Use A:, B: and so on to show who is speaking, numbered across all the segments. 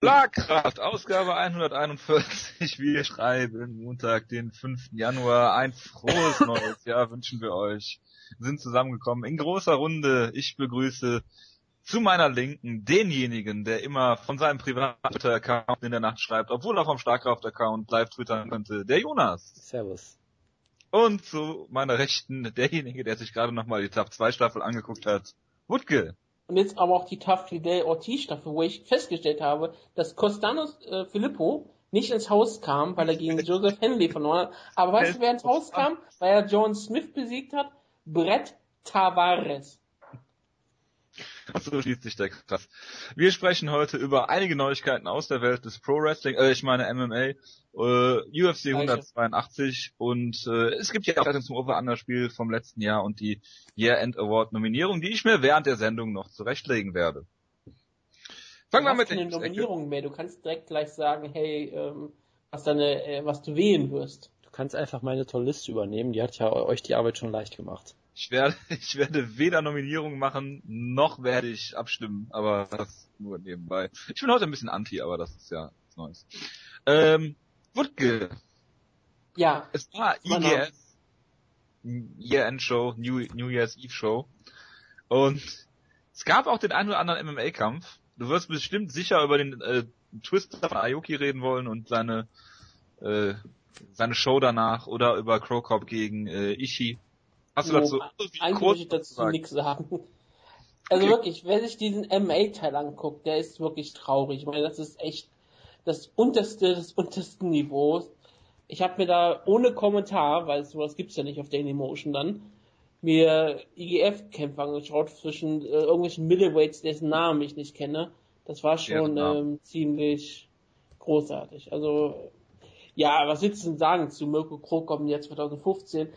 A: Schlagkraft, Ausgabe 141. Wir schreiben Montag, den 5. Januar. Ein frohes neues Jahr wünschen wir euch. Wir sind zusammengekommen in großer Runde. Ich begrüße zu meiner Linken denjenigen, der immer von seinem privaten Account in der Nacht schreibt, obwohl er vom Schlagkraft-Account live twittern könnte, der Jonas.
B: Servus.
A: Und zu meiner Rechten derjenige, der sich gerade nochmal die Tab 2 Staffel angeguckt hat, Wutke.
C: Und jetzt aber auch die Tough Fidel Ortiz Staffel, wo ich festgestellt habe, dass Costanos äh, Filippo nicht ins Haus kam, weil er gegen Joseph Henley verloren hat. Aber weißt du, wer ins Haus kam? Weil er John Smith besiegt hat? Brett Tavares.
A: So schließt sich der Krass. Wir sprechen heute über einige Neuigkeiten aus der Welt des Pro Wrestling, äh, ich meine MMA, äh, UFC 182 und äh, es gibt ja auch zum Over-Under-Spiel vom letzten Jahr und die Year-End Award-Nominierung, die ich mir während der Sendung noch zurechtlegen werde.
C: Fangen wir mit den Nominierungen mehr. Du kannst direkt gleich sagen, hey, ähm, was, deine, äh, was du wählen wirst.
B: Du kannst einfach meine tolle Liste übernehmen, die hat ja euch die Arbeit schon leicht gemacht.
A: Ich werde, ich werde weder Nominierungen machen, noch werde ich abstimmen, aber das nur nebenbei. Ich bin heute ein bisschen anti, aber das ist ja was Neues. Ähm, Wutke.
C: Ja.
A: Es war IGS. Year-End Show, New, New Year's Eve Show. Und es gab auch den einen oder anderen MMA-Kampf. Du wirst bestimmt sicher über den äh, Twist von Aoki reden wollen und seine äh, seine Show danach oder über Krokop gegen äh, Ishii.
C: Hast du dazu eigentlich kurz ich dazu sagen? nichts sagen. Also okay. wirklich, wer sich diesen MA-Teil anguckt, der ist wirklich traurig. Ich meine, das ist echt das unterste des untersten Niveaus. Ich habe mir da ohne Kommentar, weil sowas gibt's ja nicht auf Dailymotion dann, mir IGF-Kämpfer angeschaut zwischen äh, irgendwelchen Middleweights, dessen Namen ich nicht kenne. Das war schon ja, ähm, ziemlich großartig. Also ja, was willst du denn sagen zu Mirko Krokop im Jahr 2015?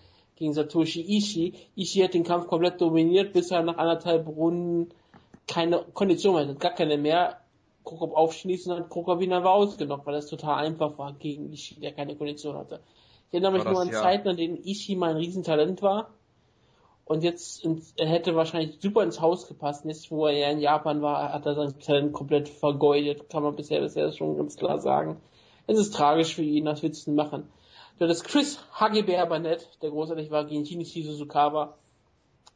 C: Gegen Satoshi Ishii. Ishii hat den Kampf komplett dominiert, bis er nach anderthalb Runden keine Kondition mehr hatte, gar keine mehr. Krokop aufschließen und Krokop ihn aber ausgenockt, weil das total einfach war gegen Ishii, der keine Kondition hatte. Ich erinnere mich nur an ja. Zeiten, an denen Ishii mal ein Riesentalent war. Und jetzt er hätte wahrscheinlich super ins Haus gepasst. Jetzt, wo er ja in Japan war, hat er sein Talent komplett vergeudet. Kann man bisher, bisher schon ganz klar sagen. Es ist tragisch für ihn, was willst du machen? Du hattest Chris Hagebär Barnett, der großartig war, gegen Shinichi Suzukawa,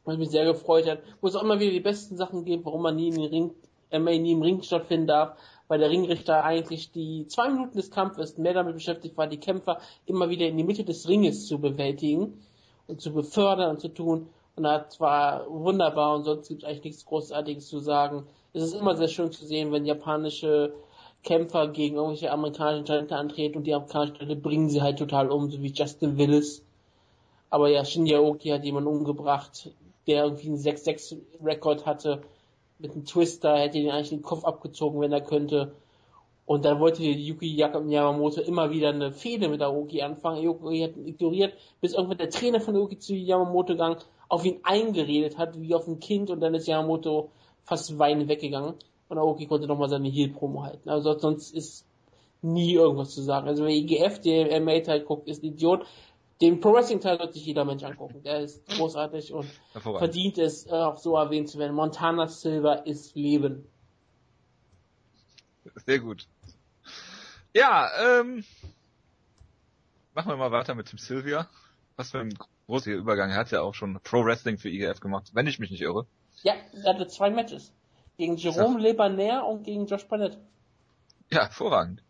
C: was mich sehr gefreut hat, wo es auch immer wieder die besten Sachen gibt, warum man nie in den Ring, äh, nie im Ring stattfinden darf, weil der Ringrichter eigentlich die zwei Minuten des Kampfes mehr damit beschäftigt war, die Kämpfer immer wieder in die Mitte des Ringes zu bewältigen und zu befördern und zu tun. Und das war wunderbar und sonst gibt es eigentlich nichts Großartiges zu sagen. Es ist immer sehr schön zu sehen, wenn japanische Kämpfer gegen irgendwelche amerikanischen Talente antreten und die amerikanischen Talente bringen sie halt total um, so wie Justin Willis. Aber ja, Shinya Oki hat jemanden umgebracht, der irgendwie einen 6-6-Rekord hatte. Mit einem Twister hätte ihn eigentlich den Kopf abgezogen, wenn er könnte. Und dann wollte Yuki Yamamoto immer wieder eine Fehde mit Aoki anfangen. Aoki hat ihn ignoriert, bis irgendwann der Trainer von Aoki zu Yamamoto gegangen, auf ihn eingeredet hat, wie auf ein Kind, und dann ist Yamamoto fast weinend weggegangen. Und Aoki konnte nochmal seine Heal-Promo halten. Also sonst ist nie irgendwas zu sagen. Also wer IGF, der MA-Teil guckt, ist ein Idiot. Den Pro Wrestling Teil sollte sich jeder Mensch angucken. Der ist großartig und verdient es, auch so erwähnt zu werden. Montana Silver ist Leben.
A: Sehr gut. Ja, ähm, machen wir mal weiter mit Tim Sylvia. Was für ein großer Übergang. Er hat ja auch schon Pro Wrestling für IGF gemacht, wenn ich mich nicht irre.
C: Ja, er hatte zwei Matches. Gegen Jerome Lebaner und gegen Josh Barnett.
A: Ja, hervorragend.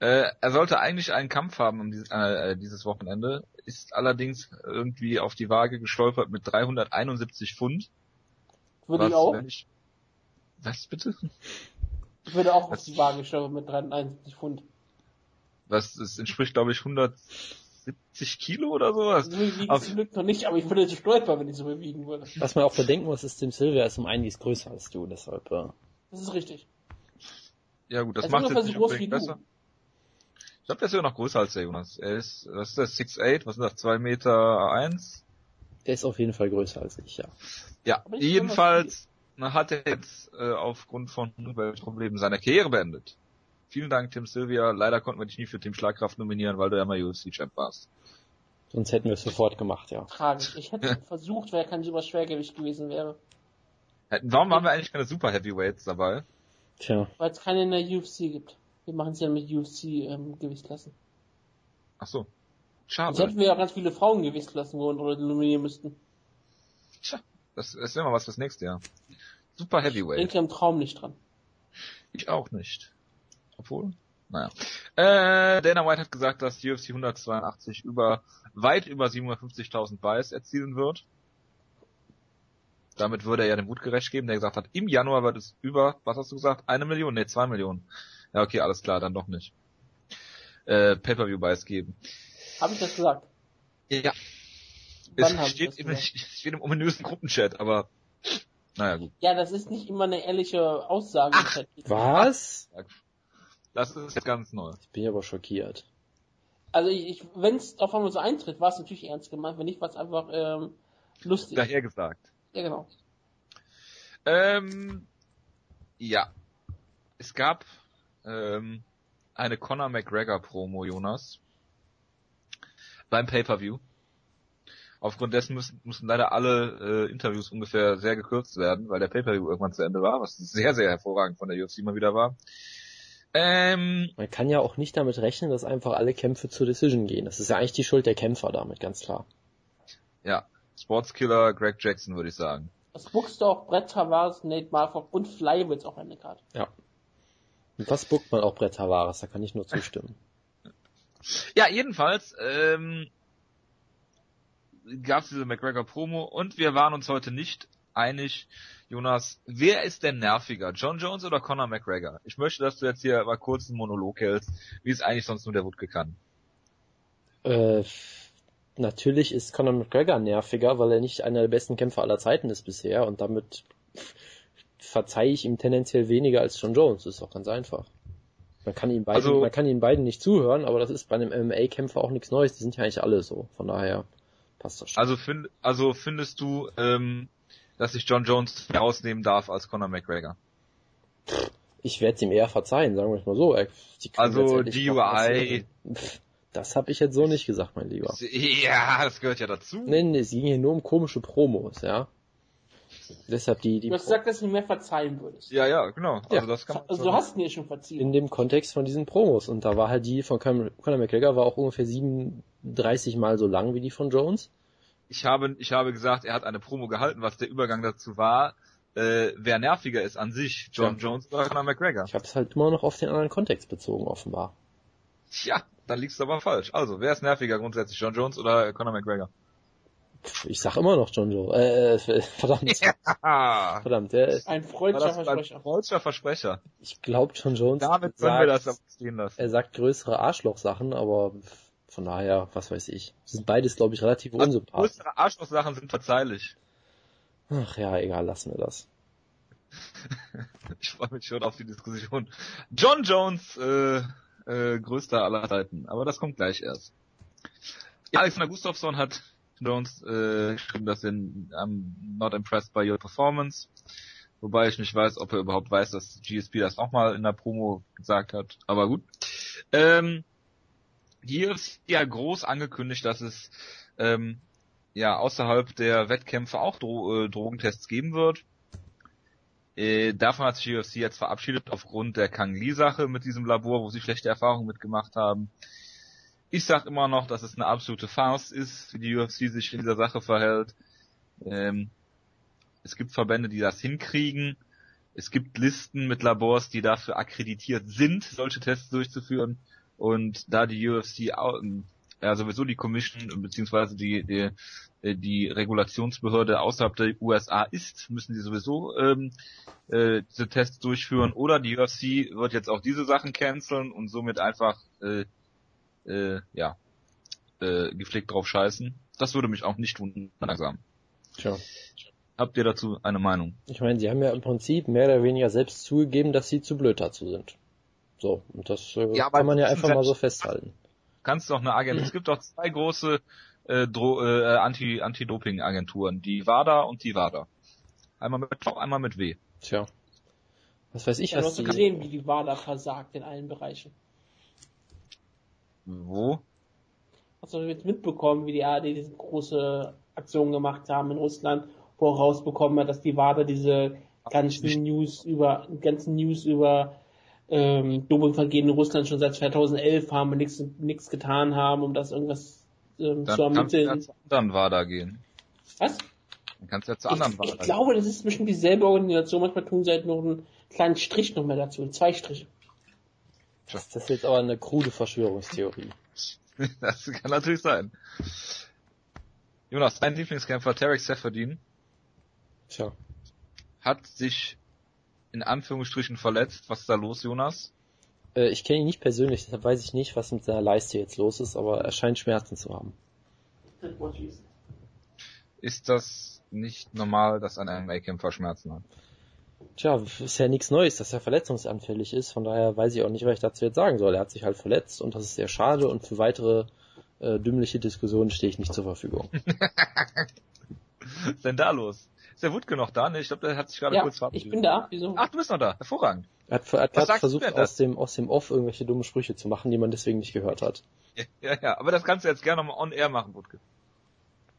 A: Äh, er sollte eigentlich einen Kampf haben um dieses, äh, dieses Wochenende, ist allerdings irgendwie auf die Waage gestolpert mit 371 Pfund.
C: Würde ich auch. Ich,
A: was bitte?
C: Ich würde auch was, auf die Waage gestolpert mit 371 Pfund.
A: Was, das entspricht glaube ich 100 70 Kilo oder so.
C: Also wiegen auf, zum Glück noch nicht, aber ich würde zu stolpern, wenn ich so bewegen würde.
B: Was man auch bedenken muss, ist, Tim Silver ist um einiges größer als du, deshalb,
C: ja. Das ist richtig.
A: Ja gut, das macht es nicht unbedingt besser. Ich glaube, der ist sogar noch größer als der Jonas. Er ist, was ist das, 6'8", was ist das, 2 Meter 1?
B: Der ist auf jeden Fall größer als ich, ja.
A: Ja, jedenfalls hat er jetzt äh, aufgrund von Problemen seine Karriere beendet. Vielen Dank, Tim Sylvia. Leider konnten wir dich nie für Team Schlagkraft nominieren, weil du ja mal UFC-Champ warst.
B: Sonst hätten wir es sofort gemacht, ja.
C: Tragisch. Ich hätte versucht, weil er kein super Schwergewicht gewesen wäre.
A: Warum haben wir eigentlich keine Super Heavyweights dabei?
C: Tja. Weil es keine in der UFC gibt. Wir machen es ja mit UFC ähm, Gewichtsklassen.
A: Ach so.
C: Schade. Jetzt hätten wir ja ganz viele Frauen Gewichtsklassen, wo wir nominieren müssten.
A: Tja, das, das wäre mal was fürs nächste Jahr. Super Heavyweight.
C: Ich denke am Traum nicht dran.
A: Ich auch nicht. Obwohl, naja. Äh, Dana White hat gesagt, dass UFC 182 über, weit über 750.000 Buys erzielen wird. Damit würde er ja dem Mut gerecht geben, der gesagt hat, im Januar wird es über, was hast du gesagt? Eine Million? Ne, zwei Millionen. Ja, okay, alles klar, dann doch nicht. Äh, Pay-Per-View-Buys geben.
C: Habe ich das gesagt?
A: Ja. Wann es steht, im, steht im ominösen Gruppenchat, aber naja, gut.
C: Ja, das ist nicht immer eine ehrliche Aussage. Ach,
B: was?
A: Das ist ganz neu.
B: Ich bin aber schockiert.
C: Also ich, ich wenn es auf einmal so eintritt, war es natürlich ernst gemeint, wenn nicht, war es einfach ähm, lustig.
A: Daher gesagt.
C: Ja, genau.
A: Ähm, ja. Es gab ähm, eine Conor McGregor Promo, Jonas. Beim Pay-Per-View. Aufgrund dessen müssen, mussten leider alle äh, Interviews ungefähr sehr gekürzt werden, weil der Pay-Per-View irgendwann zu Ende war, was sehr, sehr hervorragend von der UFC mal wieder war.
B: Ähm, Man kann ja auch nicht damit rechnen, dass einfach alle Kämpfe zur Decision gehen. Das ist ja eigentlich die Schuld der Kämpfer damit, ganz klar.
A: Ja, Sportskiller Greg Jackson, würde ich sagen.
C: Das buchst du auch Brett Tavares, Nate Marfov und Flywitz auch eine Karte.
B: Ja. Und das buckt man auch Brett Tavares, da kann ich nur zustimmen.
A: Ja, jedenfalls ähm, gab es diese McGregor Promo und wir waren uns heute nicht einig, Jonas, wer ist denn nerviger, John Jones oder Conor McGregor? Ich möchte, dass du jetzt hier mal kurz einen Monolog hältst, wie es eigentlich sonst nur der Wutke kann.
B: Äh, natürlich ist Conor McGregor nerviger, weil er nicht einer der besten Kämpfer aller Zeiten ist bisher und damit verzeihe ich ihm tendenziell weniger als John Jones. Das ist auch ganz einfach. Man kann ihn beiden, also, man kann ihnen beiden nicht zuhören, aber das ist bei einem MMA-Kämpfer auch nichts Neues. Die sind ja eigentlich alle so. Von daher passt das schon.
A: Also, find, also findest du, ähm, dass sich John Jones herausnehmen darf als Conor McGregor?
B: Ich werde es ihm eher verzeihen, sagen wir es mal so.
A: Also DUI.
B: Das habe ich jetzt so nicht gesagt, mein Lieber.
A: Ja, das gehört ja dazu.
B: Nein, nee, es ging hier nur um komische Promos, ja. Deshalb die, die
C: du hast gesagt, dass du mir verzeihen würdest.
A: Ja, ja, genau.
C: Ja. Also das kann man also du hast mir schon verziehen.
B: In dem Kontext von diesen Promos. Und da war halt die von Conor McGregor war auch ungefähr 37 Mal so lang wie die von Jones
A: ich habe, ich habe gesagt, er hat eine Promo gehalten, was der Übergang dazu war, äh, wer nerviger ist an sich, John ja. Jones oder Conor McGregor.
B: Ich habe es halt immer noch auf den anderen Kontext bezogen, offenbar.
A: Tja, dann liegst du aber falsch. Also, wer ist nerviger grundsätzlich, John Jones oder Conor McGregor?
B: Ich sag immer noch John Joe. Äh, äh verdammt. Ja. Verdammt, der ist
C: ein freudscher Versprecher. Ein
A: freudscher Versprecher.
B: Ich glaube John Jones.
A: Damit können wir das stehen lassen.
B: Er sagt größere Arschloch-Sachen, aber von daher, was weiß ich. Sind beides, glaube ich, relativ also, unsympathisch.
A: Größere Arschlochsachen sind verzeihlich.
B: Ach ja, egal, lassen wir das.
A: ich freue mich schon auf die Diskussion. John Jones, äh, äh, größter aller Zeiten. Aber das kommt gleich erst. Ja, Alexander Gustafsson hat Jones äh, geschrieben, dass er I'm not impressed by your performance. Wobei ich nicht weiß, ob er überhaupt weiß, dass GSP das auch mal in der Promo gesagt hat. Aber gut. Ähm, hier ist ja groß angekündigt, dass es ähm, ja außerhalb der Wettkämpfe auch Dro äh, Drogentests geben wird. Äh, davon hat sich UFC jetzt verabschiedet aufgrund der Kang Lee Sache mit diesem Labor, wo sie schlechte Erfahrungen mitgemacht haben. Ich sag immer noch, dass es eine absolute Farce ist, wie die UFC sich in dieser Sache verhält. Ähm, es gibt Verbände, die das hinkriegen. Es gibt Listen mit Labors, die dafür akkreditiert sind, solche Tests durchzuführen. Und da die UFC ja sowieso die Commission beziehungsweise die, die die Regulationsbehörde außerhalb der USA ist, müssen sie sowieso ähm, äh, diese Tests durchführen. Oder die UFC wird jetzt auch diese Sachen canceln und somit einfach äh, äh, ja äh, gepflegt drauf scheißen. Das würde mich auch nicht wundern langsam. Tja. Habt ihr dazu eine Meinung?
B: Ich meine, sie haben ja im Prinzip mehr oder weniger selbst zugegeben, dass sie zu blöd dazu sind. So, und das äh, ja, kann man ja einfach mal so festhalten.
A: Kannst doch eine Agentur, es gibt doch zwei große äh, Dro äh, Anti Anti-Doping Agenturen, die WADA und die WADA. Einmal mit V, einmal mit W.
B: Tja. Was weiß ich,
C: ja, was hast du gesehen, wie die WADA versagt in allen Bereichen.
A: Wo?
C: Hast du jetzt mitbekommen, wie die ARD diese große Aktion gemacht haben in Russland, wo rausbekommen hat, dass die WADA diese ganzen News über, ganzen News über ähm, Dopingvergehen in Russland schon seit 2011 haben und nichts nichts getan haben, um das irgendwas ähm,
A: Dann
C: zu
A: kannst du ja
C: ermitteln.
A: zu anderen WADA gehen.
C: Was?
A: Dann kannst du ja zu anderen
C: Ich,
A: WADA
C: ich glaube, das ist bestimmt dieselbe Organisation. Manchmal tun sie halt noch einen kleinen Strich noch mehr dazu, zwei Striche.
B: Das ist jetzt aber eine krude Verschwörungstheorie.
A: Das kann natürlich sein. Jonas, dein Lieblingskämpfer Tarek Seferdin
B: Tja.
A: hat sich in Anführungsstrichen verletzt. Was ist da los, Jonas?
B: Äh, ich kenne ihn nicht persönlich, deshalb weiß ich nicht, was mit seiner Leiste jetzt los ist, aber er scheint Schmerzen zu haben.
A: Ist das nicht normal, dass ein MMA-Kämpfer Schmerzen hat?
B: Tja, ist ja nichts Neues, dass er verletzungsanfällig ist, von daher weiß ich auch nicht, was ich dazu jetzt sagen soll. Er hat sich halt verletzt und das ist sehr schade und für weitere äh, dümmliche Diskussionen stehe ich nicht zur Verfügung.
A: Was ist denn da los? Ist der Wutke noch da? Ne, ich glaube, der hat sich gerade
C: Ja,
A: kurz
C: ich
A: verabschiedet.
C: bin da. Wieso?
A: Ach, du bist noch da. Hervorragend.
B: Er hat, er hat versucht, aus dem, aus dem Off irgendwelche dummen Sprüche zu machen, die man deswegen nicht gehört hat.
A: Ja, ja, ja. Aber das kannst du jetzt gerne mal on air machen, Wutke.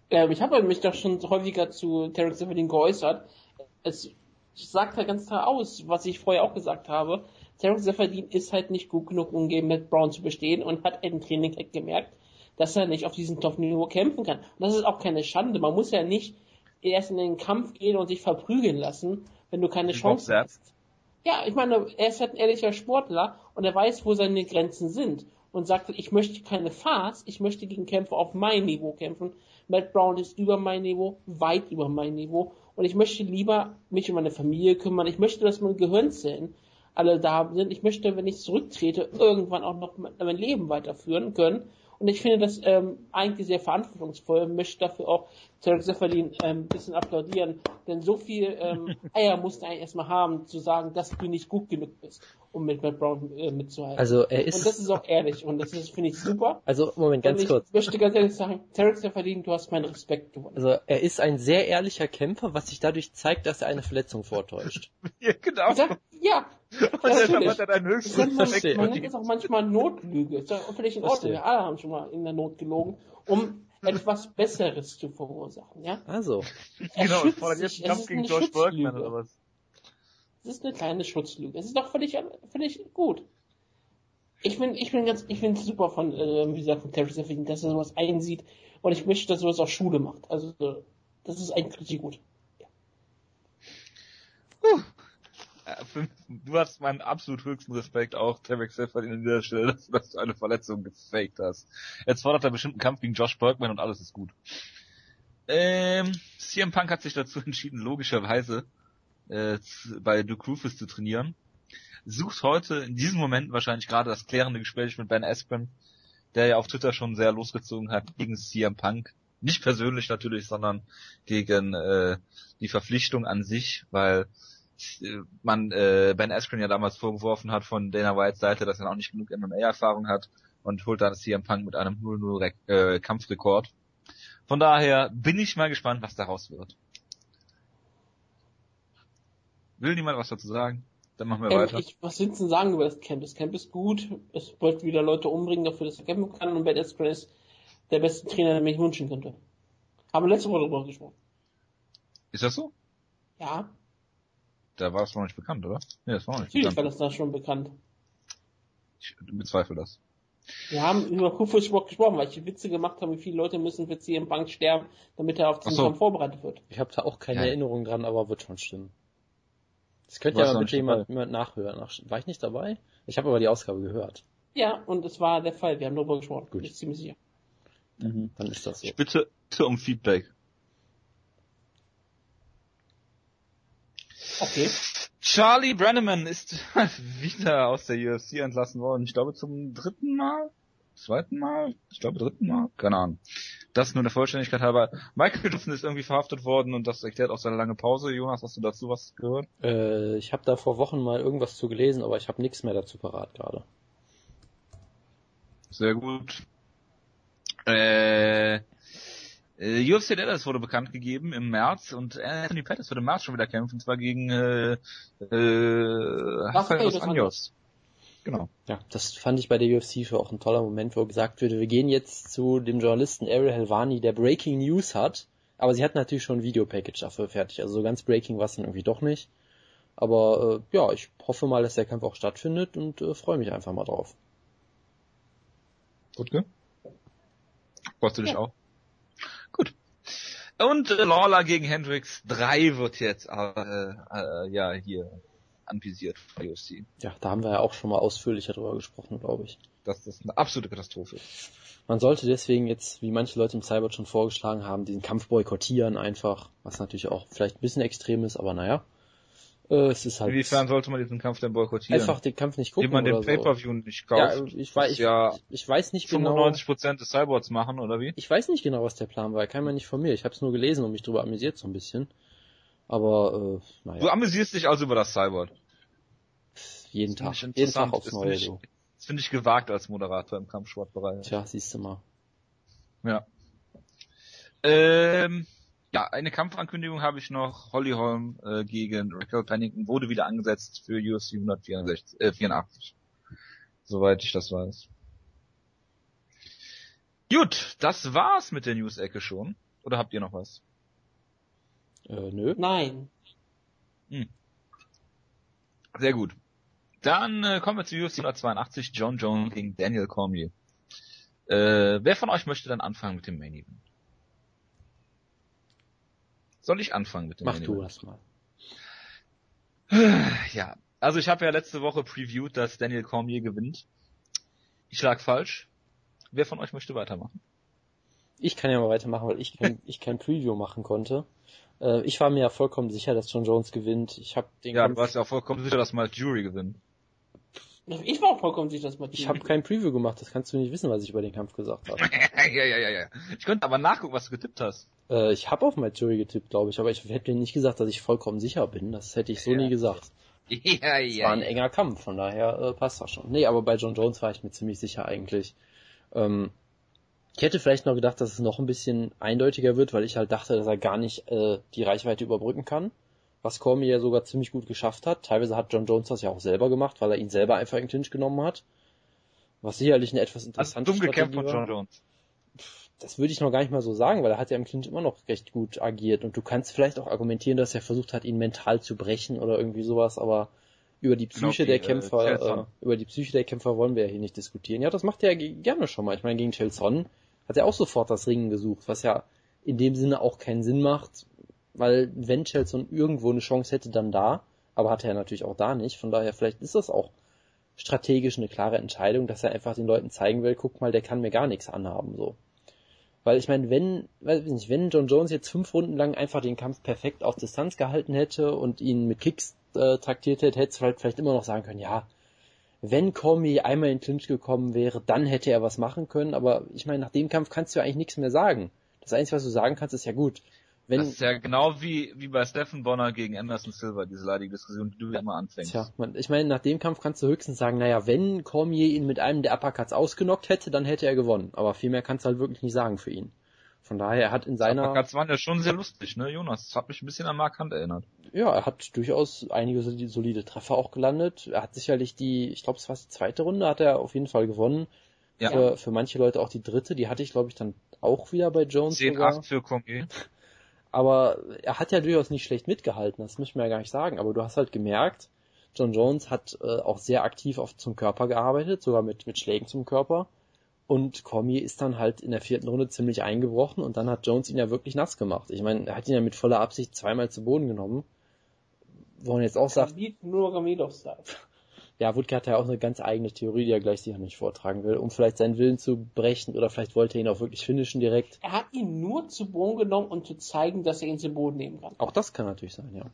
C: Ähm, ich habe mich doch schon häufiger zu Tarek Seferdin geäußert. Es sagt halt ganz klar aus, was ich vorher auch gesagt habe. Tarek Seferdin ist halt nicht gut genug, um gegen Matt Brown zu bestehen und hat im Training halt gemerkt, dass er nicht auf diesem Top-Niveau kämpfen kann. Und das ist auch keine Schande. Man muss ja nicht erst in den Kampf gehen und sich verprügeln lassen, wenn du keine
A: Wie
C: Chance hast. Ja, ich meine, er ist halt ein ehrlicher Sportler und er weiß, wo seine Grenzen sind und sagt, ich möchte keine Farce, ich möchte gegen Kämpfer auf mein Niveau kämpfen. Matt Brown ist über mein Niveau, weit über mein Niveau und ich möchte lieber mich um meine Familie kümmern. Ich möchte, dass meine Gehirnzellen alle da sind. Ich möchte, wenn ich zurücktrete, irgendwann auch noch mein Leben weiterführen können. Und ich finde das ähm, eigentlich sehr verantwortungsvoll, möchte dafür auch Tarek Seferdin ähm, ein bisschen applaudieren, denn so viel ähm, Eier musst du eigentlich erstmal haben, zu sagen, dass du nicht gut genug bist, um mit Matt Brown äh, mitzuhalten.
B: Also er ist,
C: und das ist auch ehrlich und das finde ich, super.
B: also Moment, ganz
C: ich
B: kurz.
C: möchte ganz ehrlich sagen, Tarek Seferdin, du hast meinen Respekt gewonnen.
B: Also er ist ein sehr ehrlicher Kämpfer, was sich dadurch zeigt, dass er eine Verletzung vortäuscht.
A: Ja, genau.
C: Ja
A: Und
C: natürlich.
A: deshalb hat er deinen
C: Das
A: höchsten
C: nennt man,
A: Respekt
C: man nennt es auch manchmal Notlüge. Ist ja völlig in Ordnung. Wir alle haben schon mal in der Not gelogen, um etwas Besseres zu verursachen, ja?
B: Also,
C: Er
A: Genau,
C: schützt
A: fordert jetzt einen
C: Es
A: Kampf
C: ist
A: gegen
C: eine
A: George Bergman
C: Schutzlüge.
A: oder was?
C: Das ist eine kleine Schutzlüge. Es ist doch völlig, völlig gut. Ich bin, ich bin ganz, ich finde es super von, äh, wie gesagt, von Terry Seferdin, dass er sowas einsieht. Und ich möchte, dass sowas auch Schule macht. Also, das ist eigentlich richtig gut.
A: Äh, für- Du hast meinen absolut höchsten Respekt auch, Tarek Seferdin an dieser Stelle, dass, dass du eine Verletzung gefaked hast. Jetzt fordert er bestimmt einen Kampf gegen Josh Bergman und alles ist gut. Ähm, CM Punk hat sich dazu entschieden, logischerweise äh, bei Duke Rufus zu trainieren. Sucht heute in diesem Moment wahrscheinlich gerade das klärende Gespräch mit Ben Askren, der ja auf Twitter schon sehr losgezogen hat gegen CM Punk. Nicht persönlich natürlich, sondern gegen äh, die Verpflichtung an sich, weil man äh, Ben Askren ja damals vorgeworfen hat von Dana Whites Seite, dass er auch nicht genug MMA-Erfahrung hat und holt dann CM Punk mit einem 0-0 Rek- äh, Kampfrekord. Von daher bin ich mal gespannt, was daraus wird. Will niemand was dazu sagen? Dann machen wir
C: Ähm,
A: weiter.
C: ich, was willst du denn sagen über das Camp? Das Camp ist gut. Es wollte wieder Leute umbringen dafür, dass er kämpfen kann. Und Ben Askren ist der beste Trainer, den ich wünschen könnte. Haben wir letzte Woche darüber gesprochen.
A: Ist das so?
C: Ja,
A: Da war es noch nicht bekannt, oder? Nee, das war noch nicht
C: natürlich war
A: bekannt.
C: das da schon bekannt.
A: Ich bezweifle das.
C: Wir haben über Kufus gesprochen, weil ich Witze gemacht habe, wie viele Leute müssen für CM Punk sterben, damit er auf diesen
A: so.
C: Kampf vorbereitet wird.
B: ich habe da auch keine
A: Ja.
B: Erinnerung dran, aber wird schon stimmen. Das könnt
A: Du
B: ihr
A: warst
B: aber
A: noch
B: bitte jemand, jemand nachhören. Ach, war ich nicht dabei? Ich habe aber die Ausgabe gehört.
C: Ja, und es war der Fall. Wir haben darüber gesprochen.
B: Gut.
C: Bin ich ziemlich sicher.
B: Dann ist das so.
A: Ich bitte, bitte um Feedback.
C: Okay.
A: Charlie Brenneman ist wieder aus der UFC entlassen worden. Ich glaube zum dritten Mal? Zweiten Mal? Ich glaube dritten Mal? Keine Ahnung. Das nur der Vollständigkeit halber. Michael Dixon ist irgendwie verhaftet worden und das erklärt auch seine lange Pause. Jonas, hast du dazu was gehört?
B: Äh, ich habe da vor Wochen mal irgendwas zu gelesen, aber ich habe nichts mehr dazu parat gerade.
A: Sehr gut. Äh, äh, UFC Dallas wurde bekannt gegeben im März und Anthony Pettis wird im März schon wieder kämpfen, und zwar gegen äh, äh, Rafael dos Anjos. Genau.
B: Ja, das fand ich bei der UFC für auch ein toller Moment, wo gesagt wurde, wir gehen jetzt zu dem Journalisten Ariel Helvani, der Breaking News hat, aber sie hat natürlich schon ein Videopackage dafür fertig, also so ganz Breaking war es dann irgendwie doch nicht. Aber äh, ja, ich hoffe mal, dass der Kampf auch stattfindet und äh, freue mich einfach mal drauf.
A: Gut, ne? Freust du dich ja. auch? Und äh, Lawler gegen Hendrix 3 wird jetzt äh, äh, ja hier anvisiert von UFC.
B: Ja, da haben wir ja auch schon mal ausführlicher drüber gesprochen, glaube ich.
A: Dass das eine absolute Katastrophe
B: Man sollte deswegen jetzt, wie manche Leute im Cyber schon vorgeschlagen haben, diesen Kampf boykottieren einfach, was natürlich auch vielleicht ein bisschen extrem ist, aber naja.
A: Äh, es ist halt. Inwiefern sollte man diesen Kampf denn boykottieren?
B: Einfach den Kampf nicht gucken.
A: Wie man den Pay-Per-View so. nicht kauft.
B: Ja, ich, weiß, ich, ja ich weiß nicht 95%
A: genau. 95% des Cyborgs machen, oder wie?
B: Ich weiß nicht genau, was der Plan war. Kann man nicht von mir. Ich habe es nur gelesen und mich darüber amüsiert so ein bisschen. Aber, äh, naja.
A: Du amüsierst dich also über das Cyborg.
B: Jeden Tag. Jeden Tag aufs Neue,
A: ich, Das finde ich gewagt als Moderator im Kampfsportbereich.
B: Tja, siehst du mal.
A: Ja. Ähm, ja, eine Kampfankündigung habe ich noch. Holly Holm äh, gegen Raquel Pennington wurde wieder angesetzt für UFC 184, äh, 84. Soweit ich das weiß. Gut, das war's mit der News-Ecke schon. Oder habt ihr noch was?
C: Äh, nö. Nein. Hm.
A: Sehr gut. Dann äh, kommen wir zu UFC 182, John Jones gegen Daniel Cormier. Äh, wer von euch möchte dann anfangen mit dem Main Event? Soll ich anfangen mit dem
B: Mach du erst mal.
A: Ja, also ich habe ja letzte Woche previewed, dass Daniel Cormier gewinnt. Ich lag falsch. Wer von euch möchte weitermachen?
B: Ich kann ja mal weitermachen, weil ich kein, ich kein Preview machen konnte. Äh, ich war mir ja vollkommen sicher, dass John Jones gewinnt. Ich habe den
A: Ja, Kampf... du warst ja auch vollkommen sicher, dass Mike Jury gewinnt.
C: Ich war auch vollkommen sicher, dass
B: Mike Ich habe kein Preview gemacht, das kannst du nicht wissen, was ich über den Kampf gesagt habe.
A: ja, ja, ja, ja. Ich könnte aber nachgucken, was du getippt hast.
B: Äh, ich habe auf Jury getippt, glaube ich, aber ich hätte nicht gesagt, dass ich vollkommen sicher bin. Das hätte ich so ja. nie gesagt. Ja, ja. Es war ein enger Kampf, von daher äh, passt das schon. Nee, aber bei John Jones war ich mir ziemlich sicher eigentlich. Ähm, ich hätte vielleicht noch gedacht, dass es noch ein bisschen eindeutiger wird, weil ich halt dachte, dass er gar nicht äh, die Reichweite überbrücken kann. Was Cormier ja sogar ziemlich gut geschafft hat. Teilweise hat John Jones das ja auch selber gemacht, weil er ihn selber einfach in Clinch genommen hat. Was sicherlich eine etwas interessante
A: Hast dumm gekämpft von John Jones
B: das würde ich noch gar nicht mal so sagen, weil er hat ja im Clinch immer noch recht gut agiert und du kannst vielleicht auch argumentieren, dass er versucht hat, ihn mental zu brechen oder irgendwie sowas, aber über die Psyche genau, der äh, Kämpfer, äh, über die Psyche der Kämpfer wollen wir ja hier nicht diskutieren. Ja, das macht er ja gerne schon mal. Ich meine, gegen Chelson hat er auch sofort das Ringen gesucht, was ja in dem Sinne auch keinen Sinn macht, weil wenn Chelson irgendwo eine Chance hätte, dann da, aber hatte er natürlich auch da nicht. Von daher, vielleicht ist das auch strategisch eine klare Entscheidung, dass er einfach den Leuten zeigen will, guck mal, der kann mir gar nichts anhaben, so. Weil ich meine, wenn, weiß ich nicht, wenn John Jones jetzt fünf Runden lang einfach den Kampf perfekt auf Distanz gehalten hätte und ihn mit Kicks äh, taktiert hätte, hätte es halt vielleicht immer noch sagen können, ja, wenn Cormier einmal in Clinch gekommen wäre, dann hätte er was machen können, aber ich meine, nach dem Kampf kannst du ja eigentlich nichts mehr sagen. Das Einzige, was du sagen kannst, ist ja gut,
A: wenn, das ist ja genau wie, wie bei Stephen Bonner gegen Anderson Silver, diese leidige Diskussion, die du ja immer anfängst. Tja,
B: man, ich meine, nach dem Kampf kannst du höchstens sagen, naja, wenn Cormier ihn mit einem der Uppercuts ausgenockt hätte, dann hätte er gewonnen. Aber viel mehr kannst du halt wirklich nicht sagen für ihn. Von daher, er hat in seiner...
A: Uppercuts waren ja schon sehr lustig, ne, Jonas? Das hat mich ein bisschen an Mark Hunt erinnert.
B: Ja, er hat durchaus einige solide Treffer auch gelandet. Er hat sicherlich die, ich glaube, es war die zweite Runde, hat er auf jeden Fall gewonnen. Ja. Für, für manche Leute auch die dritte, die hatte ich, glaube ich, dann auch wieder bei Jones.
A: 10-8 für Cormier.
B: Aber er hat ja durchaus nicht schlecht mitgehalten, das muss man ja gar nicht sagen, aber du hast halt gemerkt, John Jones hat äh, auch sehr aktiv auf, zum Körper gearbeitet, sogar mit, mit Schlägen zum Körper. Und Cormier ist dann halt in der vierten Runde ziemlich eingebrochen und dann hat Jones ihn ja wirklich nass gemacht. Ich meine, er hat ihn ja mit voller Absicht zweimal zu Boden genommen. Wo man jetzt auch sagt.
C: Nur Gamilov-Style
B: ja, Wutke hat ja auch eine ganz eigene Theorie, die er gleich sicher nicht vortragen will, um vielleicht seinen Willen zu brechen oder vielleicht wollte er ihn auch wirklich finishen direkt.
C: Er hat ihn nur zu Boden genommen, um zu zeigen, dass er ihn zu Boden nehmen kann.
B: Auch das kann natürlich sein, ja.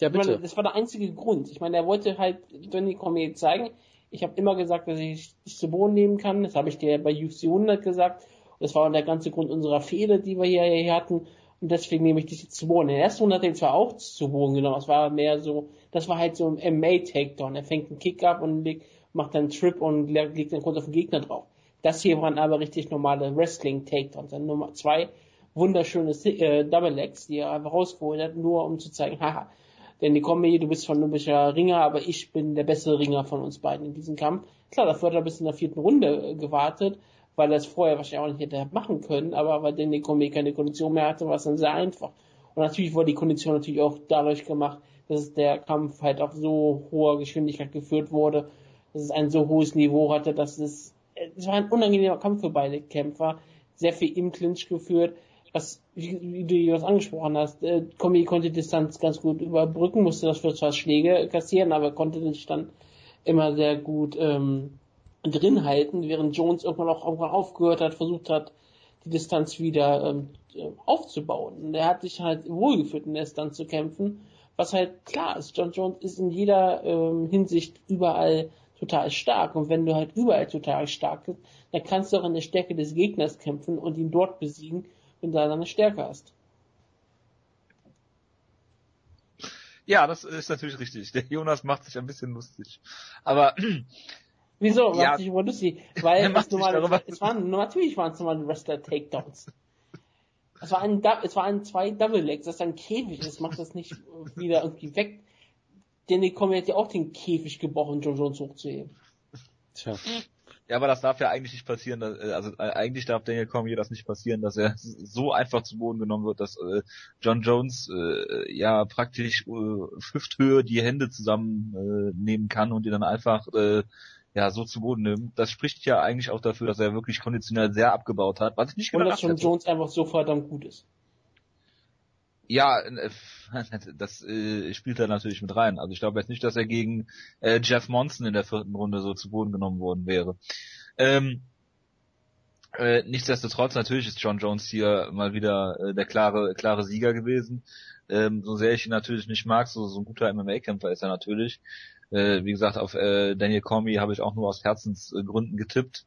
C: Ja, bitte. Meine, das war der einzige Grund. Ich meine, er wollte halt Donny Cormier zeigen. Ich habe immer gesagt, dass ich dich zu Boden nehmen kann. Das habe ich dir bei UFC 100 gesagt. Das war der ganze Grund unserer Fehler, die wir hier, hier hatten. Und deswegen nehme ich jetzt zu Boden. In der ersten Runde hat er ihn zwar auch zu Boden genommen. Es war mehr so, das war halt so ein MA-Takedown. Er fängt einen Kick ab und legt, macht dann einen Trip und legt dann kurz auf den Gegner drauf. Das hier waren aber richtig normale Wrestling-Takedowns. Dann Nummer zwei wunderschöne äh, Double Legs, die er einfach rausgeholt hat, nur um zu zeigen, haha, denn die Kombi, du bist von olympischer Ringer, aber ich bin der bessere Ringer von uns beiden in diesem Kampf. Klar, dafür hat er bis in der vierten Runde äh, gewartet, weil er es vorher wahrscheinlich auch nicht hätte machen können, aber weil Danny Kombi keine Kondition mehr hatte, war es dann sehr einfach. Und natürlich wurde die Kondition natürlich auch dadurch gemacht, dass der Kampf halt auf so hoher Geschwindigkeit geführt wurde, dass es ein so hohes Niveau hatte, dass es, es war ein unangenehmer Kampf für beide Kämpfer, sehr viel im Clinch geführt, was, wie, wie du das angesprochen hast, äh, Komi konnte Distanz ganz gut überbrücken, musste das für zwar Schläge kassieren, aber konnte sich dann immer sehr gut ähm, drin halten, während Jones irgendwann auch irgendwann aufgehört hat, versucht hat, die Distanz wieder ähm, aufzubauen. Und er hat sich halt wohlgefühlt in der Distanz zu kämpfen, was halt klar ist. John Jones ist in jeder ähm, Hinsicht überall total stark. Und wenn du halt überall total stark bist, dann kannst du auch an der Stärke des Gegners kämpfen und ihn dort besiegen, wenn du eine Stärke hast.
A: Ja, das ist natürlich richtig. Der Jonas macht sich ein bisschen lustig. Aber
C: Wieso? Ja. Macht sich über lustig? Weil es, normal, es waren, natürlich waren es normale Wrestler-Takedowns. Es war ein, es war ein zwei Double Legs, das ist ein Käfig, das macht das nicht wieder irgendwie weg. Denn die kommen jetzt ja auch den Käfig gebrochen, John Jones hochzuheben.
A: Tja. Ja, aber das darf ja eigentlich nicht passieren, dass, äh, also äh, eigentlich darf Daniel Cormier das nicht passieren, dass er so einfach zu Boden genommen wird, dass äh, John Jones äh, ja praktisch äh, Hüfthöhe die Hände zusammennehmen äh, nehmen kann und die dann einfach äh, ja so zu Boden nimmt. Das spricht ja eigentlich auch dafür, dass er wirklich konditionell sehr abgebaut hat, was ich nicht
C: Und dass John Jones einfach so verdammt gut ist.
A: Ja, das äh, spielt da natürlich mit rein. Also ich glaube jetzt nicht, dass er gegen äh, Jeff Monson in der vierten Runde so zu Boden genommen worden wäre. Ähm, äh, nichtsdestotrotz, natürlich ist John Jones hier mal wieder äh, der klare, klare Sieger gewesen. Ähm, so sehr ich ihn natürlich nicht mag, so, so ein guter MMA-Kämpfer ist er natürlich. Äh, wie gesagt, auf äh, Daniel Cormier habe ich auch nur aus Herzensgründen getippt.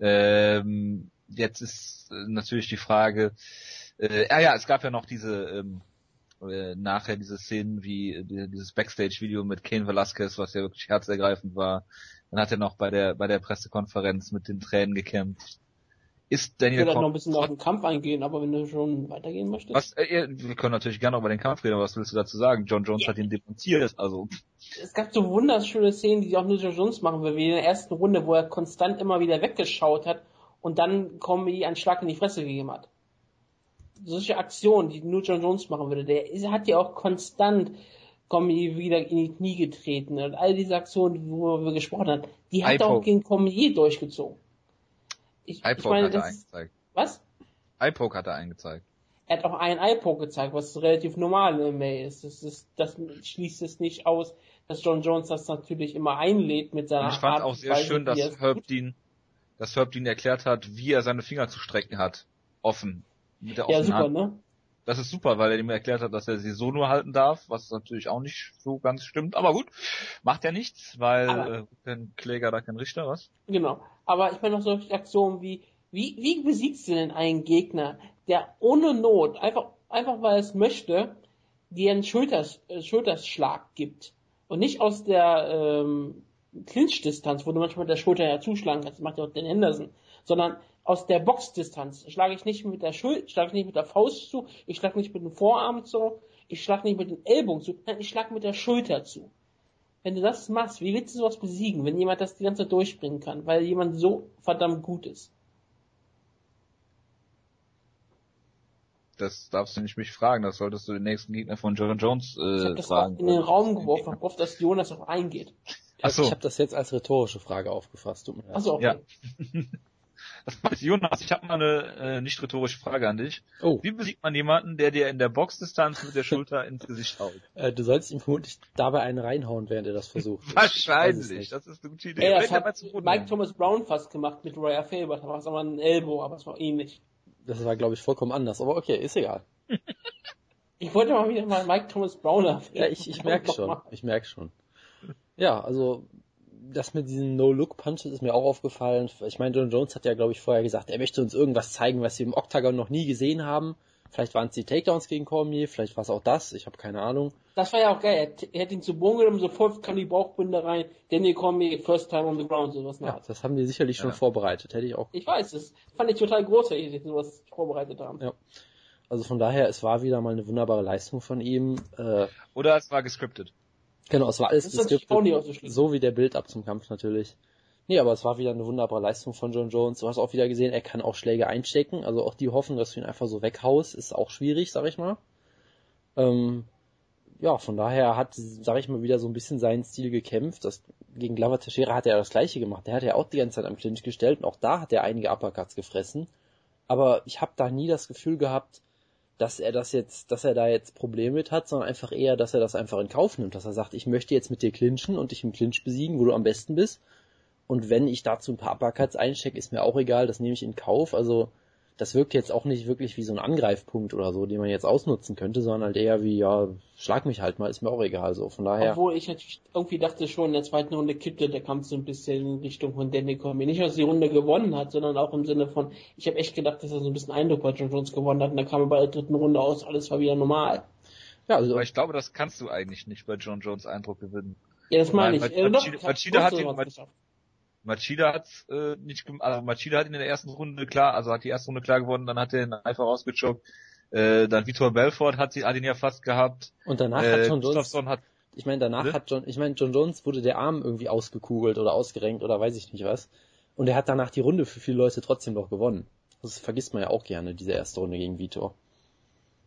A: Ähm, jetzt ist äh, natürlich die Frage, äh, ah ja, es gab ja noch diese ähm, äh, nachher diese Szenen wie äh, dieses Backstage-Video mit Kane Velasquez, was ja wirklich herzergreifend war. Dann hat er noch bei der bei der Pressekonferenz mit den Tränen gekämpft. Ist Daniel
C: Ich würde noch ein bisschen auf den Kampf eingehen, aber wenn du schon weitergehen möchtest.
A: Was, äh, wir können natürlich gerne über den Kampf reden, aber was willst du dazu sagen? John Jones ja. hat ihn demontiert, also.
C: Es gab so wunderschöne Szenen, die auch nur John Jones machen will, wie in der ersten Runde, wo er konstant immer wieder weggeschaut hat und dann Comedy einen Schlag in die Fresse gegeben hat. Solche Aktionen, die nur John Jones machen würde, der hat ja auch konstant Comedy wieder in die Knie getreten und all diese Aktionen, wo wir gesprochen haben, die hat er auch gegen Comedy durchgezogen.
A: Ich, ich meine, hat er eingezeigt.
C: Was?
A: iPoke hat er eingezeigt.
C: Er hat auch einen iPoke gezeigt, was relativ normal im MMA ist. Das, ist. das schließt es nicht aus, dass John Jones das natürlich immer einlädt mit seiner
A: Und ich fand Art auch sehr Weise, schön, dass Herb Dean, dass Herb Dean erklärt hat, wie er seine Finger zu strecken hat. Offen.
C: Mit der ja, super, Hand. ne?
A: Das ist super, weil er ihm erklärt hat, dass er sie so nur halten darf, was natürlich auch nicht so ganz stimmt. Aber gut, macht ja nichts, weil aber, äh, kein Kläger da kein Richter, was?
C: Genau. Aber ich meine noch solche Aktionen wie, wie, wie besiegst du denn einen Gegner, der ohne Not, einfach, einfach weil er es möchte, dir einen Schulters, äh, Schulterschlag gibt. Und nicht aus der ähm, Clinch-Distanz, wo du manchmal der Schulter ja zuschlagen kannst, das macht ja auch den Henderson, sondern aus der Boxdistanz schlage ich nicht mit der Schuld, schlage ich nicht mit der Faust zu, ich schlage nicht mit dem Vorarm zu, ich schlage nicht mit den Ellbogen zu, nein, ich schlage mit der Schulter zu. Wenn du das machst, wie willst du sowas besiegen, wenn jemand das die ganze Zeit durchbringen kann, weil jemand so verdammt gut ist?
A: Das darfst du nicht mich fragen, das solltest du den nächsten Gegner von John Jones äh,
C: ich hab das fragen. in den Raum geworfen, ich hoffe, dass Jonas auch eingeht.
B: Achso. Ich habe das jetzt als rhetorische Frage aufgefasst.
C: Achso, okay. Ja.
A: Jonas, ich habe mal eine äh, nicht rhetorische Frage an dich. Oh. Wie besiegt man jemanden, der dir in der Boxdistanz mit der Schulter ins Gesicht haut?
B: Äh, du sollst ihm vermutlich dabei einen reinhauen, während er das versucht.
A: Wahrscheinlich, das ist eine gute Idee.
C: Ey, das hat Mike Thomas Brown fast gemacht mit Roya Faber, da war es aber ein Elbow, aber es war ähnlich.
B: Das war, glaube ich, vollkommen anders, aber okay, ist egal.
C: ich wollte mal wieder mal Mike Thomas Brown erwähnen.
B: Ja, ich, ich merke schon, ich merke schon. Ja, also das mit diesen No-Look-Punches ist mir auch aufgefallen. Ich meine, John Jones hat ja, glaube ich, vorher gesagt, er möchte uns irgendwas zeigen, was wir im Octagon noch nie gesehen haben. Vielleicht waren es die Takedowns gegen Cormier, vielleicht war es auch das, ich habe keine Ahnung.
C: Das war ja auch geil. Er, hätte ihn zu Boden genommen, sofort kam die Bauchbinde rein, Daniel Cormier, first time on the ground, sowas
B: nach. Ja, das haben die sicherlich ja. schon vorbereitet, hätte ich auch.
C: Ich weiß, das fand ich total großartig, dass sie sowas vorbereitet haben.
B: Ja. Also von daher, es war wieder mal eine wunderbare Leistung von ihm. Äh,
A: Oder es war gescriptet.
B: Genau, es war alles so, so wie der Bild ab zum Kampf natürlich. Nee, aber es war wieder eine wunderbare Leistung von John Jones. Du hast auch wieder gesehen, er kann auch Schläge einstecken. Also auch die Hoffnung, dass du ihn einfach so weghaust, ist auch schwierig, sag ich mal. Ähm, ja, von daher hat, sag ich mal, wieder so ein bisschen seinen Stil gekämpft. Das, gegen Glover Teixeira hat er das gleiche gemacht. Der hat ja auch die ganze Zeit am Clinch gestellt und auch da hat er einige Uppercuts gefressen. Aber ich habe da nie das Gefühl gehabt, dass er das jetzt, dass er da jetzt Probleme mit hat, sondern einfach eher, dass er das einfach in Kauf nimmt, dass er sagt, ich möchte jetzt mit dir clinchen und dich im Clinch besiegen, wo du am besten bist. Und wenn ich dazu ein paar Uppercuts einstecke, ist mir auch egal, das nehme ich in Kauf. Also das wirkt jetzt auch nicht wirklich wie so ein Angreifpunkt oder so, den man jetzt ausnutzen könnte, sondern halt eher wie, ja, schlag mich halt mal, ist mir auch egal, so, von daher.
C: Obwohl ich natürlich irgendwie dachte schon, in der zweiten Runde kippte der Kampf so ein bisschen in Richtung von Danny Cormier. Nicht, dass die Runde gewonnen hat, sondern auch im Sinne von, ich habe echt gedacht, dass er so ein bisschen Eindruck bei John Jones gewonnen hat und dann kam er bei der dritten Runde aus, alles war wieder normal.
A: Ja, also. Aber ich glaube, das kannst du eigentlich nicht bei John Jones Eindruck gewinnen.
C: Ja, das meine ich.
A: Machida, Machida, hat ihn, Machida hat äh, nicht, also Machida hat in der ersten Runde klar, also hat die erste Runde klar gewonnen, dann hat er ihn einfach ausgechockt. Äh, dann Vitor Belfort hat, sie, hat ihn ja fast gehabt.
B: Und danach äh, hat John Jones, hat, ich meine, danach ne? hat John, ich meine, John Jones wurde der Arm irgendwie ausgekugelt oder ausgerenkt oder weiß ich nicht was. Und er hat danach die Runde für viele Leute trotzdem noch gewonnen. Das vergisst man ja auch gerne, diese erste Runde gegen Vitor.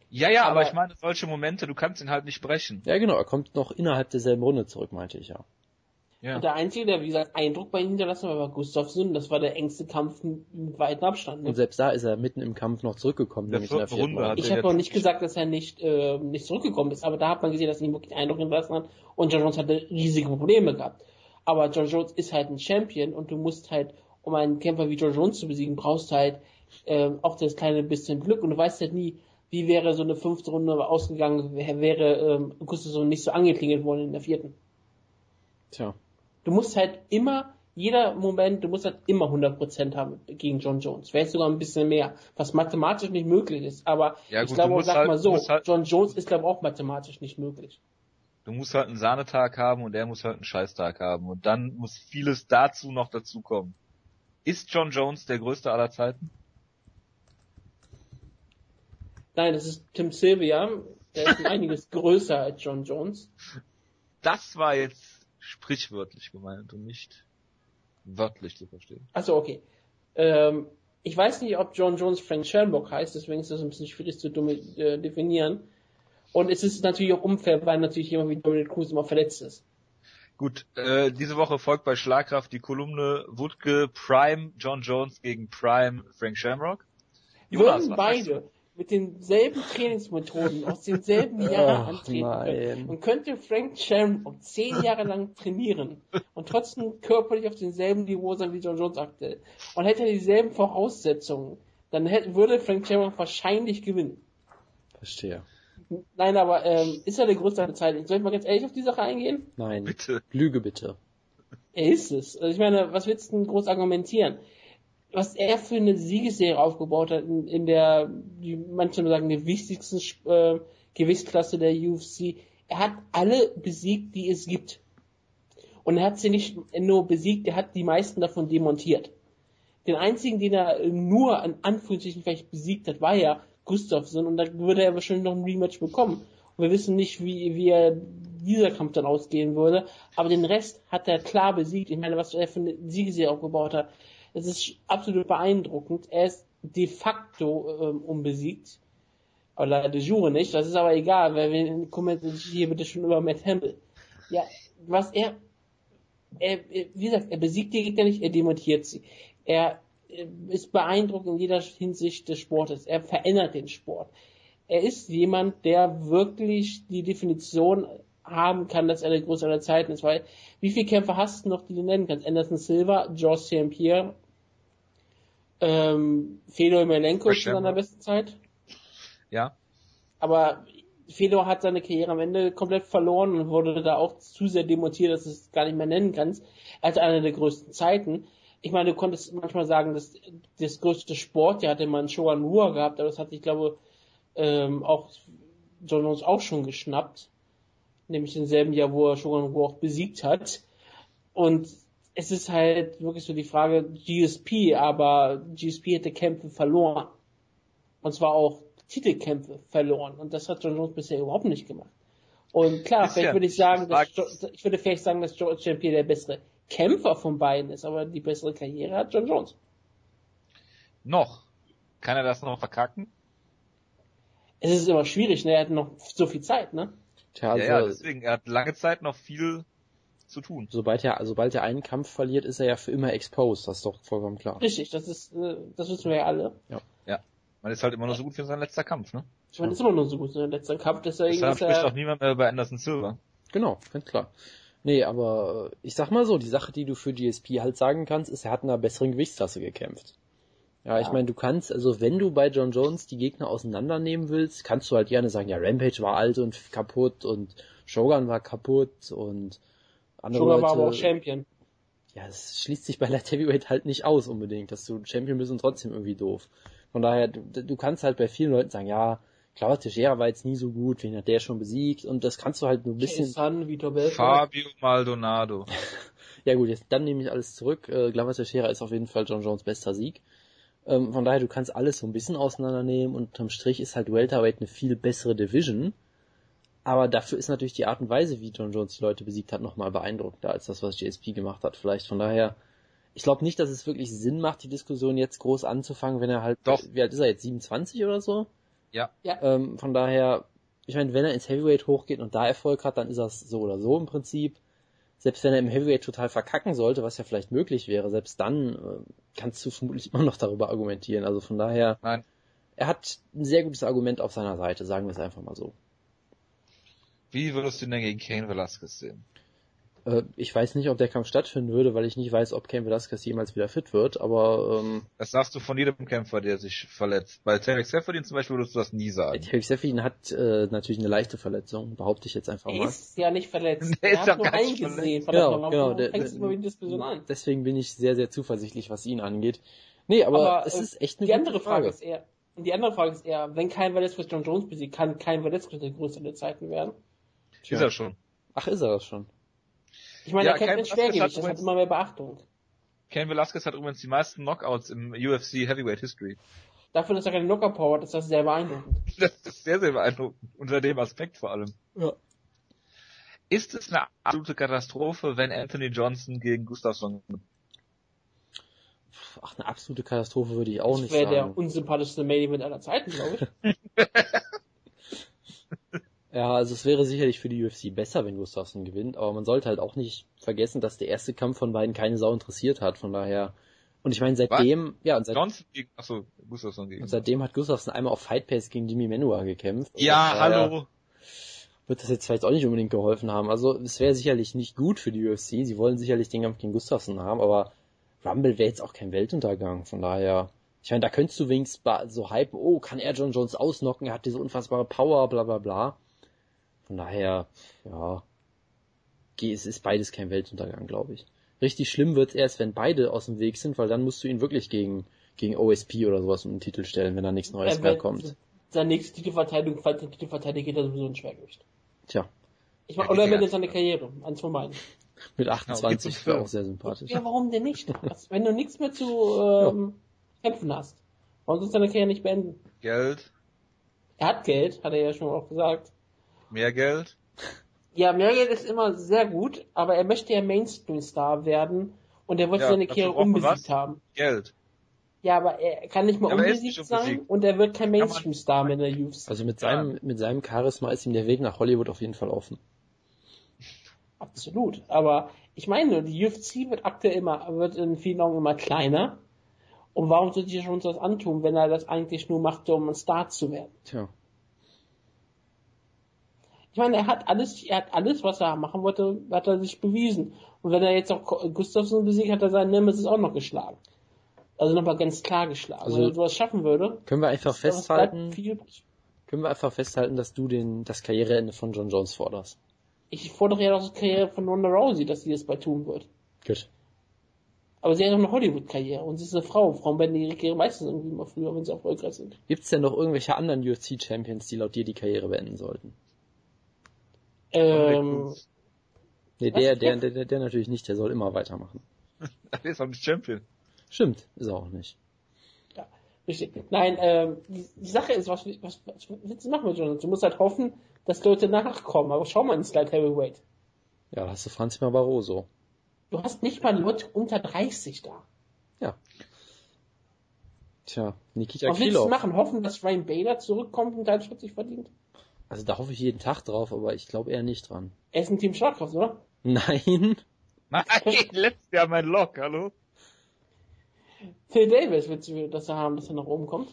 A: Ja, ja, aber, aber ich meine, solche Momente, du kannst ihn halt nicht brechen.
B: Ja, genau, er kommt noch innerhalb derselben Runde zurück, meinte ich ja.
C: Ja. Und der Einzige, der, wie gesagt, Eindruck bei ihm hinterlassen war, war Gustafsson. Das war der engste Kampf mit weiten Abstand.
B: Ne? Und selbst da ist er mitten im Kampf noch zurückgekommen,
C: der
B: nämlich in der vierten
C: Runde. Ich habe noch nicht gesagt, dass er nicht, äh, nicht zurückgekommen ist, aber da hat man gesehen, dass er ihm wirklich Eindruck hinterlassen hat und John Jones hatte riesige Probleme gehabt. Aber John Jones ist halt ein Champion und du musst halt, um einen Kämpfer wie John Jones zu besiegen, brauchst du halt äh, auch das kleine bisschen Glück und du weißt halt nie, wie wäre so eine fünfte Runde ausgegangen, wäre ähm, Gustafsson nicht so angeklingelt worden in der vierten. Tja. Du musst halt immer, jeder Moment, du musst halt immer 100% haben gegen John Jones. Vielleicht sogar ein bisschen mehr, was mathematisch nicht möglich ist. Aber ja, gut, ich glaube, sag halt, mal so, halt, John Jones ist, glaube ich, auch mathematisch nicht möglich.
A: Du musst halt einen Sahnetag haben und er muss halt einen Scheißtag haben. Und dann muss vieles dazu noch dazukommen. Ist John Jones der größte aller Zeiten?
C: Nein, das ist Tim Sylvia. Der ist einiges größer als John Jones.
A: Das war jetzt sprichwörtlich gemeint und nicht wörtlich zu verstehen.
C: Also okay. Ähm, ich weiß nicht, ob John Jones Frank Shellenbock heißt, deswegen ist das ein bisschen schwierig zu äh, definieren. Und es ist natürlich auch unfair, weil natürlich jemand wie Dominic Cruz immer verletzt ist.
A: Gut, äh, diese Woche folgt bei Schlagkraft die Kolumne Wutke Prime John Jones gegen Prime Frank Shamrock.
C: Jonas, Würden beide mit denselben Trainingsmethoden aus denselben Jahren antreten können und könnte Frank Shamrock zehn Jahre lang trainieren und trotzdem körperlich auf demselben Niveau sein wie John Jones aktuell und hätte dieselben Voraussetzungen, dann hätte, würde Frank Shamrock wahrscheinlich gewinnen.
B: Verstehe.
C: Nein, aber ähm, ist er der größte aller Zeiten? Soll ich mal ganz ehrlich auf die Sache eingehen?
B: Nein. Bitte. Lüge bitte.
C: Er ist es. Also ich meine, was willst du denn groß argumentieren? Was er für eine Siegesserie aufgebaut hat, in, in der, die manche sagen, der wichtigsten äh, Gewichtsklasse der UFC. Er hat alle besiegt, die es gibt. Und er hat sie nicht nur besiegt, er hat die meisten davon demontiert. Den einzigen, den er nur an Anführungsstrichen vielleicht besiegt hat, war ja Gustafsson und da würde er wahrscheinlich noch ein Rematch bekommen. Und wir wissen nicht, wie, wie er dieser Kampf dann ausgehen würde, aber den Rest hat er klar besiegt. Ich meine, was er für eine Siegesserie aufgebaut hat. Es ist absolut beeindruckend. Er ist de facto ähm, unbesiegt. Oder de jure nicht. Das ist aber egal, weil wir kommentieren hier bitte schon über Matt Hamill. Ja, was er, er, wie gesagt, er besiegt die Gegner nicht, er demontiert sie. Er ist beeindruckend in jeder Hinsicht des Sportes. Er verändert den Sport. Er ist jemand, der wirklich die Definition haben kann, dass er der Größte aller Zeiten ist, weil wie viele Kämpfer hast du noch, die du nennen kannst? Anderson Silva, George St. Pierre, ähm, Fedor Melenko zu seiner besten Zeit.
A: Ja.
C: Aber Fedor hat seine Karriere am Ende komplett verloren und wurde da auch zu sehr demontiert, dass du es gar nicht mehr nennen kannst, als einer der größten Zeiten. Ich meine, du konntest manchmal sagen, dass das größte Sport, ja hatte man Shogun Rua gehabt, aber das hat, ich glaube, ähm, auch John Jones auch schon geschnappt nämlich im selben Jahr, wo er Shogun Rua auch besiegt hat. Und es ist halt wirklich so die Frage GSP, aber GSP hätte Kämpfe verloren. Und zwar auch Titelkämpfe verloren. Und das hat John Jones bisher überhaupt nicht gemacht. Und klar, ist vielleicht ja, würde ich sagen, dass, ich würde vielleicht sagen, dass George Champion der bessere Kämpfer von beiden ist, aber die bessere Karriere hat John Jones.
A: Noch. Kann er das noch verkacken?
C: Es ist immer schwierig, ne? Er hat noch so viel Zeit, ne?
A: Tja, also, ja, ja, deswegen, er hat lange Zeit noch viel zu tun.
B: Sobald er, sobald er einen Kampf verliert, ist er ja für immer exposed, das ist doch vollkommen klar.
C: Richtig, das ist, äh, das wissen wir ja alle.
A: Ja. Ja. Man ist halt immer noch so gut wie sein letzter Kampf, ne?
C: Man ist immer noch so gut wie sein letzter Kampf, deswegen
A: Deshalb ist er... spricht auch niemand mehr über Anderson Silver.
B: Genau, ganz klar. Nee, aber äh, ich sag mal so, die Sache, die du für GSP halt sagen kannst, ist, er hat in einer besseren Gewichtsklasse gekämpft. Ja, ja. ich meine, du kannst, also wenn du bei John Jones die Gegner auseinandernehmen willst, kannst du halt gerne sagen, ja, Rampage war alt und kaputt und Shogun war kaputt und
C: andere Leute, war aber auch Champion.
B: Ja, es schließt sich bei Light Heavyweight halt nicht aus unbedingt, dass du Champion bist und trotzdem irgendwie doof. Von daher, du, du kannst halt bei vielen Leuten sagen, ja, Claudio Teixeira war jetzt nie so gut, wen hat der schon besiegt und das kannst du halt nur ein bisschen...
C: San, Vitor Belfort.
A: Fabio Maldonado.
B: ja gut, jetzt dann nehme ich alles zurück. Äh, Claudio Teixeira ist auf jeden Fall John Jones bester Sieg. Ähm, von daher, du kannst alles so ein bisschen auseinandernehmen und unterm Strich ist halt Welterweight eine viel bessere Division. Aber dafür ist natürlich die Art und Weise, wie John Jones die Leute besiegt hat, nochmal beeindruckender als das, was GSP gemacht hat. Vielleicht von daher, ich glaube nicht, dass es wirklich Sinn macht, die Diskussion jetzt groß anzufangen, wenn er halt,
A: Doch.
B: wie alt ist er jetzt, 27 oder so?
A: Ja.
B: ja. Ähm, von daher, ich meine, wenn er ins Heavyweight hochgeht und da Erfolg hat, dann ist das so oder so im Prinzip. Selbst wenn er im Heavyweight total verkacken sollte, was ja vielleicht möglich wäre, selbst dann äh, kannst du vermutlich immer noch darüber argumentieren. Also von daher,
A: Nein.
B: er hat ein sehr gutes Argument auf seiner Seite, sagen wir es einfach mal so.
A: Wie würdest du denn gegen Kane Velasquez sehen?
B: Äh, ich weiß nicht, ob der Kampf stattfinden würde, weil ich nicht weiß, ob Cain Velasquez jemals wieder fit wird, aber ähm,
A: Das sagst du von jedem Kämpfer, der sich verletzt. Bei Tarek Seferdin zum Beispiel würdest du das nie sagen.
B: Tarek Seferdin hat äh, natürlich eine leichte Verletzung, behaupte ich jetzt einfach mal.
C: Er ist ja nicht verletzt.
A: Der
C: er
A: ist
C: hat
A: doch
C: nur
A: gar nicht
C: eingesehen.
B: Genau, genau. Der,
C: der.
B: Deswegen bin ich sehr, sehr zuversichtlich, was ihn angeht. Nee, aber,
C: Aber,
B: es
C: äh,
B: ist echt eine
C: Die
B: gute
C: andere Frage ist eher, die andere Frage ist eher, wenn kein Velasquez John Jones besiegt, kann kein Velasquez der größte der Zeiten werden.
A: Ist er schon.
B: Ach, ist er das schon?
C: Ich meine,
A: Ja,
C: er kämpft
A: Velasquez
C: Schwergewicht,
A: hat
C: das hat immer mehr Beachtung.
A: Ken Velasquez hat übrigens die meisten Knockouts im UFC Heavyweight History.
C: Dafür, dass er keine Knocker-Power hat, ist das sehr beeindruckend.
A: Das ist sehr, sehr beeindruckend. Unter dem Aspekt vor allem.
B: Ja.
A: Ist es eine absolute Katastrophe, wenn Anthony Johnson gegen Gustafsson
B: Ach, eine absolute Katastrophe würde ich auch
C: Das
B: nicht
C: wäre der
B: sagen.
C: unsympathischste Main Event aller Zeiten, glaube ich.
B: Ja, also es wäre sicherlich für die UFC besser, wenn Gustafsson gewinnt, aber man sollte halt auch nicht vergessen, dass der erste Kampf von beiden keine Sau interessiert hat, von daher. Und ich meine, seitdem, ja, und, seit,
A: Johnson gegen, achso, Gustafsson gegen.
B: und seitdem hat Gustafsson einmal auf Fight Pass gegen Jimmy Menua gekämpft.
A: Ja,
B: daher
A: hallo.
B: Wird das jetzt vielleicht auch nicht unbedingt geholfen haben. Also es wäre sicherlich nicht gut für die UFC. Sie wollen sicherlich den Kampf gegen Gustafsson haben, aber Rumble wäre jetzt auch kein Weltuntergang. Von daher, ich meine, da könntest du wenigstens so hypen, oh, kann er John Jones ausnocken, er hat diese unfassbare Power, bla bla bla. Von daher, ja, es ist beides kein Weltuntergang, glaube ich. Richtig schlimm wird's erst, wenn beide aus dem Weg sind, weil dann musst du ihn wirklich gegen, gegen OSP oder sowas um den Titel stellen, wenn da nichts Neues
C: Er
B: mehr
C: wird-
B: kommt.
C: Seine nächste Titelverteidigung, falls der Titelverteidiger geht er sowieso ein Schwergewicht.
B: Tja,
C: Ich meine,
A: Ja,
C: oder er beendet seine Karriere. Eins von beiden.
B: mit
A: Genau,
B: 28
A: gibt's
B: wäre auch sehr sympathisch.
C: Ja, warum denn nicht? Was, wenn du nichts mehr zu ähm, kämpfen hast. Warum sollst du deine Karriere nicht beenden?
A: Geld,
C: Er hat Geld, hat er ja schon auch gesagt.
A: Mehr Geld.
C: Ja, mehr Geld ist immer sehr gut, aber er möchte ja Mainstream-Star werden und er wollte
A: Ja,
C: seine Karriere unbesiegt
A: was?
C: haben.
A: Geld.
C: Ja, aber er kann nicht mal
A: Ja,
C: unbesiegt sein
A: unbesiegt.
C: und er wird kein Mainstream-Star mehr in der UFC.
B: Also mit seinem, mit seinem Charisma ist ihm der Weg nach Hollywood auf jeden Fall offen.
C: Absolut. Aber ich meine, die UFC wird aktuell immer, wird in vielen Augen immer kleiner. Und warum sollte sich schon das antun, wenn er das eigentlich nur macht, um ein Star zu werden?
B: Tja.
C: Ich meine, er hat alles, er hat alles, was er machen wollte, hat er sich bewiesen. Und wenn er jetzt auch Gustafsson besiegt, hat er seinen Nemesis auch noch geschlagen. Also nochmal ganz klar geschlagen.
B: Also-
C: wenn er sowas schaffen würde,
B: Können wir einfach festhalten, können wir einfach festhalten, dass du den, das Karriereende von John Jones forderst.
C: Ich fordere ja auch die Karriere von Ronda Rousey, dass sie das bei tun wird.
B: Gut.
C: Aber sie hat auch eine Hollywood-Karriere und sie ist eine Frau. Frauen beenden ihre Karriere meistens irgendwie immer früher, wenn sie erfolgreich sind.
B: Gibt's denn noch irgendwelche anderen UFC-Champions, die laut dir die Karriere beenden sollten?
C: Ähm,
B: Nee, der, der, der, der, der natürlich nicht, der soll immer weitermachen.
A: Er ist auch nicht Champion.
B: Stimmt, ist er auch nicht.
C: richtig. Nein, ähm, die, die Sache ist, was, was, was willst du machen mit Jonathan? Du musst halt hoffen, dass Leute nachkommen. Aber schau mal ins Light Heavyweight.
B: Ja, da hast du Franz Barroso.
C: Du hast nicht mal Leute unter 30 da.
B: Ja. Tja, Nikita
C: Was willst du machen? Hoffen, dass Ryan Bader zurückkommt und deinen Schritt sich verdient?
B: Also da hoffe ich jeden Tag drauf, aber ich glaube eher nicht dran.
C: Er ist ein Team Schlagkraft, oder?
B: Nein.
A: Nein, letztes Jahr mein Lock, hallo?
C: Phil Davis willst du, dass er haben, dass er nach oben kommt?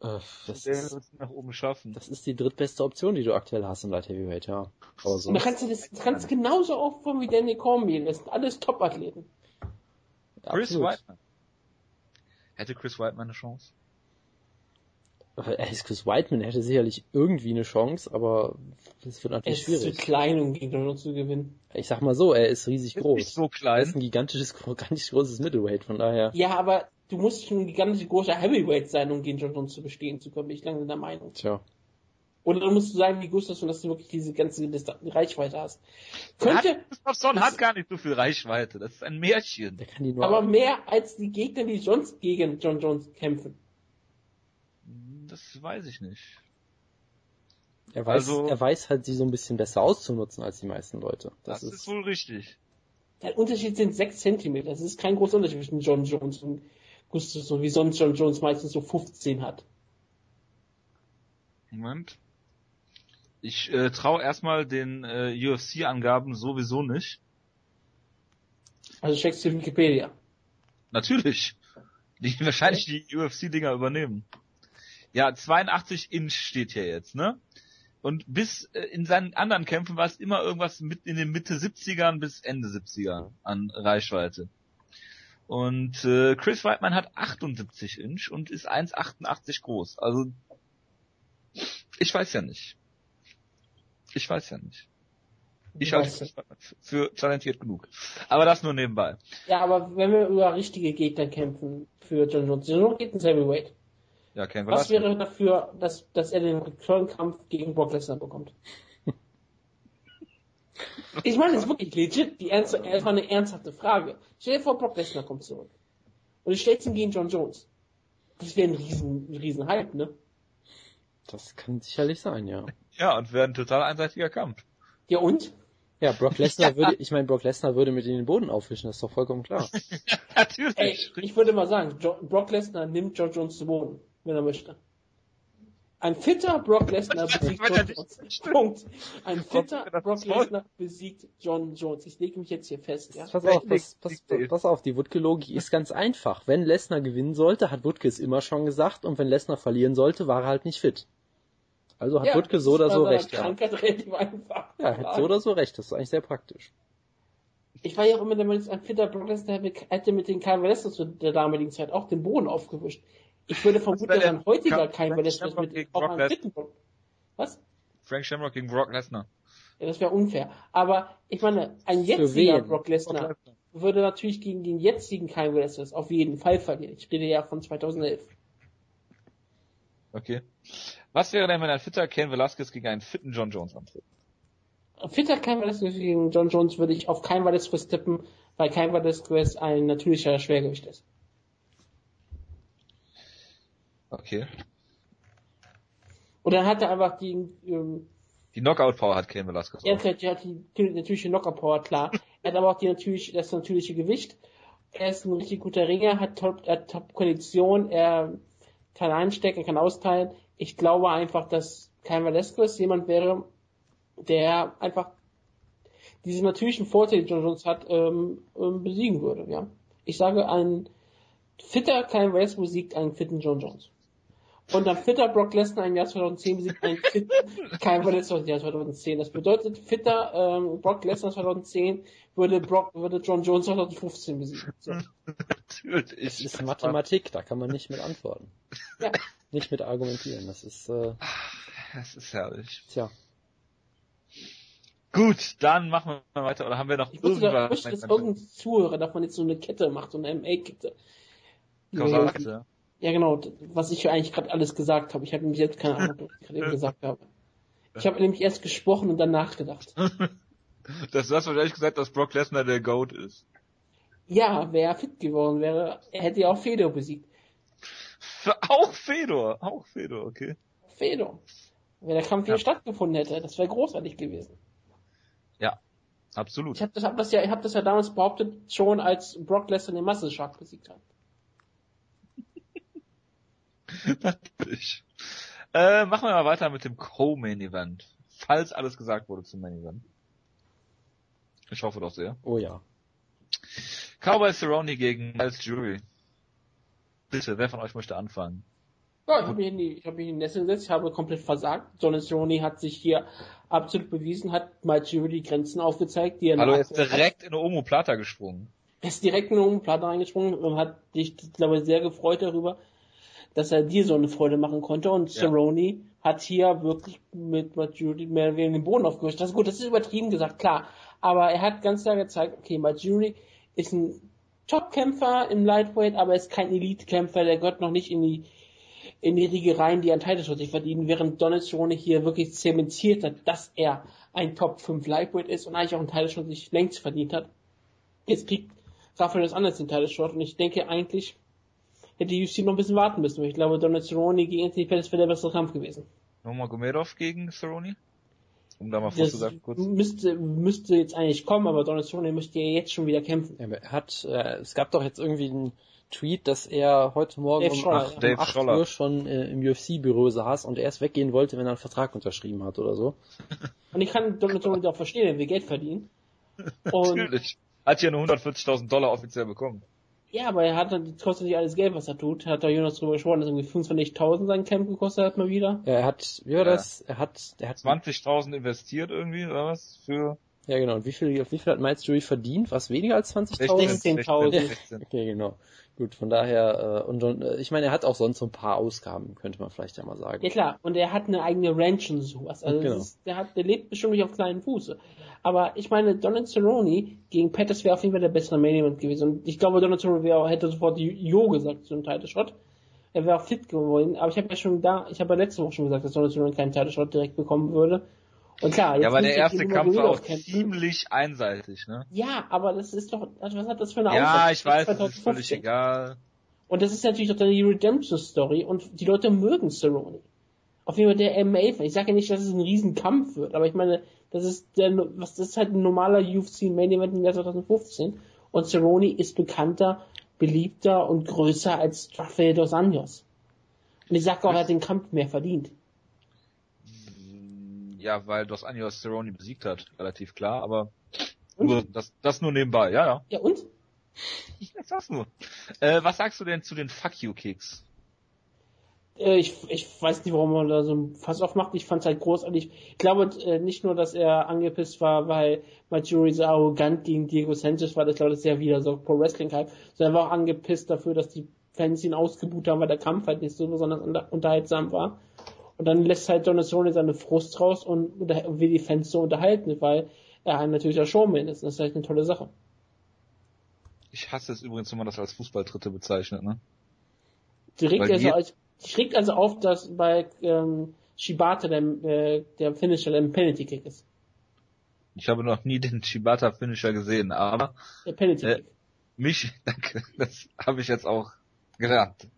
B: Äh, das,
A: Der
B: ist,
A: nach oben schaffen.
B: das ist die drittbeste Option, die du aktuell hast im Light Heavyweight, ja. Aber so.
C: Und da kannst du das, das kannst genauso aufbauen wie Danny Cormier. Das sind alles Top-Athleten.
A: Chris
B: Absolut.
A: Whiteman. Hätte Chris Whiteman eine Chance?
B: Äh, Chris Whiteman hätte sicherlich irgendwie eine Chance, aber das wird
C: Er
B: natürlich
C: ist zu
B: schwierig.
C: klein, um gegen Donald zu gewinnen.
B: Ich sag mal so, er ist riesig
A: Ist
B: groß.
A: nicht so
B: Er ist
A: klein.
B: ein gigantisches, gigantisch großes Middleweight, von daher.
C: Ja, aber du musst schon ein gigantisch großer Heavyweight sein, um gegen John Jones zu bestehen zu können, bin ich lange der Meinung.
B: Tja.
C: Oder dann musst du sagen, wie Gustavsson, dass du wirklich diese ganze Reichweite hast.
A: Hat,
C: Könnte,
A: Gustafsson hat gar nicht so viel Reichweite. Das ist ein Märchen.
B: Der kann die nur.
C: aber mehr als die Gegner, die sonst gegen John Jones kämpfen.
A: Das weiß ich nicht.
B: er weiß,
A: also-
B: er weiß halt, sie so ein bisschen besser auszunutzen als die meisten Leute.
A: Das,
B: Das,
A: ist,
B: ist,
A: wohl richtig.
C: Der Unterschied sind 6 Zentimeter. Das ist kein großer Unterschied zwischen John Jones und Gustafsson, wie sonst John Jones meistens so 15 hat.
A: Moment. Ich äh, traue erstmal den äh, UFC-Angaben sowieso nicht.
C: Also checkst du Wikipedia.
A: Natürlich. Die wahrscheinlich die UFC-Dinger übernehmen. Ja, 82 Inch steht hier jetzt, ne? Und bis äh, in seinen anderen Kämpfen war es immer irgendwas mit in den Mitte 70ern bis Ende 70er an Reichweite. Und äh, Chris Weidman hat 78 Inch und ist 1,88 groß. Also ich weiß ja nicht. Ich weiß ja nicht. Ich halte Weidman für talentiert genug. Aber das nur nebenbei.
C: Ja, aber wenn wir über richtige Gegner kämpfen für John Jones, John Jones geht ins Heavyweight.
A: Ja, Ken
C: Was
A: Velasquez.
C: wäre dafür, dass, dass er den Return-Kampf gegen Brock Lesnar bekommt? Ich meine, das ist wirklich legit, die ernst, das war eine ernsthafte Frage. Stell dir vor, Brock Lesnar kommt zurück. Und du stellst ihn gegen John Jones. Das wäre ein riesen, ein riesen Hype, ne?
B: das kann sicherlich sein, ja.
A: Ja, und wäre ein total einseitiger Kampf.
C: Ja und?
B: Ja, Brock Lesnar würde, ich meine, Brock Lesnar würde mit in den Boden aufwischen, das ist doch vollkommen klar.
A: Natürlich.
C: Ey, ich würde mal sagen, jo Brock Lesnar nimmt John Jones zu Boden, wenn er möchte. Ein fitter Brock Lesnar besiegt John Jones. Punkt. Ein fitter Brock. Lesnar besiegt John Jones. Ich lege mich jetzt hier fest, ja.
B: Pass auf, pass, pass, pass auf, die Wutke-Logik ist ganz einfach. Wenn Lesnar gewinnen sollte, hat Wutke es immer schon gesagt, und wenn Lesnar verlieren sollte, war er halt nicht fit. Also hat Wutke so oder so recht, ja.
C: Relativ einfach.
B: Ja, er hat so oder so recht, das ist eigentlich sehr praktisch.
C: Ich war ja auch immer der Meinung, ein fitter Brock Lesnar hätte mit den Kyle Velasquez zu der damaligen Zeit auch den Boden aufgewischt. Ich würde vermuten, dass ein heutiger
A: Frank
C: Velasquez
A: Shamrock
C: mit
A: gegen
C: auch einem Brock. Was?
A: Frank Shamrock gegen Brock Lesnar.
C: Ja, das wäre unfair. Aber ich meine, ein jetziger? Brock Lesnar würde natürlich gegen den jetzigen Kyle Velasquez auf jeden Fall verlieren. Ich rede ja von 2011.
A: Okay. Was wäre denn, wenn ein fitter Ken Velasquez gegen einen fitten John Jones antritt?
C: Fitter Kyle Velasquez gegen John Jones würde ich auf Kyle Velasquez tippen, weil Kyle Velasquez ein natürlicher Schwergewicht ist.
A: Okay.
C: Und dann hat er einfach die, ähm,
A: Die Knockout Power hat Ken Velasquez.
C: er hat die, hat die natürliche Knockout-Power, klar. Er hat aber auch die natürlich, das natürliche Gewicht. Er ist ein richtig guter Ringer, hat top, er hat top Kondition, er kann einstecken, er kann austeilen. Ich glaube einfach, dass Kyle Velasquez jemand wäre, der einfach diesen natürlichen Vorteil, den John Jones hat, ähm, ähm, besiegen würde, ja. Ich sage, ein fitter Kyle Velasquez besiegt einen fitten John Jones. Und ein fitter Brock Lesnar im Jahr 2010 besiegt einen fitten Kyle Velasquez im Jahr 2010. Das bedeutet, fitter ähm, Brock Lesnar 2010 würde Brock, würde John Jones 2015 besiegen. So.
A: Natürlich.
B: Das ist Mathematik, da kann man nicht mit antworten.
C: Ja.
B: Nicht mit argumentieren, das ist, äh,
A: Das ist herrlich.
B: tja.
A: Gut, dann machen wir weiter. Oder haben wir noch
C: Ich wusste, da, ich
A: irgendwas?
C: möchte, dass irgendein Zuhörer davon jetzt so eine Kette macht, so eine MA-Kette.
A: Kausalakte.
C: Ja, genau, was ich eigentlich gerade alles gesagt habe. Ich habe nämlich jetzt keine Ahnung, was ich gerade eben gesagt habe. Ich habe nämlich erst gesprochen und dann nachgedacht.
A: Das, du hast wahrscheinlich gesagt, dass Brock Lesnar der Goat ist.
C: Ja, wer fit geworden wäre, er hätte ja auch Fedor besiegt.
A: Auch Fedor. Auch Fedor, okay.
C: Fedor. Wenn der Kampf hier
A: Ja.
C: stattgefunden hätte, das wäre großartig gewesen.
A: Ja, absolut.
C: Ich habe das, hab das ja, ich habe das ja damals behauptet, schon als Brock Lesnar den Muscle Shark besiegt hat.
A: Natürlich. Äh, machen wir mal weiter mit dem Co-Main Event. Falls alles gesagt wurde zum Main Event. Ich hoffe doch sehr.
B: Oh ja.
A: Cowboy Cerrone gegen Miles Jury. Bitte, wer von euch möchte anfangen?
C: Ja, ich habe mich, in die, ich hab mich in die Nässe gesetzt, ich habe komplett versagt. John Cerrone hat sich hier absolut bewiesen, hat Miles Jury die Grenzen aufgezeigt, die er
A: Hallo, er ist direkt hat. in eine Omo Plata gesprungen.
C: Er ist direkt in eine Omo Plata reingesprungen und hat dich, glaube ich, sehr gefreut darüber, dass er dir so eine Freude machen konnte und ja. Cerrone hat hier wirklich mit Majuri mehr oder weniger den Boden aufgewischt. Das ist gut, das ist übertrieben gesagt, klar. Aber er hat ganz klar gezeigt, okay, Majuri ist ein Top-Kämpfer im Lightweight, aber er ist kein Elite-Kämpfer, der gehört noch nicht in die in die Riege rein, die an Titelschutz sich verdienen, während Donald Cerrone hier wirklich zementiert hat, dass er ein Top 5 Lightweight ist und eigentlich auch einen Titelschutz sich längst verdient hat. Jetzt kriegt Rafael das anders den Titelshot und ich denke eigentlich, hätte die UFC noch ein bisschen warten müssen. Ich glaube, Donald Cerrone gegen Anthony Pettis wäre der bessere Kampf gewesen.
A: Nochmal Gomedov gegen Cerrone?
B: Um da mal vorzusagen kurz. Müsste, müsste jetzt eigentlich kommen, aber Donald Cerrone müsste ja jetzt schon wieder kämpfen. Er hat, äh, es gab doch jetzt irgendwie einen Tweet, dass er heute Morgen Dave um, Scholler, 8, um 8 Scholler. Uhr schon äh, im UFC-Büro saß und erst weggehen wollte, wenn er einen Vertrag unterschrieben hat oder so.
C: Und ich kann Donald Cerrone auch verstehen, er will Geld verdienen.
A: Und Natürlich. Hat ja nur 140.000 Dollar offiziell bekommen.
C: Ja, aber er hat dann kostet nicht alles Geld, was er tut. Hat da Jonas drüber gesprochen, dass irgendwie 25.000 sein Camp gekostet hat mal wieder.
B: Ja, er hat, wie war das? Er hat, er hat
A: 20.000 investiert irgendwie oder was für?
B: Ja, genau. Und wie viel, wie viel hat Miles Jury verdient? Was weniger als 20.000?
C: 16.000.
B: okay, genau. Gut, von daher, äh, und, und äh, ich meine, er hat auch sonst so ein paar Ausgaben, könnte man vielleicht ja mal sagen.
C: Ja klar, und er hat eine eigene Ranch und sowas. Also genau. ist, der hat, der lebt bestimmt nicht auf kleinen Fuß. Aber ich meine, Donald Cerrone gegen Pettis wäre auf jeden Fall der bessere Main Event gewesen. Und ich glaube, Donald Cerrone wäre, hätte sofort Jo gesagt zu einem Title Shot. Er wäre auch fit geworden. Aber ich habe ja schon da, ich habe ja letzte Woche schon gesagt, dass Donald Cerrone keinen Title Shot direkt bekommen würde.
A: Und klar, ja, aber der erste Kampf war auch ziemlich einseitig, ne?
C: Ja, aber das ist doch, also was hat das für eine
A: Aussage? Ja, ich weiß, das ist völlig egal.
C: Und das ist natürlich doch dann die Redemption Story und die Leute mögen Cerrone. Auf jeden Fall der MMA. Ich sage ja nicht, dass es ein Riesenkampf wird, aber ich meine, das ist der, was, das ist halt ein normaler UFC Main Event im Jahr 2015. Und Cerrone ist bekannter, beliebter und größer als Rafael dos Anjos. Und ich sage auch, er hat den Kampf mehr verdient.
A: Ja, weil Dos Anjos Cerrone besiegt hat, relativ klar, aber nur, das, das nur nebenbei, ja, ja.
C: Ja, und?
A: Ich sag's nur. Äh, was sagst du denn zu den Fuck You Kicks?
C: Äh, ich, ich weiß nicht, warum man da so ein Fass aufmacht. Ich fand's halt großartig. Ich glaube äh, nicht nur, dass er angepisst war, weil Majuri so arrogant gegen Diego Sanchez war. Ich glaube, das ist ja wieder so Pro Wrestling Hype. Sondern er war auch angepisst dafür, dass die Fans ihn ausgebucht haben, weil der Kampf halt nicht so besonders unterhaltsam war. Und dann lässt halt Donatone seine Frust raus und will die Fans so unterhalten, weil er natürlich der Showman ist. Das ist halt eine tolle Sache.
A: Ich hasse es übrigens, wenn man das als Fußballtritte bezeichnet, ne?
C: Direkt also als ich regt also auf, dass bei ähm, Shibata der, äh, der Finisher der Penalty Kick ist.
A: Ich habe noch nie den Shibata Finisher gesehen, aber
C: der Penalty Kick. Äh,
A: mich, danke, das habe ich jetzt auch gelernt.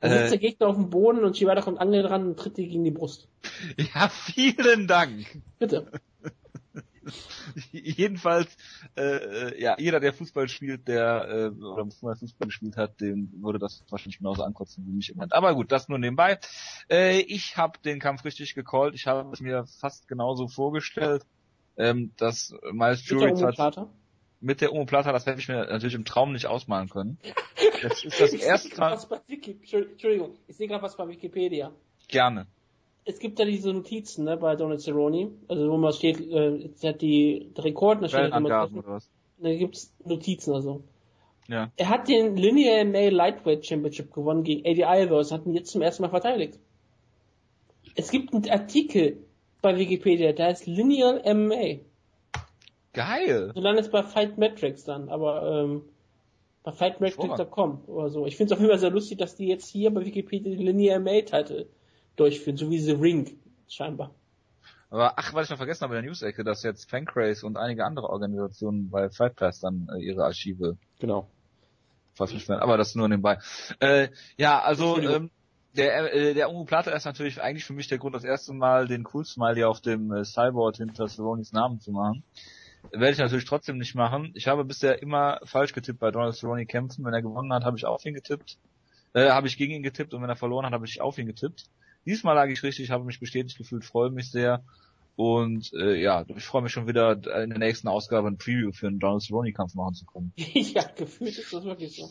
C: Da sitzt äh, der Gegner auf dem Boden und Shibata kommt an ran und tritt dir gegen die Brust.
A: Ja, vielen Dank.
C: Bitte.
A: Jedenfalls, äh, äh, ja, jeder, der Fußball spielt, der äh, oder mal Fußball gespielt hat, dem würde das wahrscheinlich genauso ankotzen wie mich im Moment. Aber gut, das nur nebenbei. Äh, ich habe den Kampf richtig gecallt. Ich habe es mir fast genauso vorgestellt, ähm, dass Miles Jury hat mit der Umo Plata, das hätte ich mir natürlich im Traum nicht ausmalen können.
C: Das ist das erste Mal. Entschuldigung, ich sehe gerade was bei Wikipedia.
A: Gerne
C: es gibt ja diese Notizen ne, bei Donald Cerrone, also wo man steht, äh, hat die, Rekorden, da steht immer was? Da gibt's Notizen also. Ja. Er hat den Linear MMA Lightweight Championship gewonnen gegen AD Alvarez, hat ihn jetzt zum ersten Mal verteidigt. Es gibt einen Artikel bei Wikipedia, der heißt Linear MMA.
A: Geil.
C: Du landest bei Fight Metrics dann, aber ähm, bei fightmetrics.com oder so. Ich finde es auf jeden Fall sehr lustig, dass die jetzt hier bei Wikipedia den Linear MMA-Titel durchführen, so wie The Ring, scheinbar.
A: Aber ach, was ich noch vergessen habe in der News-Ecke, dass jetzt Fancraze und einige andere Organisationen bei Fight Pass dann äh, ihre Archive
B: genau.
A: Aber das nur nebenbei. Äh, ja, also ähm, der äh, der Umu Plata ist natürlich eigentlich für mich der Grund, das erste Mal den Cool Smiley auf dem äh, Cyborg hinter Cerrone's Namen zu machen. Werde ich natürlich trotzdem nicht machen. Ich habe bisher immer falsch getippt bei Donald Cerrone kämpfen. Wenn er gewonnen hat, habe ich auf ihn getippt. Äh, habe ich gegen ihn getippt und wenn er verloren hat, habe ich auf ihn getippt. Diesmal lag ich richtig, habe mich bestätigt gefühlt, freue mich sehr. Und äh, ja, ich freue mich schon wieder in der nächsten Ausgabe ein Preview für einen Donald Cerrone Kampf machen zu können.
C: ja, gefühlt ist das wirklich so.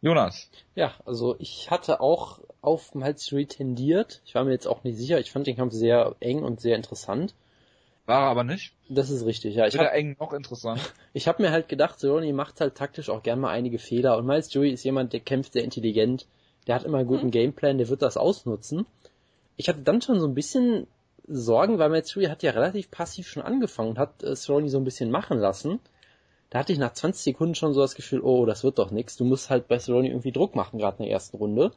A: Jonas.
B: Ja, also ich hatte auch auf Malzuri tendiert. Ich war mir jetzt auch nicht sicher. Ich fand den Kampf sehr eng und sehr interessant.
A: War er aber nicht.
B: Das ist richtig, ja.
A: Ich hab, eng noch interessant.
B: Ich habe mir halt gedacht, Cerrone macht halt taktisch auch gern mal einige Fehler und Miles Jury ist jemand, der kämpft sehr intelligent, der hat immer einen guten mhm. Gameplan, der wird das ausnutzen. Ich hatte dann schon so ein bisschen Sorgen, weil Miles Jury hat ja relativ passiv schon angefangen und hat äh, Cerrone so ein bisschen machen lassen. Da hatte ich nach 20 Sekunden schon so das Gefühl, oh, das wird doch nix. Du musst halt bei Cerrone irgendwie Druck machen, gerade in der ersten Runde.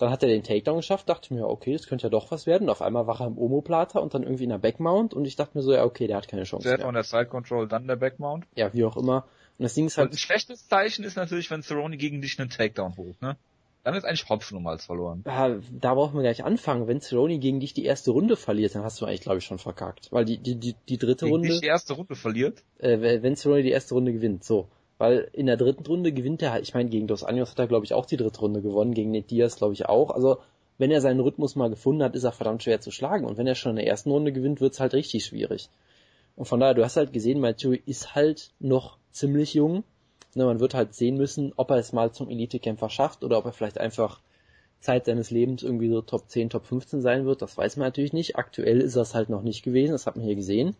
B: Dann hat er den Takedown geschafft, dachte mir, okay, das könnte ja doch was werden. auf einmal war er im Omoplata und dann irgendwie in der Backmount und ich dachte mir so, ja, okay, der hat keine Chance.
A: Zuerst von der Side Control, dann der Backmount.
B: Ja, wie auch immer. Und das Ding ist halt.
A: Und ein schlechtes Zeichen ist natürlich, wenn Cerrone gegen dich einen Takedown holt, ne? Dann ist eigentlich Hopfen um als verloren.
B: Ja, da brauchen wir gleich anfangen. Wenn Cerrone gegen dich die erste Runde verliert, dann hast du eigentlich, glaube ich, schon verkackt. Weil die, die, die, die dritte gegen Runde. Wenn
A: die erste Runde verliert?
B: Äh, wenn Cerrone die erste Runde gewinnt, so. Weil in der dritten Runde gewinnt er halt, ich meine, gegen Dos Anjos hat er, glaube ich, auch die dritte Runde gewonnen, gegen Ned Diaz, glaube ich, auch. Also, wenn er seinen Rhythmus mal gefunden hat, ist er verdammt schwer zu schlagen. Und wenn er schon in der ersten Runde gewinnt, wird's halt richtig schwierig. Und von daher, du hast halt gesehen, Matthew ist halt noch ziemlich jung. Ne, man wird halt sehen müssen, ob er es mal zum Elitekämpfer schafft oder ob er vielleicht einfach Zeit seines Lebens irgendwie so Top 10, Top 15 sein wird. Das weiß man natürlich nicht. Aktuell ist das halt noch nicht gewesen. Das hat man hier gesehen.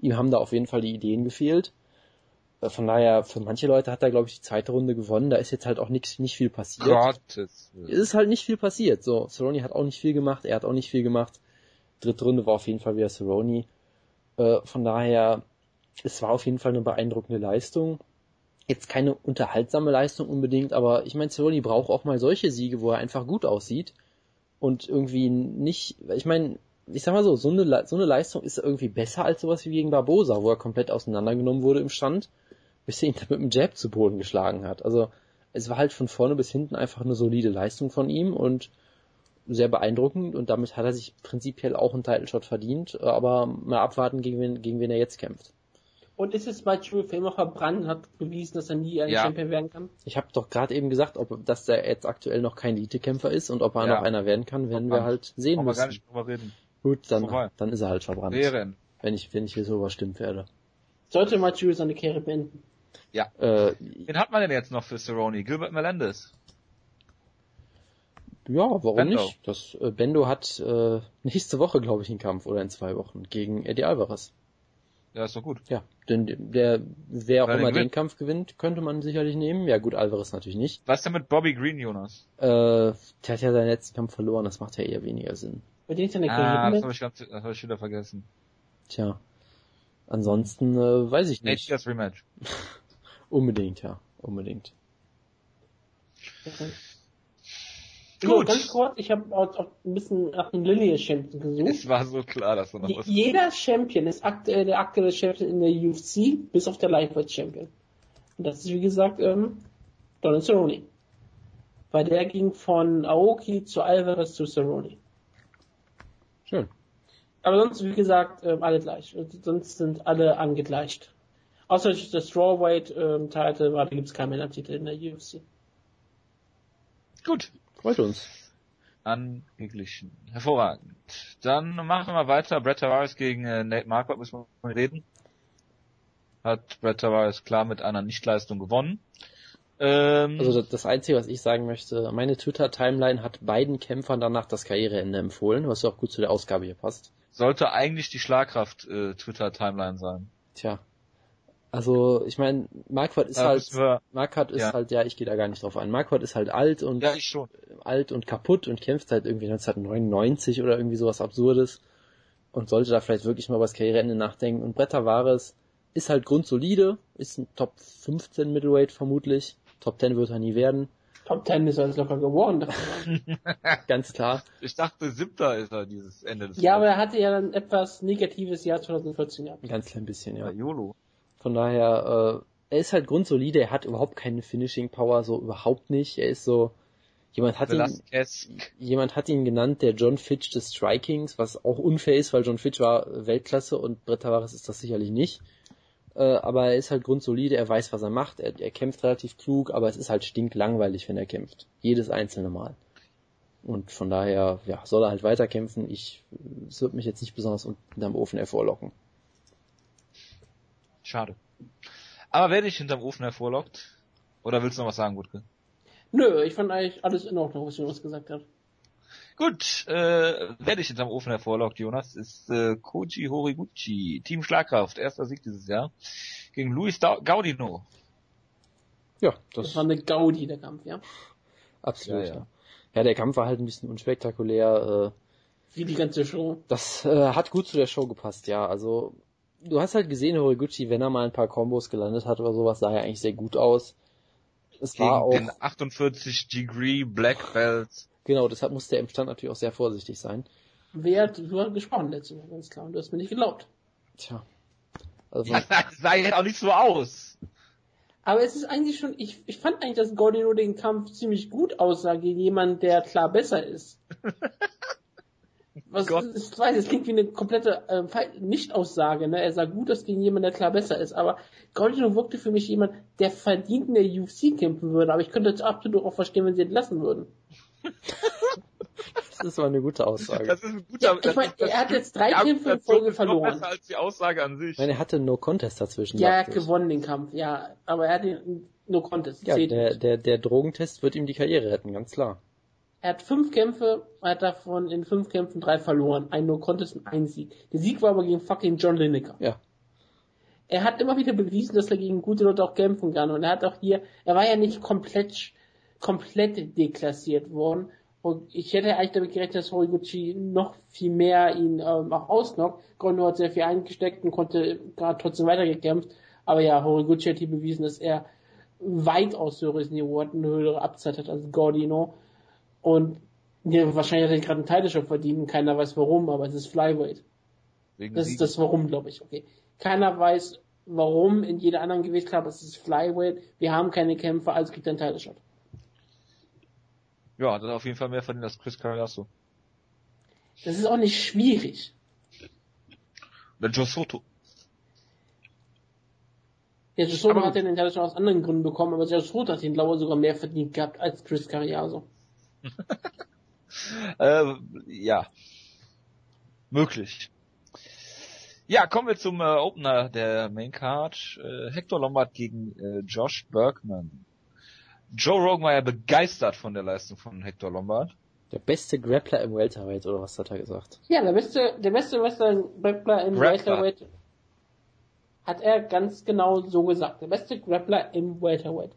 B: Ihm haben da auf jeden Fall die Ideen gefehlt. Äh, von daher, für manche Leute hat er, glaube ich, die zweite Runde gewonnen. Da ist jetzt halt auch nix, nicht viel passiert. Gottes. Es ist halt nicht viel passiert. So, Cerrone hat auch nicht viel gemacht, er hat auch nicht viel gemacht. Dritte Runde war auf jeden Fall wieder Cerrone. Äh, von daher, es war auf jeden Fall eine beeindruckende Leistung. Jetzt keine unterhaltsame Leistung unbedingt, aber ich meine, Cerrone braucht auch mal solche Siege, wo er einfach gut aussieht und irgendwie nicht, ich meine, ich sag mal so, so eine, so eine Leistung ist irgendwie besser als sowas wie gegen Barbosa, wo er komplett auseinandergenommen wurde im Stand bis er ihn dann mit dem Jab zu Boden geschlagen hat. Also es war halt von vorne bis hinten einfach eine solide Leistung von ihm und sehr beeindruckend und damit hat er sich prinzipiell auch einen Title Shot verdient, aber mal abwarten, gegen wen, gegen wen er jetzt kämpft.
C: Und ist es bei Drew Famer verbrannt, hat bewiesen, dass er nie ein ja. Champion werden kann?
B: Ich habe doch gerade eben gesagt, ob dass er jetzt aktuell noch kein Elite-Kämpfer ist und ob er ja. noch einer werden kann, werden verbrannt. wir halt sehen müssen. Wir gar nicht drüber reden. Gut, dann, dann ist er halt verbrannt. Wären. Wenn ich, wenn ich hier so überstimmt werde.
C: Sollte Matthew seine Karriere beenden?
A: Ja. Äh, Wen hat man denn jetzt noch für Cerrone? Gilbert Melendez.
B: Ja, warum Bendo. nicht? Das äh, Bendo hat äh, nächste Woche, glaube ich, einen Kampf oder in zwei Wochen gegen Eddie Alvarez.
A: Ja, ist doch gut.
B: Ja, denn der, wer auch immer den Kampf gewinnt, könnte man sicherlich nehmen. Ja, gut, Alvarez natürlich nicht.
A: Was denn mit Bobby Green, Jonas?
B: Äh, der hat ja seinen letzten Kampf verloren, das macht ja eher weniger Sinn.
A: Mit dem seine ah, das habe ich, das hab ich wieder vergessen.
B: Tja. Ansonsten äh, weiß ich nicht.
A: Nate das Rematch.
B: Unbedingt, ja. Unbedingt.
C: Okay. Gut. ganz kurz, ich habe auch, ein bisschen nach dem Lineage Champion gesucht.
A: Es war so klar, dass du noch
C: was Jeder Champion ist aktuell der aktuelle Champion in der UFC, bis auf der Lightweight Champion. Und das ist wie gesagt ähm, Donald Cerrone. Weil der ging von Aoki zu Alvarez zu Cerrone.
B: Schön.
C: Aber sonst, wie gesagt, ähm, alle gleich. Sonst sind alle angegleicht. Außer das Strawweight ähm, Title war, da gibt's keinen Männertitel in der UFC.
A: Gut. Freut uns. Angeglichen. Hervorragend. Dann machen wir weiter. Brett Tavares gegen äh, Nate Marquardt müssen wir mal reden. Hat Brett Tavares klar mit einer Nichtleistung gewonnen.
B: Ähm, also das, das Einzige, was ich sagen möchte, meine Twitter-Timeline hat beiden Kämpfern danach das Karriereende empfohlen, was ja auch gut zu der Ausgabe hier passt.
A: Sollte eigentlich die Schlagkraft äh, Twitter-Timeline sein.
B: Tja. Also, ich meine, Marquardt ist ja, halt, Marquardt ist ja. halt, ja, ich gehe da gar nicht drauf ein. Marquardt ist halt alt und,
A: ja, ich schon.
B: alt und kaputt und kämpft halt irgendwie 1999 oder irgendwie sowas Absurdes und sollte da vielleicht wirklich mal über das Karriereende nachdenken. Und Brett Tavares ist halt grundsolide, ist ein Top 15 Middleweight vermutlich. Top 10 wird er nie werden.
C: Top 10 ist er locker geworden.
B: Ganz klar.
A: Ich dachte, siebter ist er dieses Ende des
C: Ja, aber er hatte ja ein etwas negatives Jahr 2014 gehabt.
B: Ein ganz klein bisschen, ja. ja
A: YOLO.
B: Von daher, äh, er ist halt grundsolide, er hat überhaupt keine Finishing Power, so überhaupt nicht. Er ist so, jemand hat ihn, jemand hat ihn genannt, der John Fitch des Strikings, was auch unfair ist, weil John Fitch war Weltklasse und Brett Tavares ist das sicherlich nicht. Äh, aber er ist halt grundsolide, er weiß, was er macht, er, er kämpft relativ klug, aber es ist halt stinklangweilig, wenn er kämpft. Jedes einzelne Mal. Und von daher, ja, soll er halt weiterkämpfen. Ich, es wird mich jetzt nicht besonders unterm Ofen hervorlocken.
A: Schade. Aber wer dich hinterm Ofen hervorlockt? Oder willst du noch was sagen, Gutke?
C: Nö, ich fand eigentlich alles in Ordnung, was Jonas gesagt hat.
A: Gut, äh, wer dich hinterm Ofen hervorlockt, Jonas, ist äh, Koji Horiguchi, Team Schlagkraft, erster Sieg dieses Jahr, gegen Luis Gaudino.
B: Ja,
C: das, das war eine Gaudi, der Kampf, ja.
B: Absolut, ja, ja. ja. der Kampf war halt ein bisschen unspektakulär.
C: Äh, Wie die ganze Show.
B: Das äh, hat gut zu der Show gepasst, ja. Also, du hast halt gesehen, Horiguchi, wenn er mal ein paar Kombos gelandet hat oder sowas, sah er eigentlich sehr gut aus.
A: Es gegen war auch, den 48 Degree Black Belt.
B: Genau, deshalb musste er im Stand natürlich auch sehr vorsichtig sein.
C: Wer hat, du hast gesprochen letzte Woche, ganz klar, und du hast mir nicht geglaubt.
B: Tja.
A: Also, das sah jetzt auch nicht so aus.
C: Aber es ist eigentlich schon, ich, ich fand eigentlich, dass Gordino den Kampf ziemlich gut aussah gegen jemanden, der klar besser ist. Was, Gott. ich weiß, es klingt wie eine komplette äh, Nicht-Aussage, ne? Er sah gut aus gegen jemanden, der klar besser ist, aber Gordino wirkte für mich jemand, der verdient in der UFC kämpfen würde, aber ich könnte das absolut auch verstehen, wenn sie entlassen würden.
B: Das ist aber eine gute Aussage.
A: Das ist ein guter,
C: ja, ich meine, er hat jetzt drei Kämpfe in Folge verloren.
A: Besser als die Aussage an sich. Ich
B: meine, er hatte No Contest dazwischen.
C: Ja, er hat gewonnen den Kampf, ja. Aber er hat den No Contest.
B: Ja, der, der, der Drogentest wird ihm die Karriere retten, ganz klar.
C: Er hat fünf Kämpfe, er hat davon in fünf Kämpfen drei verloren. Ein No Contest und ein Sieg. Der Sieg war aber gegen fucking John Lineker.
B: Ja.
C: Er hat immer wieder bewiesen, dass er gegen gute Leute auch kämpfen kann. Und er hat auch hier, er war ja nicht komplett, komplett deklassiert worden. Und ich hätte eigentlich damit gerechnet, dass Horiguchi noch viel mehr ihn ähm, auch ausnockt. Gondo hat sehr viel eingesteckt und konnte gerade trotzdem weitergekämpft. Aber ja, Horiguchi hat hier bewiesen, dass er weitaus höheres Niveau hat, eine höhere Abzeit hat als Gordino. Und ja, wahrscheinlich hat er gerade einen Title verdient, keiner weiß warum, aber es ist Flyweight. Wegen das ist das Warum, glaube ich. Okay. Keiner weiß warum in jeder anderen Gewichtsklasse, es ist Flyweight, wir haben keine Kämpfer, also kriegt er einen Title Shot.
A: Ja, hat er auf jeden Fall mehr verdient als Chris Carriasso.
C: Das ist auch nicht schwierig.
A: Oder Joe Soto.
C: Ja, Joe Soto hat den Title Shot aus anderen Gründen bekommen, aber Joe Soto hat den Lauer sogar mehr verdient gehabt als Chris Carriasso.
A: äh, ja. Möglich. Ja, kommen wir zum äh, Opener der Main Card. Äh, Hector Lombard gegen äh, Josh Bergman. Joe Rogan war ja begeistert von der Leistung von Hector Lombard.
B: Der beste Grappler im Welterweight, oder was hat er gesagt?
C: Ja, der beste, der beste Grappler im Grappler. Welterweight hat er ganz genau so gesagt. Der beste Grappler im Welterweight.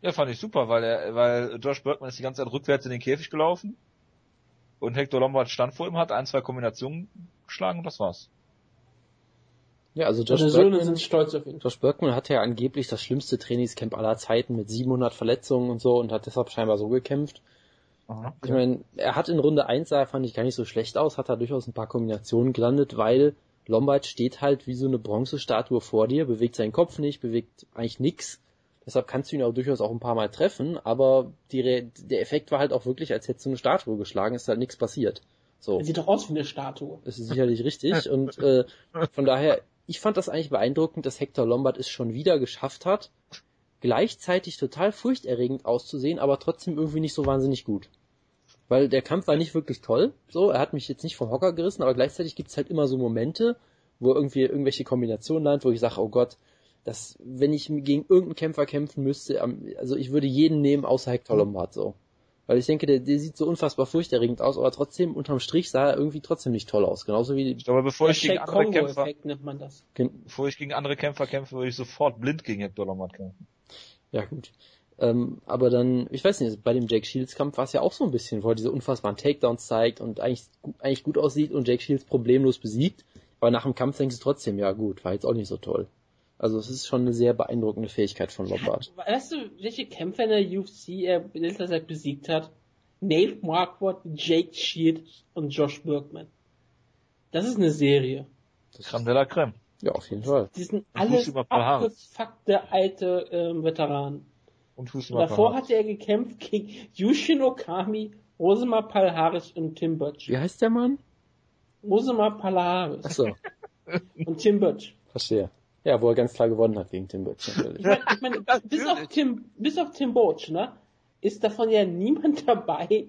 A: Ja, fand ich super, weil er, weil Josh Bergman ist die ganze Zeit rückwärts in den Käfig gelaufen und Hector Lombard stand vor ihm, hat ein, zwei Kombinationen geschlagen und das war's.
B: Ja, also Josh Bergman, sind stolz auf ihn. Josh Bergman hatte ja angeblich das schlimmste Trainingscamp aller Zeiten mit 700 Verletzungen und so und hat deshalb scheinbar so gekämpft. Okay. Ich meine, er hat in Runde 1 sah, fand ich gar nicht so schlecht aus, hat da durchaus ein paar Kombinationen gelandet, weil Lombard steht halt wie so eine Bronzestatue vor dir, bewegt seinen Kopf nicht, bewegt eigentlich nix Deshalb kannst du ihn auch durchaus auch ein paar Mal treffen, aber die, der Effekt war halt auch wirklich, als hättest du eine Statue geschlagen, ist halt nichts passiert. So.
C: Er sieht doch aus wie eine Statue.
B: Das ist sicherlich richtig und äh, von daher, ich fand das eigentlich beeindruckend, dass Hector Lombard es schon wieder geschafft hat, gleichzeitig total furchterregend auszusehen, aber trotzdem irgendwie nicht so wahnsinnig gut. Weil der Kampf war nicht wirklich toll, so, er hat mich jetzt nicht vom Hocker gerissen, aber gleichzeitig gibt's halt immer so Momente, wo irgendwie irgendwelche Kombinationen landet, wo ich sage, oh Gott, dass wenn ich gegen irgendeinen Kämpfer kämpfen müsste, also ich würde jeden nehmen außer Hector mhm. Lombard so. Weil ich denke, der, der sieht so unfassbar furchterregend aus, aber trotzdem unterm Strich sah er irgendwie trotzdem nicht toll aus. Genauso wie
A: ich glaube, bevor ich gegen andere Kämpfer,
C: nennt man das.
A: Bevor ich gegen andere Kämpfer kämpfe, würde ich sofort blind gegen Hector Lombard kämpfen.
B: Ja gut. Ähm, aber dann, ich weiß nicht, bei dem Jake Shields Kampf war es ja auch so ein bisschen, wo er diese unfassbaren Takedowns zeigt und eigentlich, eigentlich gut aussieht und Jake Shields problemlos besiegt. Aber nach dem Kampf denkst du trotzdem, ja gut, war jetzt auch nicht so toll. Also es ist schon eine sehr beeindruckende Fähigkeit von Lombard.
C: Weißt du, welche Kämpfer in der UFC er in letzter Zeit besiegt hat? Nate Marquardt, Jake Shields und Josh Bergman. Das ist eine Serie.
A: Das ist Creme de la Creme.
B: Ja, auf jeden Fall.
C: Die sind alles abgefuckte alte ähm, Veteranen. Und, und davor hatte er gekämpft gegen Yushin Okami, Rosema Palhares und Tim Butch.
B: Wie heißt der Mann?
C: Rosema Palhares.
B: Achso.
C: und Tim Butch.
B: Verstehe. Ja, wo er ganz klar gewonnen hat gegen Tim Burch
C: natürlich. ich meine, ich mein, bis auf Tim, bis auf Tim Burch, ne, ist davon ja niemand dabei,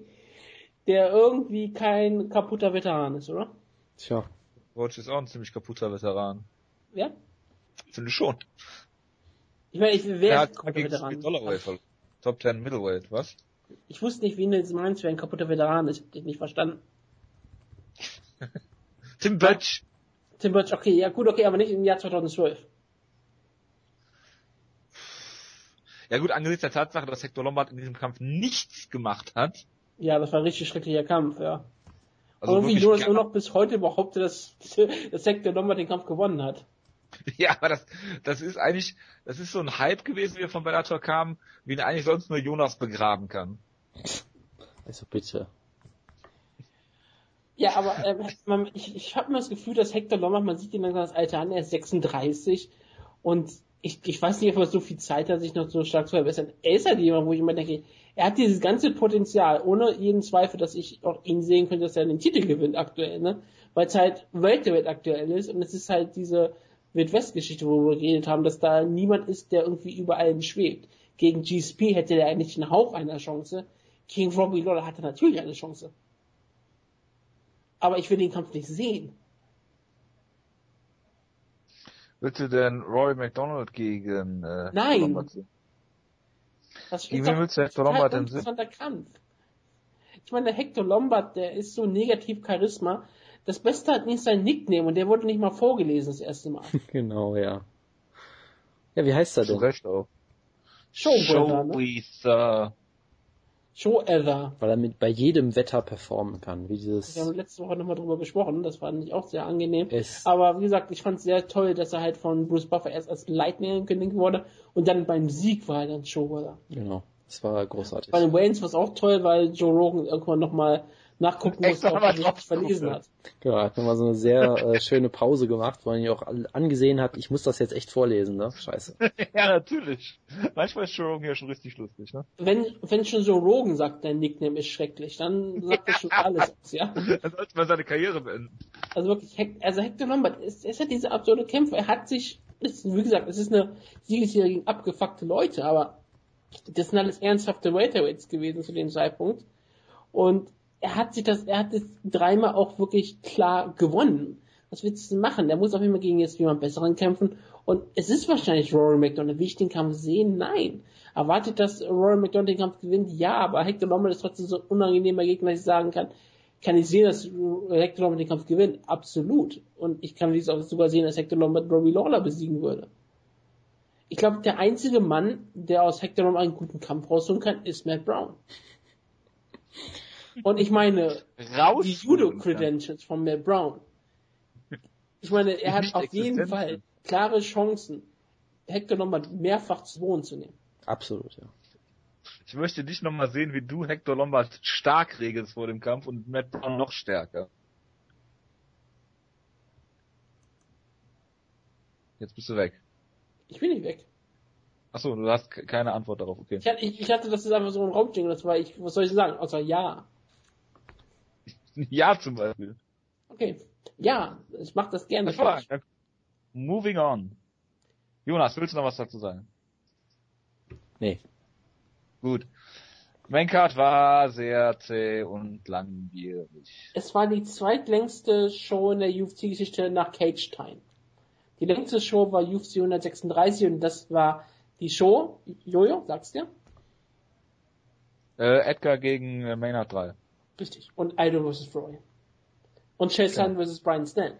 C: der irgendwie kein kaputter Veteran ist, oder?
A: Tja. Roach ist auch ein ziemlich kaputter Veteran.
C: Ja?
A: Finde ich schon.
C: Ich meine, ich wäre
A: ja, kaputter Veteran. Top 10 Middleweight, was?
C: Ich wusste nicht, wie du jetzt meinst, wer ein kaputter Veteran ist. Ich hab dich nicht verstanden.
A: Tim Butch.
C: Tim Butch, okay, ja gut, okay, aber nicht im Jahr 2012.
A: Ja gut, angesichts der Tatsache, dass Hector Lombard in diesem Kampf nichts gemacht hat.
C: Ja, das war ein richtig schrecklicher Kampf, ja. Also und irgendwie Jonas nur noch bis heute behauptet, dass, dass Hector Lombard den Kampf gewonnen hat.
A: Ja, aber das, das ist eigentlich, das ist so ein Hype gewesen, wie er von Bellator kam, wie ihn eigentlich sonst nur Jonas begraben kann.
B: Also bitte.
C: Ja, aber äh, man, ich, ich habe immer das Gefühl, dass Hector Lombard, man sieht ihn dann das Alter an, er ist 36 und ich, ich weiß nicht, ob er so viel Zeit hat, sich noch so stark zu verbessern. Er ist halt jemand, wo ich immer denke, er hat dieses ganze Potenzial, ohne jeden Zweifel, dass ich auch ihn sehen könnte, dass er den Titel gewinnt aktuell, ne? Weil es halt Welterweight aktuell ist und es ist halt diese Wildwest-Geschichte, wo wir geredet haben, dass da niemand ist, der irgendwie über allen schwebt. Gegen GSP hätte er eigentlich einen Hauch einer Chance. Gegen Robbie Lawler hatte natürlich eine Chance. Aber ich will den Kampf nicht sehen.
A: Willst du denn Roy McDonald gegen äh,
C: Nein.
A: Lombard sehen? Gegen wen willst du Hector Lombard denn
C: sehen? Kampf. Ich meine, der Hector Lombard, der ist so negativ Charisma, das Beste hat nicht sein Nickname und der wurde nicht mal vorgelesen das erste Mal.
B: genau, ja. Ja, wie heißt er denn?
A: Zu Recht auch.
C: Showbrother,
A: Show
C: Show Ether.
B: Weil er mit bei jedem Wetter performen kann, wie dieses.
C: Wir haben letzte Woche nochmal drüber gesprochen, das fand ich auch sehr angenehm. Aber wie gesagt, ich fand es sehr toll, dass er halt von Bruce Buffer erst als Lightning angekündigt wurde und dann beim Sieg war er dann Showbrother.
B: Genau. Das war großartig.
C: Bei den Waynes war es auch toll, weil Joe Rogan irgendwann nochmal nachgucken muss, ob er was verlesen hat.
B: Genau, hat nochmal so eine sehr äh, schöne Pause gemacht, wo man ihn auch angesehen hat, ich muss das jetzt echt vorlesen, ne? Scheiße.
A: ja, natürlich. Manchmal ist Joe Rogan ja schon richtig lustig, ne?
C: Wenn, wenn schon so Rogan sagt, dein Nickname ist schrecklich, dann sagt er schon alles aus, ja?
A: Dann sollte man seine Karriere beenden.
C: Also wirklich, also Hector Lombard ist, ist ja diese absurde Kämpfer. Er hat sich, ist, wie gesagt, es ist eine Siegesserie gegen abgefuckte Leute, aber das sind alles ernsthafte Welterweights gewesen zu dem Zeitpunkt. Und er hat sich das, er hat das dreimal auch wirklich klar gewonnen. Was willst du machen? Der muss auf jeden Fall gegen jetzt jemand Besseren kämpfen. Und es ist wahrscheinlich Rory McDonald. Will ich den Kampf sehen? Nein. Erwartet, dass Rory McDonald den Kampf gewinnt? Ja, aber Hector Lombard ist trotzdem so ein unangenehmer Gegner, dass ich sagen kann, kann ich sehen, dass Hector Lombard den Kampf gewinnt? Absolut. Und ich kann auch sogar sehen, dass Hector Lombard Robbie Lawler besiegen würde. Ich glaube, der einzige Mann, der aus Hector Lombard einen guten Kampf rausholen kann, ist Matt Brown. Und ich meine,
A: Raus
C: die Judo-Credentials von Matt Brown. Ich meine, er hat auf jeden Fall klare Chancen, Hector nochmal mehrfach zu Boden zu nehmen.
B: Absolut, ja.
A: Ich möchte dich nochmal sehen, wie du Hector Lombard stark regelst vor dem Kampf und Matt Brown noch stärker. Jetzt bist du weg.
C: Ich bin nicht weg.
A: Achso, du hast keine Antwort darauf, okay.
C: Ich hatte, ich, ich hatte das ist einfach so ein Raumding, das war ich, was soll ich sagen, außer ja.
A: Ja zum Beispiel.
C: Okay. Ja, ich mach das gerne. Das
A: Moving on. Jonas, willst du noch was dazu sagen?
B: Nee.
A: Gut. Maincard war sehr zäh und langwierig.
C: Es war die zweitlängste Show in der UFC-Geschichte nach Cage Time. Die längste Show war UFC 136 und das war die Show. Jojo, sagst du?
A: Äh, Edgar gegen äh, Maynard 3.
C: Richtig. Und Idol vs. Roy. Und Chase Hunt vs. Brian Stan.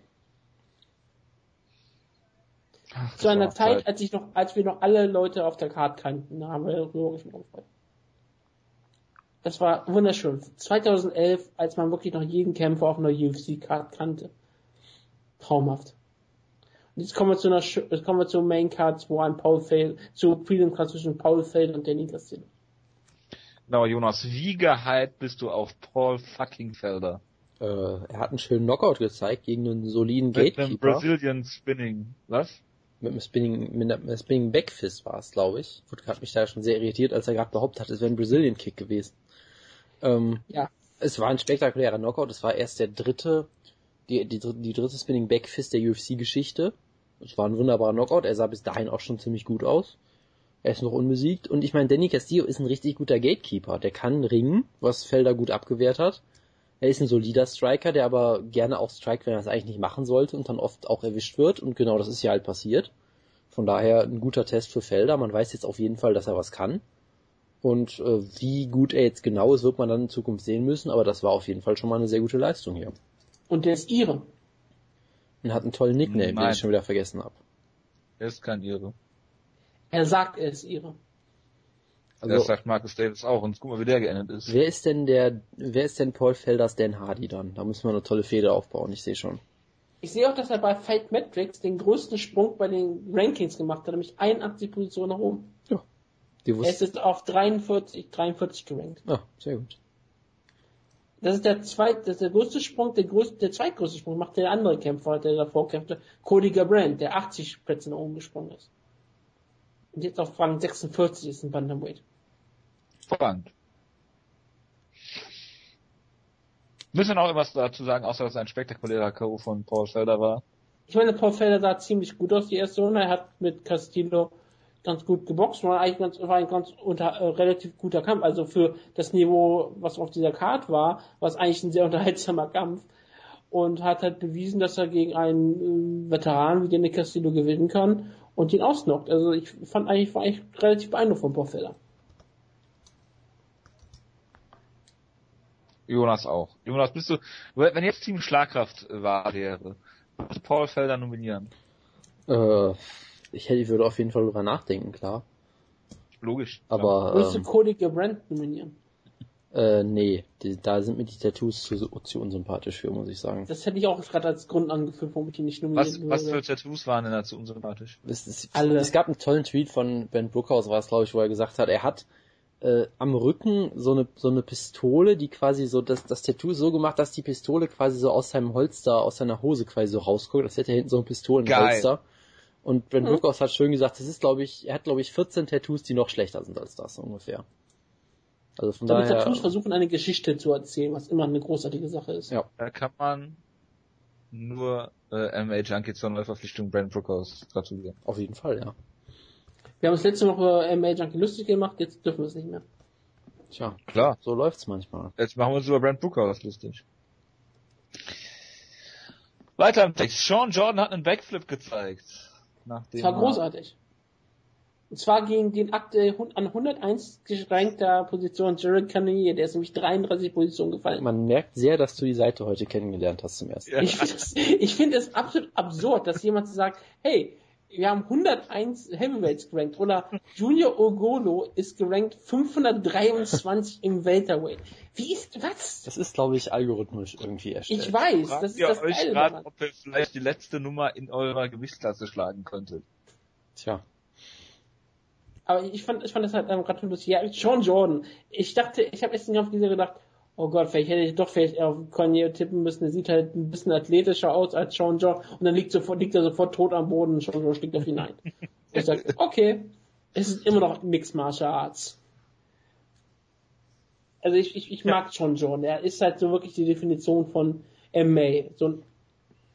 C: Ach, Zu einer Zeit, Zeit, als ich noch, als wir noch alle Leute auf der Karte kannten, haben wir darüber gesprochen. Das war wunderschön. 2011, als man wirklich noch jeden Kämpfer auf einer UFC-Card kannte. Traumhaft. Und jetzt kommen wir zu einer, jetzt kommen wir zur Main Card, wo ein Paul Feld, zu Freedom Card zwischen Paul Feld und Danny Garcia.
A: Genau, Jonas, wie gehypt bist du auf Paul fucking Felder?
B: Äh, er hat einen schönen Knockout gezeigt gegen einen soliden
A: mit
B: Gatekeeper.
A: Mit einem Brazilian Spinning, was?
B: Mit einem Spinning, mit einem Spinning Backfist war es, glaube ich. Wurde hat mich da schon sehr irritiert, als er gerade behauptet hat, es wäre ein Brazilian Kick gewesen. Ähm,
C: ja.
B: Es war ein spektakulärer Knockout. Es war erst der dritte, die, die, die dritte Spinning Backfist der UFC-Geschichte. Es war ein wunderbarer Knockout. Er sah bis dahin auch schon ziemlich gut aus. Er ist noch unbesiegt. Und ich meine, Danny Castillo ist ein richtig guter Gatekeeper. Der kann ringen, was Felder gut abgewehrt hat. Er ist ein solider Striker, der aber gerne auch strikt, wenn er es eigentlich nicht machen sollte und dann oft auch erwischt wird. Und genau das ist ja halt passiert. Von daher ein guter Test für Felder. Man weiß jetzt auf jeden Fall, dass er was kann. Und äh, wie gut er jetzt genau ist, wird man dann in Zukunft sehen müssen. Aber das war auf jeden Fall schon mal eine sehr gute Leistung hier.
C: Und der ist ihre.
B: Und hat einen tollen Nickname, Nein. den ich schon wieder vergessen habe.
A: Er ist kein ihre.
C: Er sagt, er ist ihre.
A: Also, das sagt Marcus Davis auch und guck mal, wie der geendet ist.
B: Wer ist denn der, wer ist denn Paul Felders Dan Hardy dann? Da müssen wir eine tolle Fehde aufbauen, ich sehe schon.
C: Ich sehe auch, dass er bei Fight Metrics den größten Sprung bei den Rankings gemacht hat, nämlich 81 Positionen nach oben. Ja. Die er ist jetzt auf 43, 43 gerankt.
B: Ja, sehr gut.
C: Das ist der zweite, das ist der größte Sprung, der größte, der zweitgrößte Sprung macht der andere Kämpfer, der davor kämpfte, Cody Garbrandt, der 80 Plätze nach oben gesprungen ist. Und jetzt auf Rang 46 ist ein Bantamweight.
A: Spannend. Müssen wir noch irgendwas dazu sagen, außer dass es ein spektakulärer K.O. von Paul Felder war?
C: Ich meine, Paul Felder sah ziemlich gut aus die erste Runde. Er hat mit Castillo ganz gut geboxt, war eigentlich ganz, war ein ganz unter, äh, relativ guter Kampf. Also für das Niveau, was auf dieser Card war, war es eigentlich ein sehr unterhaltsamer Kampf und hat halt bewiesen, dass er gegen einen äh, Veteran wie den Castillo gewinnen kann und ihn ausnockt. Also ich fand eigentlich, war eigentlich relativ beeindruckt von Paul Felder.
A: Jonas auch. Jonas, bist du, wenn jetzt Team Schlagkraft war, wäre, würdest Paul Felder nominieren?
B: Äh, ich hätte, ich würde auf jeden Fall drüber nachdenken, klar.
A: Logisch.
B: Aber,
C: Würdest ähm, du Cody Brand nominieren?
B: Äh, nee, die, da sind mir die Tattoos zu, zu unsympathisch für, muss ich sagen.
C: Das hätte ich auch gerade als Grund angeführt, warum ich ihn nicht nominieren
A: was, würde. Was für Tattoos waren denn da zu unsympathisch?
B: Es, es, Alle. es gab einen tollen Tweet von Ben Brookhouse, war es glaube ich, wo er gesagt hat, er hat äh, am Rücken so eine so eine Pistole, die quasi so das das Tattoo so gemacht, dass die Pistole quasi so aus seinem Holster, aus seiner Hose quasi so rausguckt, als hätte er hinten so ein Pistolenholster. Geil. Und Ben. Brookhouse hat schön gesagt, das ist glaube ich, er hat glaube ich 14 Tattoos, die noch schlechter sind als das ungefähr.
C: Also von Damit daher. Tattoos versuchen eine Geschichte zu erzählen, was immer eine großartige Sache ist.
A: Ja. Da kann man nur äh, MA Junkie zur Neuverpflichtung Brand Brookhouse gratulieren.
B: Auf jeden Fall, ja.
C: Wir haben das letzte Mal über MA Junkie lustig gemacht, jetzt dürfen wir es nicht mehr.
B: Tja, klar. So läuft's manchmal.
A: Jetzt machen wir uns über Brand Brookhouse lustig. Weiter im Text. Sean Jordan hat einen Backflip gezeigt.
C: Das war großartig. Und zwar gegen den aktuell an 101 geschränkter Position Jared Cannonier, der ist nämlich 33 Positionen gefallen.
B: Man merkt sehr, dass du die Seite heute kennengelernt hast zum ersten
C: Mal. Ich finde es absolut absurd, dass jemand sagt, hey, wir haben 101 Heavyweights gerankt oder Junior Ogolo ist gerankt 523 im Welterweight. Wie ist was?
B: Das ist, glaube ich, algorithmisch irgendwie erstellt.
C: Ich weiß, Fragt das ist das
A: euch Geile grad, ob ihr vielleicht die letzte Nummer in eurer Gewichtsklasse schlagen könntet.
B: Tja.
C: Aber ich fand, ich fand das halt ähm, gerade lustig. Ja, Sean Jordan. Ich dachte, ich habe erst auf dieser gedacht, oh Gott, vielleicht hätte ich doch vielleicht auf Kanye tippen müssen. Er sieht halt ein bisschen athletischer aus als Sean Jordan und dann liegt, sofort, liegt er sofort tot am Boden und Sean Jordan schlägt auf ihn ein. ich sag, okay, es ist immer noch Mixed Martial Arts. Also ich, ich, ich mag Sean Jordan. Er ist halt so wirklich die Definition von MA. So ein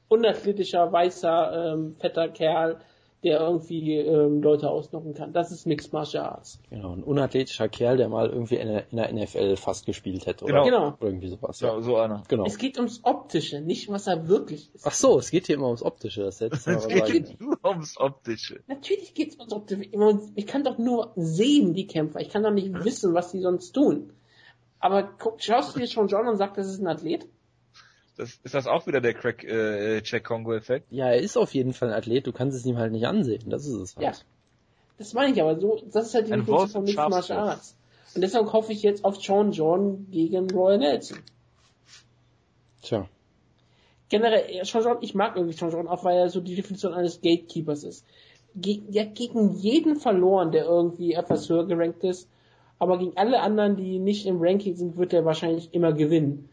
C: unathletischer, weißer, ähm, fetter Kerl, der irgendwie ähm, Leute ausnocken kann. Das ist Mixed Martial Arts.
B: Genau, ein unathletischer Kerl, der mal irgendwie in der, in der NFL fast gespielt hätte.
C: Oder genau.
B: irgendwie sowas.
A: Ja, so einer.
C: Genau. Es geht ums Optische, nicht was er wirklich ist.
B: Ach so, es geht hier immer ums Optische. Das
A: hättest es geht nur ums Optische.
C: Natürlich geht es ums Optische. Ich kann doch nur sehen, die Kämpfer. Ich kann doch nicht wissen, was sie sonst tun. Aber guck, schaust du dir schon John und sagst, das ist ein Athlet?
A: Das, ist das auch wieder der Crack äh, Check Kongo Effekt?
B: Ja, er ist auf jeden Fall ein Athlet, du kannst es ihm halt nicht ansehen, das ist es halt. Ja.
C: Das meine ich aber, so, das ist halt die Definition von Mixed Martial Arts. Und deshalb hoffe ich jetzt auf Sean John gegen Roy Nelson.
B: Tja.
C: Generell, Sean John, ich mag irgendwie Sean John auch, weil er so die Definition eines Gatekeepers ist. Ge ja, gegen jeden verloren, der irgendwie etwas höher gerankt ist, aber gegen alle anderen, die nicht im Ranking sind, wird er wahrscheinlich immer gewinnen.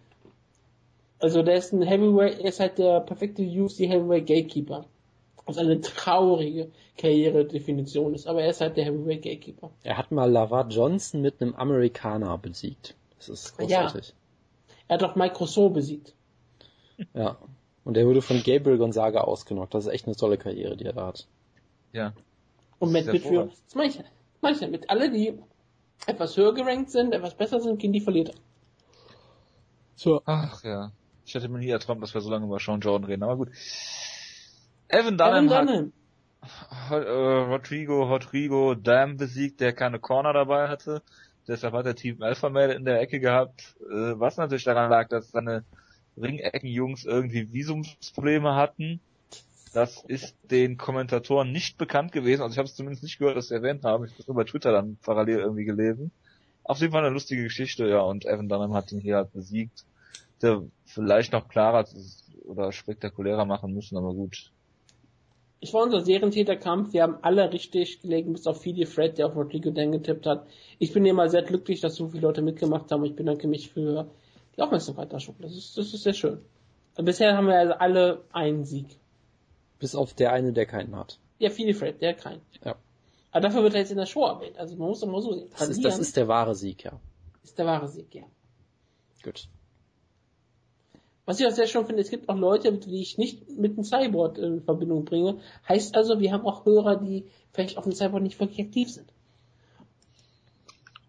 C: Also der ist ein Heavyweight, er ist halt der perfekte UFC Heavyweight Gatekeeper. Was eine traurige Karrieredefinition ist, aber er ist halt der Heavyweight Gatekeeper.
B: Er hat mal Lavat Johnson mit einem Amerikaner besiegt. Das ist großartig. Ja.
C: Er hat auch Mike Rousseau besiegt.
B: Ja. Und er wurde von Gabriel Gonzaga ausgenockt. Das ist echt eine tolle Karriere, die er da hat.
A: Ja.
C: Und Matt Bitfield, das meine ich, Mach ich damit. Alle, die etwas höher gerankt sind, etwas besser sind, gehen die Verlierer.
A: So. Ach ja. Ich hätte mir nie erträumt, dass wir so lange über Sean Jordan reden, aber gut. Evan Dunham, Evan Dunham. hat äh, Rodrigo Rodrigo Dam besiegt, der keine Corner dabei hatte. Deshalb hat der Team Alpha Male in der Ecke gehabt, äh, was natürlich daran lag, dass seine Ringeckenjungs irgendwie Visumsprobleme hatten. Das ist den Kommentatoren nicht bekannt gewesen. Also ich habe es zumindest nicht gehört, dass sie erwähnt haben. Ich habe es nur bei Twitter dann parallel irgendwie gelesen. Auf jeden Fall eine lustige Geschichte, ja. Und Evan Dunham hat ihn hier halt besiegt. Der vielleicht noch klarer oder spektakulärer machen müssen, aber gut.
C: Ich war unser Serientäterkampf. Wir haben alle richtig gelegen, bis auf Fidi Fred, der auf Rodrigo Dan getippt hat. Ich bin immer sehr glücklich, dass so viele Leute mitgemacht haben. Ich bedanke mich für die Aufmerksamkeit da schon. Das ist, das ist sehr schön. Bisher haben wir also alle einen Sieg.
B: Bis auf der eine, der keinen hat.
C: Ja, Fidi Fred, der keinen. Ja. Aber dafür wird er jetzt in der Show erwähnt. Also man muss doch mal so sehen.
B: Das ist, das ist der wahre Sieg, ja.
C: Ist der wahre Sieg, ja.
B: Gut.
C: Was ich auch sehr schön finde, es gibt auch Leute, die ich nicht mit dem Cyborg in Verbindung bringe. Heißt also, wir haben auch Hörer, die vielleicht auf dem Cyborg nicht wirklich aktiv sind.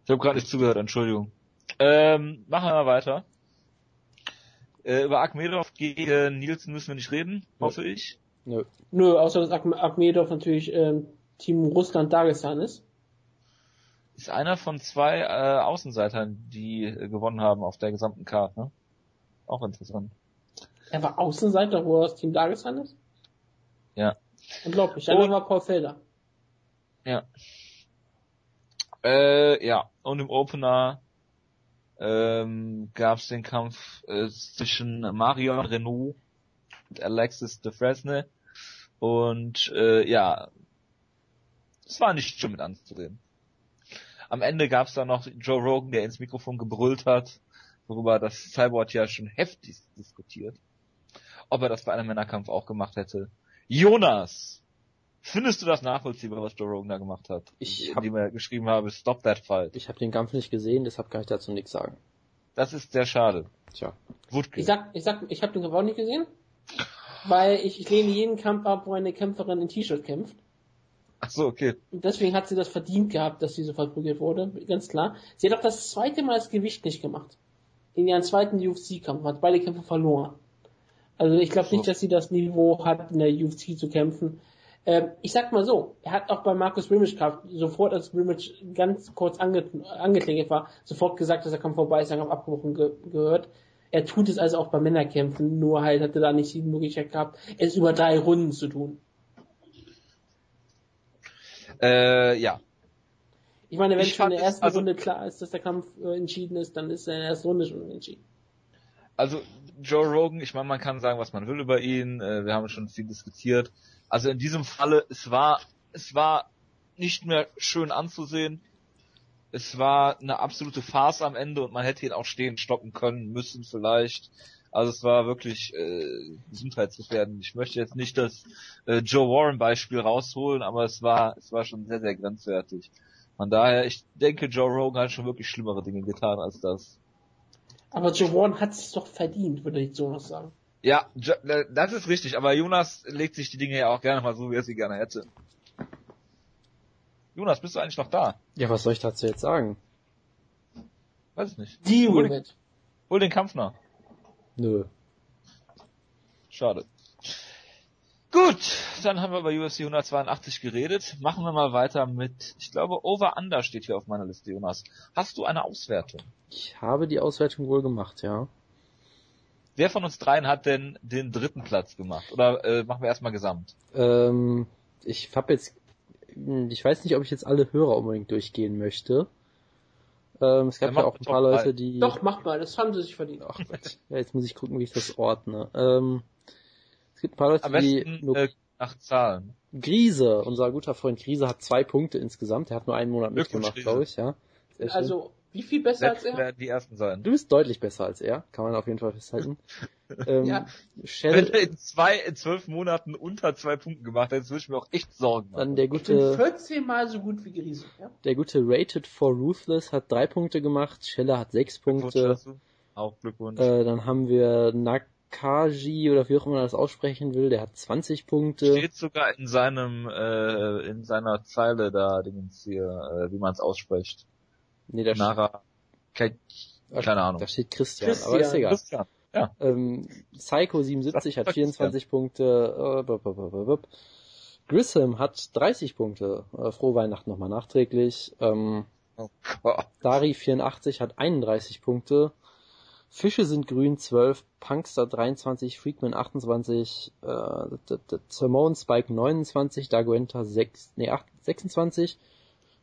A: Ich habe gerade nicht zugehört, Entschuldigung. Ähm, machen wir mal weiter. Äh, über Akmedov gegen Nielsen müssen wir nicht reden, hoffe ich.
C: Nö. Nö, außer dass Akmedov natürlich ähm, Team Russland-Dagestan ist.
A: Ist einer von zwei äh, Außenseitern, die äh, gewonnen haben auf der gesamten Karte, ne? Auch interessant.
C: Er war Außenseiter, wo er aus Team Dagestan ist?
A: Ja.
C: Unglaublich. Dann war Paul Felder.
A: Ja. Äh, ja. Und im Opener ähm, gab es den Kampf äh, zwischen Marion Renault und Alexis de Fresne. Und äh, ja, es war nicht schön mit anzusehen. Am Ende gab es dann noch Joe Rogan, der ins Mikrofon gebrüllt hat worüber das Cyborg ja schon heftig diskutiert, ob er das bei einem Männerkampf auch gemacht hätte. Jonas! Findest du das nachvollziehbar, was Joe Rogan da gemacht hat?
B: Ich hab,
A: die mir geschrieben habe, stop that fight.
B: Ich habe den Kampf nicht gesehen, deshalb kann ich dazu nichts sagen.
A: Das ist sehr schade.
B: Tja.
C: Wutke. Ich sag, ich sag, ich habe den Kampf auch nicht gesehen, weil ich, ich lehne jeden Kampf ab, wo eine Kämpferin in T-Shirt kämpft.
A: Ach so, okay.
C: Und deswegen hat sie das verdient gehabt, dass sie so verprügelt wurde, ganz klar. Sie hat auch das zweite Mal das Gewicht nicht gemacht in ihren zweiten UFC-Kampf, hat beide Kämpfe verloren. Also ich glaube nicht, dass sie das Niveau hat, in der UFC zu kämpfen. Ähm, ich sag mal so, er hat auch bei Markus Rimmich gehabt, sofort als Rimmich ganz kurz ange angeklingelt war, sofort gesagt, dass der Kampf vorbei ist, der Kampf abgebrochen ge gehört. Er tut es also auch bei Männerkämpfen, nur halt hatte da nicht die Möglichkeit gehabt, es über drei Runden zu tun.
A: Äh, ja,
C: ich meine, wenn ich schon in der ersten also, Runde klar ist, dass der Kampf äh, entschieden ist, dann ist er in der ersten Runde schon entschieden.
A: Also Joe Rogan, ich meine, man kann sagen, was man will über ihn. Äh, wir haben schon viel diskutiert. Also in diesem Falle, es war, es war nicht mehr schön anzusehen. Es war eine absolute Farce am Ende und man hätte ihn auch stehen stoppen können müssen vielleicht. Also es war wirklich äh, gesundheitsgefährdend. Ich möchte jetzt nicht das äh, Joe Warren Beispiel rausholen, aber es war es war schon sehr sehr grenzwertig. Von daher, ich denke, Joe Rogan hat schon wirklich schlimmere Dinge getan als das.
C: Aber Joe Rogan hat es doch verdient, würde ich so noch sagen.
A: Ja, äh, das ist richtig, aber Jonas legt sich die Dinge ja auch gerne mal so, wie er sie gerne hätte. Jonas, bist du eigentlich noch da?
B: Ja, was soll ich dazu jetzt sagen?
A: Weiß ich nicht.
C: Die hol, den,
A: hol den Kampf noch.
B: Nö.
A: Schade. Gut, dann haben wir über UFC 182 geredet. Machen wir mal weiter mit, ich glaube, Over Under steht hier auf meiner Liste, Jonas. Hast du eine Auswertung?
B: Ich habe die Auswertung wohl gemacht, ja.
A: Wer von uns dreien hat denn den dritten Platz gemacht? Oder äh, machen wir erstmal gesamt?
B: Ähm, ich habe jetzt, ich weiß nicht, ob ich jetzt alle Hörer unbedingt durchgehen möchte. Ähm, es gab ja, ja auch ein paar Leute, die...
C: Doch, mach mal, das haben sie sich verdient. Ach,
B: ja, jetzt muss ich gucken, wie ich das ordne. Ähm, gibt ein paar Leute,
A: Am besten, die nur äh, nach Zahlen.
B: Grise, unser guter Freund Grise hat zwei Punkte insgesamt. Er hat nur einen Monat mitgemacht, glaube ich, ja.
C: Also, wie viel besser als er?
A: werden die ersten sein.
B: Du bist deutlich besser als er, kann man auf jeden Fall festhalten.
A: ähm, ja. Shell, Wenn er in zwei, in zwölf Monaten unter zwei Punkten gemacht hätte, würde ich mir auch echt Sorgen machen.
B: Dann der gute,
C: 14 mal so gut wie Grise, ja?
B: Der gute Rated for Ruthless hat drei Punkte gemacht, Scheller hat sechs Punkte.
A: Auch Glückwunsch.
B: Äh, dann haben wir Nak Kaji oder wie auch immer man das aussprechen will, der hat 20 Punkte.
A: Steht sogar in seinem, äh, in seiner Zeile da, Dingens hier, äh, wie man es ausspricht.
B: Nee, da
A: Nara, Ke keine Ahnung.
B: Da steht Christian, Christian. aber ist egal. Christian. Ja. Ähm, Psycho 77 hat 24 Punkte. Äh, Grissom hat 30 Punkte. Äh, frohe Weihnachten nochmal nachträglich. Ähm, oh Dari 84 hat 31 Punkte. Fische sind grün 12, Punkster 23, Freakman 28, äh, Simone Spike 29, Daguenta 6, nee, 8, 26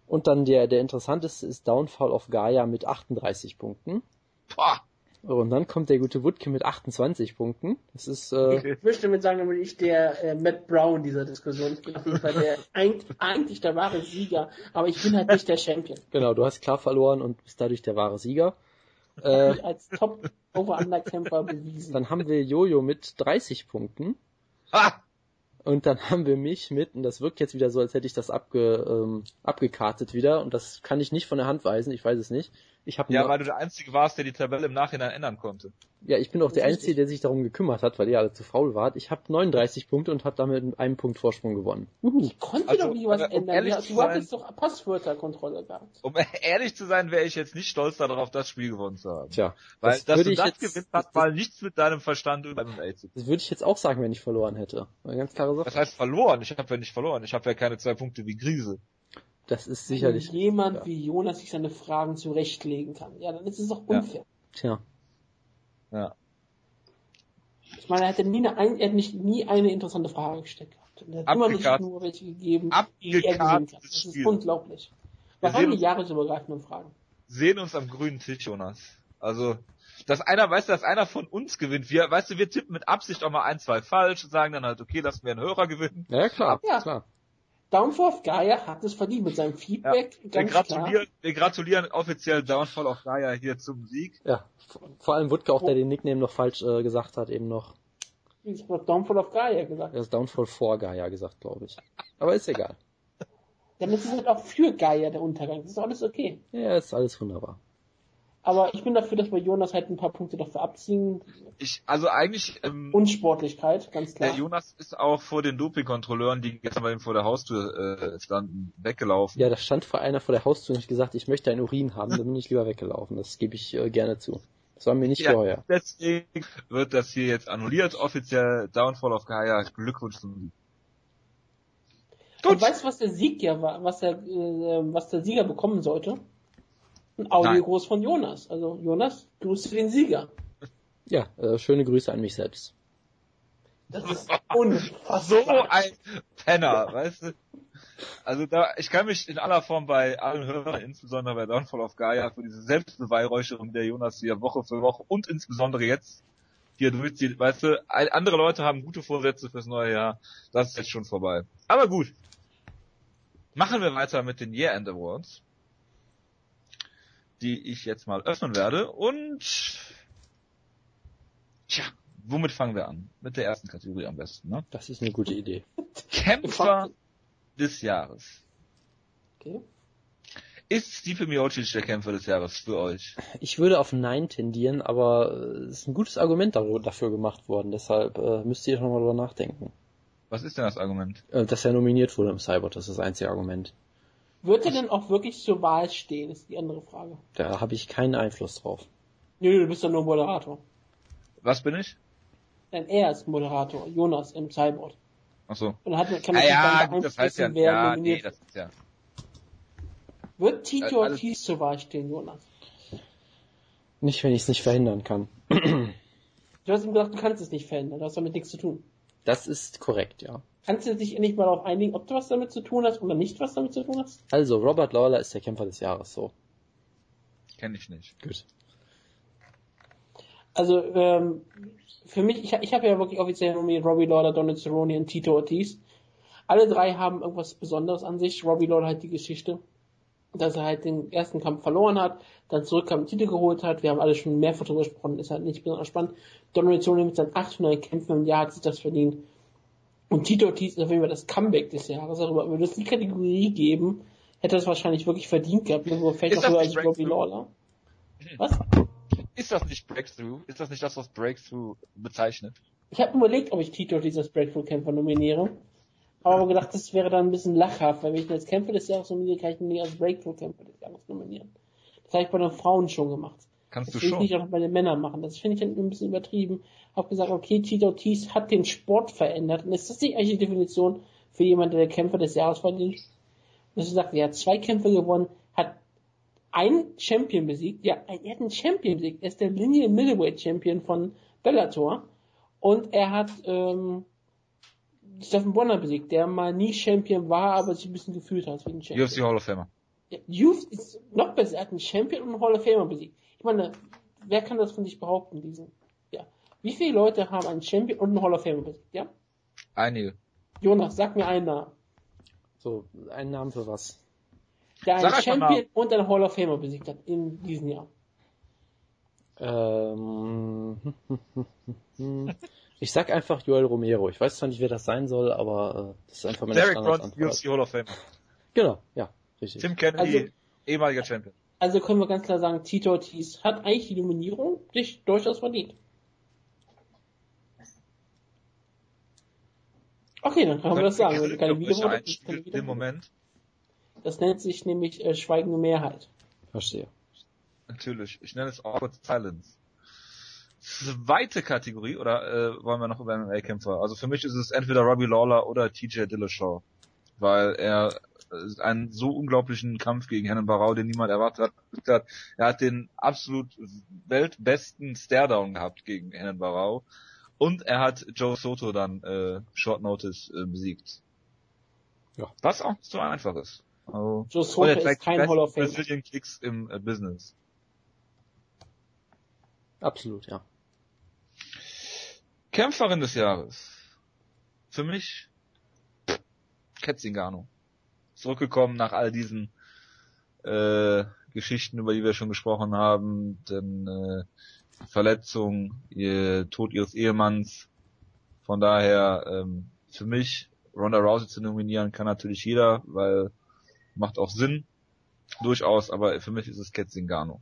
B: und dann der, der interessanteste ist Downfall of Gaia mit 38 Punkten. Boah. Und dann kommt der gute Woodke mit 28 Punkten. Das ist,
C: äh, ich möchte damit sagen, damit ich der äh, Matt Brown dieser Diskussion. Ich bin auf jeden Fall der eigentlich, eigentlich der wahre Sieger, aber ich bin halt nicht der Champion.
B: Genau, du hast klar verloren und bist dadurch der wahre Sieger.
C: Äh, als Top Over-Under-Kämpfer bewiesen.
B: Dann haben wir Jojo mit 30 Punkten. Ha! Und dann haben wir mich mit, und das wirkt jetzt wieder so, als hätte ich das abge, ähm, abgekartet wieder, und das kann ich nicht von der Hand weisen, ich weiß es nicht. Ich hab
A: ja, weil du der Einzige warst, der die Tabelle im Nachhinein ändern konnte.
B: Ja, ich bin auch der Einzige, der sich darum gekümmert hat, weil ihr alle zu faul wart. Ich habe 39 Punkte und habe damit mit einem Punkt Vorsprung gewonnen.
C: Uhu. Ich konnte also, doch nie was um ändern. Ja, du hattest doch Passwörterkontrolle gehabt.
A: Um ehrlich zu sein, wäre ich jetzt nicht stolz darauf, das Spiel gewonnen zu haben.
B: Tja.
A: Weil, das dass du das jetzt, gewinnt, hat mal nichts mit deinem Verstand über MMA
B: zu tun. Das würde ich jetzt auch sagen, wenn ich verloren hätte. Eine ganz klare Sache.
A: Was heißt verloren? Ich habe ja nicht verloren. Ich habe ja keine zwei Punkte wie Grise.
B: Das ist sicherlich.
C: Wenn jemand ja. wie Jonas sich seine Fragen zurechtlegen kann, ja, dann ist es doch unfair.
B: Ja. Tja.
A: Ja.
C: Ich meine, er hätte nie eine, er hat nicht nie eine interessante Frage gestellt gehabt. Er hat immer nicht nur welche gegeben, die er gewinnen kann. Das ist unglaublich. Wir haben die jahresübergreifenden Fragen.
A: Sehen uns am grünen Tisch, Jonas. Also, dass einer, weißt du, dass einer von uns gewinnt. Wir, weißt du, wir tippen mit Absicht auch mal ein, zwei falsch und sagen dann halt, okay, lassen wir einen Hörer gewinnen.
B: Ja, klar, ja. klar.
C: Downfall of Gaia hat es verdient mit seinem Feedback.
A: Ja, wir, gratulieren, klar. wir gratulieren offiziell Downfall of Gaia hier zum Sieg.
B: Ja, vor allem Wutke auch, der den Nickname noch falsch äh, gesagt hat, eben noch.
C: Ich habe Downfall of Gaia gesagt.
B: Er hat Downfall for Gaia gesagt, glaube ich. Aber ist egal.
C: Dann ist es halt auch für Gaia der Untergang. Das ist alles okay.
B: Ja, ist alles wunderbar.
C: Aber ich bin dafür, dass wir Jonas halt ein paar Punkte dafür abziehen.
A: Ich, also eigentlich, ähm,
C: Unsportlichkeit, ganz klar.
A: Der Jonas ist auch vor den Dopingkontrolleuren, die gestern bei ihm vor der Haustür äh, standen, weggelaufen.
B: Ja, da stand vor einer vor der Haustür und ich gesagt, ich möchte einen Urin haben, dann bin ich lieber weggelaufen. Das gebe ich äh, gerne zu. Das war mir nicht ja, geheuer.
A: Deswegen wird das hier jetzt annulliert, offiziell Downfall of Gaia. Glückwunsch zum Sieg.
C: Gut. Und weißt du, was der Sieg ja war, was der, äh, was der Sieger bekommen sollte? Ein Audiogruß von Jonas. Also Jonas, grüße den Sieger.
B: Ja, äh, schöne Grüße an mich selbst.
C: Das ist unfassbar.
A: So ein Penner, weißt du? Also da, ich kann mich in aller Form bei allen Hörern, insbesondere bei Downfall of Gaia, für diese Selbstbeweihräucherung der Jonas hier Woche für Woche und insbesondere jetzt hier durchzieht. Weißt du, andere Leute haben gute Vorsätze fürs neue Jahr. Das ist jetzt schon vorbei. Aber gut. Machen wir weiter mit den Year End Awards die ich jetzt mal öffnen werde. Und tja, womit fangen wir an? Mit der ersten Kategorie am besten, ne?
B: Das ist eine gute Idee.
A: Kämpfer des Jahres.
C: Okay.
A: Ist Stipe Miocic der Kämpfer des Jahres für euch?
B: Ich würde auf Nein tendieren, aber es ist ein gutes Argument dafür gemacht worden, deshalb äh, müsst ihr nochmal drüber nachdenken.
A: Was ist denn das Argument?
B: Äh, dass er nominiert wurde im Cyber, das ist das einzige Argument.
C: Wird er denn auch wirklich zur Wahl stehen, ist die andere Frage.
B: Da habe ich keinen Einfluss drauf.
C: Nö, du bist doch nur Moderator.
A: Was bin ich?
C: Nein, er ist Moderator, Jonas im Cyborg.
A: Ach so.
C: Und hat, kann man
A: ah, ja, gut, das heißt ja, wer ja, nee, das ist ja.
C: Wird Tito also, Ortiz zur Wahl stehen, Jonas?
B: Nicht, wenn ich es nicht verhindern kann.
C: du hast ihm gesagt, du kannst es nicht verhindern, du hast damit nichts zu tun.
B: Das ist korrekt, ja.
C: Kannst du dich endlich mal darauf einigen, ob du was damit zu tun hast oder nicht was damit zu tun hast?
B: Also, Robert Lawler ist der Kämpfer des Jahres, so.
A: Kenn ich nicht.
B: Gut.
C: Also, ähm, für mich, ich, ich habe ja wirklich offiziell nominiert Robbie Lawler, Donald Cerrone und Tito Ortiz. Alle drei haben irgendwas Besonderes an sich. Robbie Lawler hat die Geschichte, dass er halt den ersten Kampf verloren hat, dann zurückkam, Titel geholt hat. Wir haben alle schon mehrfach darüber gesprochen, ist halt nicht besonders spannend. Donald Cerrone mit seinen 800 Kämpfen im Jahr hat sich das verdient. Und Tito Ortiz ist auf jeden Fall das Comeback des Jahres. Darüber würde es die Kategorie geben, hätte das wahrscheinlich wirklich verdient gehabt. Irgendwo fällt auch höher als Robbie Lawler.
A: Was? Ist das nicht Breakthrough? Ist das nicht das, was Breakthrough bezeichnet?
C: Ich habe überlegt, ob ich Tito dieses Breakthrough-Kämpfer nominiere. Aber gedacht, das wäre dann ein bisschen lachhaft, weil wenn ich ihn als Kämpfer des Jahres nominiere, kann ich ihn nicht als Breakthrough-Kämpfer des Jahres nominieren. Das habe ich bei den Frauen schon gemacht.
A: Kannst
C: das
A: du schon.
C: ich nicht auch bei den Männern machen. Das finde ich dann ein bisschen übertrieben. Hab gesagt, okay, Tito Ortiz hat den Sport verändert. Und ist das nicht eigentlich die Definition für jemanden, der Kämpfer des Jahres verdient? Und ich sagte, er hat zwei Kämpfe gewonnen, hat einen Champion besiegt. Ja, er hat einen Champion besiegt. Er ist der Linie Middleweight Champion von Bellator. Und er hat ähm, Stephen Bonner besiegt, der mal nie Champion war, aber sich ein bisschen gefühlt hat wie ein Champion.
A: UFC Hall of Famer.
C: Ja, Youth ist noch besser. Er hat einen Champion und einen Hall of Famer besiegt. Ich meine, wer kann das von sich behaupten, diesen? Ja. Wie viele Leute haben einen Champion und einen Hall of Famer besiegt? Ja?
A: Einige.
C: Jonas, sag mir einen Namen.
B: So, einen Namen für was?
C: Der einen
A: Sag
C: Champion und einen Hall of Famer besiegt hat in diesem Jahr.
B: Ähm, ich sag einfach Joel Romero. Ich weiß zwar nicht, wer das sein soll, aber äh, das ist einfach meine
A: Derek Bronson,
B: Standardantwort.
A: UFC Hall of Famer.
B: Genau, ja, richtig.
A: Tim Kennedy,
C: Also-
A: ehemaliger Champion.
C: Also können wir ganz klar sagen, Tito Ortiz hat eigentlich die Nominierung sich durchaus verdient. Okay, dann können wir das sagen. Wenn keine Wiederholung
A: Im. Moment.
C: Das nennt sich nämlich äh, schweigende Mehrheit.
B: Verstehe.
A: Natürlich. Ich nenne es Awkward Silence. Zweite Kategorie, oder äh, wollen wir noch über MMA-Kämpfer? Also für mich ist es entweder Robbie Lawler oder TJ Dillashaw. Weil er äh, einen so unglaublichen Kampf gegen Hennen Barau, den niemand erwartet hat. Er hat den absolut weltbesten Staredown gehabt gegen Hennen Barau. Und er hat Joe Soto dann äh, Short Notice äh, besiegt.
B: Ja.
A: Was auch nicht so einfach ist. Also,
C: Joe Soto ist kein Hall of.
A: Brazilian Kicks im äh, Business.
B: Absolut, ja.
A: Kämpferin des Jahres. Für mich Ketzingano. Zurückgekommen nach all diesen äh, Geschichten, über die wir schon gesprochen haben, denn äh, Verletzung, ihr Tod ihres Ehemanns. Von daher ähm, für mich Ronda Rousey zu nominieren kann natürlich jeder, weil macht auch Sinn, durchaus. Aber für mich ist es Ketzingano.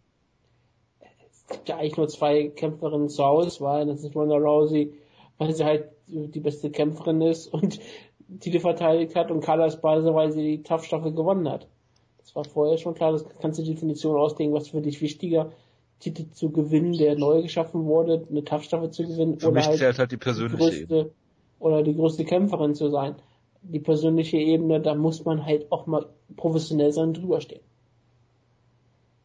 C: Es gibt ja eigentlich nur zwei Kämpferinnen zur Auswahl. Das ist Ronda Rousey, weil sie halt die beste Kämpferin ist und Titel verteidigt hat und weil sie die Tough-Staffel gewonnen hat. Das war vorher schon klar, das kannst du die Definition auslegen, was für dich wichtiger, Titel zu gewinnen, der neu geschaffen wurde, eine Tough-Staffel zu gewinnen
A: Für
C: oder
A: mich
C: halt
A: zählt halt die
C: die
A: persönliche Ebene.
C: größte oder die größte Kämpferin zu sein. Die persönliche Ebene, da muss man halt auch mal professionell sein und drüber stehen.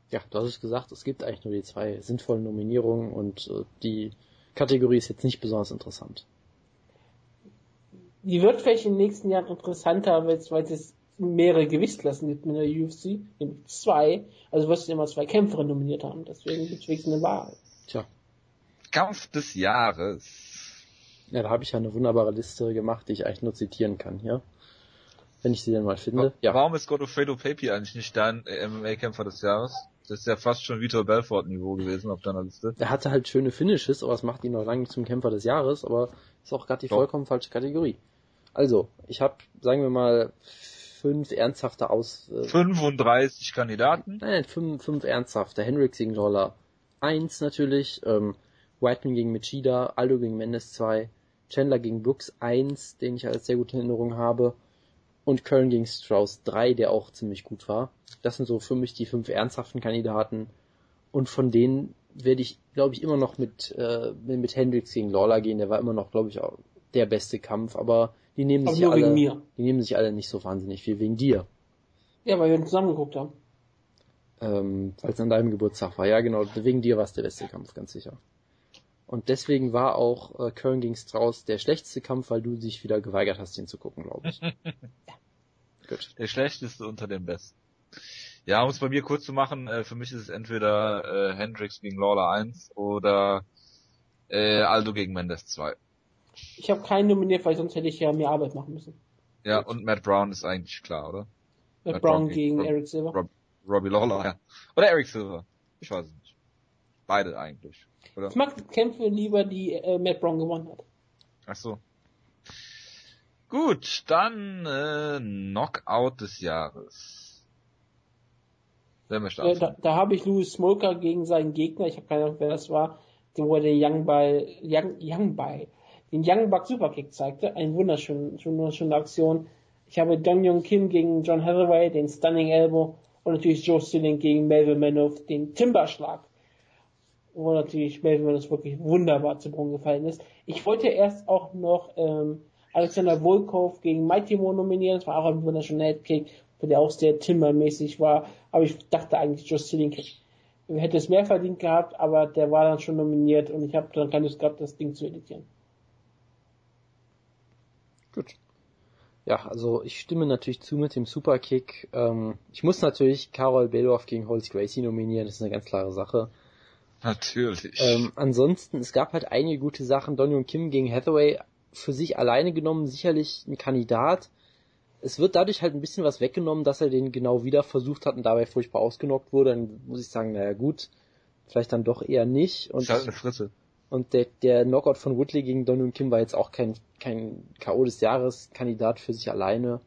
B: Ja, du hast es gesagt, es gibt eigentlich nur die zwei sinnvollen Nominierungen und äh, die Kategorie ist jetzt nicht besonders interessant.
C: Die wird vielleicht in den nächsten Jahren interessanter, weil es, weil es mehrere Gewichtsklassen gibt in der UFC, nämlich zwei. Also wirst du immer zwei Kämpferinnen nominiert haben. Deswegen gibt es wirklich eine Wahl.
B: Tja,
A: Kampf des Jahres.
B: ja, da habe ich ja eine wunderbare Liste gemacht, die ich eigentlich nur zitieren kann, ja. Wenn ich sie denn mal finde. Ja,
A: Warum ist Godofredo Papi eigentlich nicht dein äh, MMA-Kämpfer des Jahres? Das ist ja fast schon Vitor Belfort-Niveau gewesen auf deiner Liste.
B: er hatte halt schöne Finishes, aber es macht ihn noch lange nicht zum Kämpfer des Jahres, aber ist auch gerade die
A: Doch.
B: vollkommen falsche Kategorie. Also, ich habe, sagen wir mal, fünf ernsthafte Aus... Äh,
A: 35 Kandidaten.
B: Nein, nein, fünf, fünf ernsthafte. Hendricks gegen Lawler. Eins natürlich, ähm, Whiteman gegen Machida, Aldo gegen Mendes zwei, Chandler gegen Brooks eins, den ich als sehr gute Erinnerung habe, und Köln gegen Strauss drei, der auch ziemlich gut war. Das sind so für mich die fünf ernsthaften Kandidaten. Und von denen werde ich, glaube ich, immer noch mit, äh, mit Hendricks gegen Lawler gehen. Der war immer noch, glaube ich, auch der beste Kampf, aber die nehmen
C: Aber
B: sich
C: nur
B: alle,
C: wegen mir.
B: die nehmen sich alle nicht so wahnsinnig viel wegen dir.
C: Ja, weil wir zusammen geguckt haben.
B: ähm, weil es an deinem Geburtstag war. Ja, genau, wegen dir war es der beste Kampf, ganz sicher. Und deswegen war auch äh, Köln gegen Strauß der schlechteste Kampf, weil du dich wieder geweigert hast, ihn zu gucken, glaube ich. Gut.
A: Der schlechteste unter den besten. Ja, um es bei mir kurz zu machen, äh, für mich ist es entweder äh, Hendricks gegen Lawler 1 oder äh, Aldo gegen Mendes 2.
C: Ich habe keinen nominiert, weil sonst hätte ich ja mehr Arbeit machen müssen.
A: Ja, und Matt Brown ist eigentlich klar, oder?
C: Matt
A: Matt
C: Brown
A: Brown
C: gegen
A: gegen-
C: Eric Silver.
A: Rob, Robbie Lawler, ja. Oder Eric Silver. Ich weiß es nicht. Beide eigentlich, oder?
C: Ich mag Kämpfe lieber, die äh, Matt Brown gewonnen hat.
A: Ach so. Gut, dann äh, Knockout des Jahres.
C: Wer möchte äh, da, da habe ich Louis Smolka gegen seinen Gegner, ich habe keine Ahnung, wer das war, den Young Buy, Young, Young Buy, den Young Buck Superkick zeigte. Eine wunderschöne, wunderschöne Aktion. Ich habe Don Young Kim gegen John Hathaway, den Stunning Elbow und natürlich Joe Stilling gegen Melvin Manoff, den Timberschlag. Wo natürlich Melvin Manoff wirklich wunderbar zu Brunnen gefallen ist. Ich wollte erst auch noch ähm, Alexander Volkov gegen Mighty Mo nominieren. Das war auch ein wunderschöner Headkick, der auch sehr Timber-mäßig war. Aber ich dachte eigentlich, Joe Stilling hätte es mehr verdient gehabt, aber der war dann schon nominiert und ich habe dann keine Lust gehabt, das Ding zu editieren.
B: Gut. Ja, also ich stimme natürlich zu mit dem Superkick. Ähm, ich muss natürlich Carol Belorf gegen Holz Gracie nominieren, das ist eine ganz klare Sache.
A: Natürlich.
B: Ähm, ansonsten, es gab halt einige gute Sachen. Donny Kim gegen Hathaway für sich alleine genommen sicherlich ein Kandidat. Es wird dadurch halt ein bisschen was weggenommen, dass er den genau wieder versucht hat und dabei furchtbar ausgenockt wurde. Dann muss ich sagen, naja gut, vielleicht dann doch eher nicht. Und,
A: ist halt eine Frisse.
B: Und der, der Knockout von Woodley gegen Don Kim war jetzt auch kein, kein K.O. des Jahres Kandidat für sich alleine.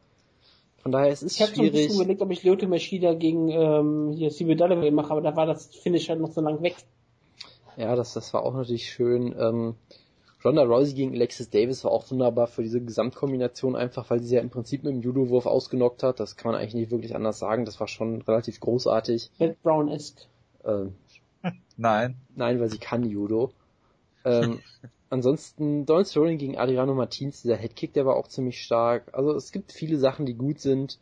B: Von daher es ist
C: ich schwierig. Ich habe so ein bisschen überlegt, ob ich Lyoto Machida gegen ähm, hier Steve Dalloway mache, aber da war das Finish halt noch so lang weg.
B: Ja, das, das war auch natürlich schön. Ähm, Ronda Rousey gegen Alexis Davis war auch wunderbar für diese Gesamtkombination einfach, weil sie ja im Prinzip mit dem Judo-Wurf ausgenockt hat. Das kann man eigentlich nicht wirklich anders sagen. Das war schon relativ großartig.
C: Red Brown ist.
A: Ähm, Nein.
B: Nein, weil sie kann Judo. Ähm, ansonsten Donald Sterling gegen Adriano Martins, dieser Headkick, der war auch ziemlich stark. Also es gibt viele Sachen, die gut sind.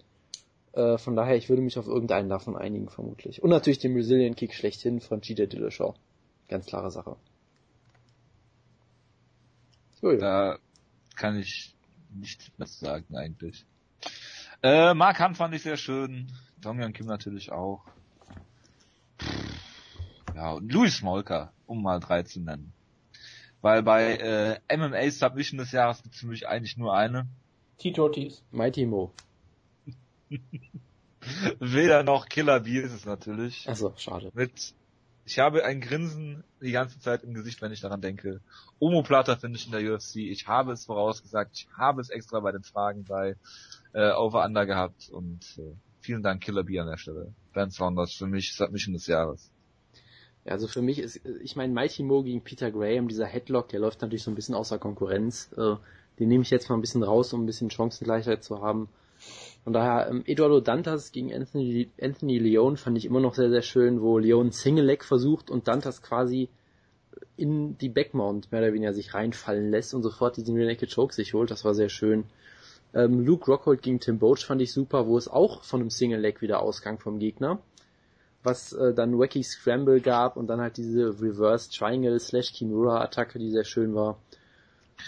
B: Äh, von daher, ich würde mich auf irgendeinen davon einigen, vermutlich. Und natürlich den Brazilian Kick schlechthin von Cheetah Dillashaw. Ganz klare Sache.
A: So, ja. Da kann ich nichts mehr sagen eigentlich. Äh, Mark Hunt fand ich sehr schön. Dongyan Kim natürlich auch. Ja, und Louis Smolka, um mal drei zu nennen. Weil bei äh, MMA Submission des Jahres gibt es für mich eigentlich nur eine.
C: Tito Ortiz.
B: Mighty Mo.
A: Weder noch Killer B ist es natürlich.
B: Also schade.
A: Mit ich habe ein Grinsen die ganze Zeit im Gesicht, wenn ich daran denke. Omoplata finde ich in der UFC. Ich habe es vorausgesagt. Ich habe es extra bei den Fragen bei äh, Over Under gehabt. Und äh, vielen Dank Killer B an der Stelle. Ben Saunders für mich Submission des Jahres.
B: Ja, also für mich ist, ich meine, Mighty Mo gegen Peter Graham, dieser Headlock, der läuft natürlich so ein bisschen außer Konkurrenz. Äh, den nehme ich jetzt mal ein bisschen raus, um ein bisschen Chancengleichheit zu haben. Von daher, ähm, Eduardo Dantas gegen Anthony, Anthony Leon fand ich immer noch sehr, sehr schön, wo Leon Single Leg versucht und Dantas quasi in die Backmount mehr oder weniger sich reinfallen lässt und sofort diesen Rear Naked Choke sich holt. Das war sehr schön. Ähm, Luke Rockhold gegen Tim Boach fand ich super, wo es auch von einem Single Leg wieder ausgang vom Gegner. Was äh, dann Wacky Scramble gab und dann halt diese Reverse Triangle slash Kimura Attacke, die sehr schön war.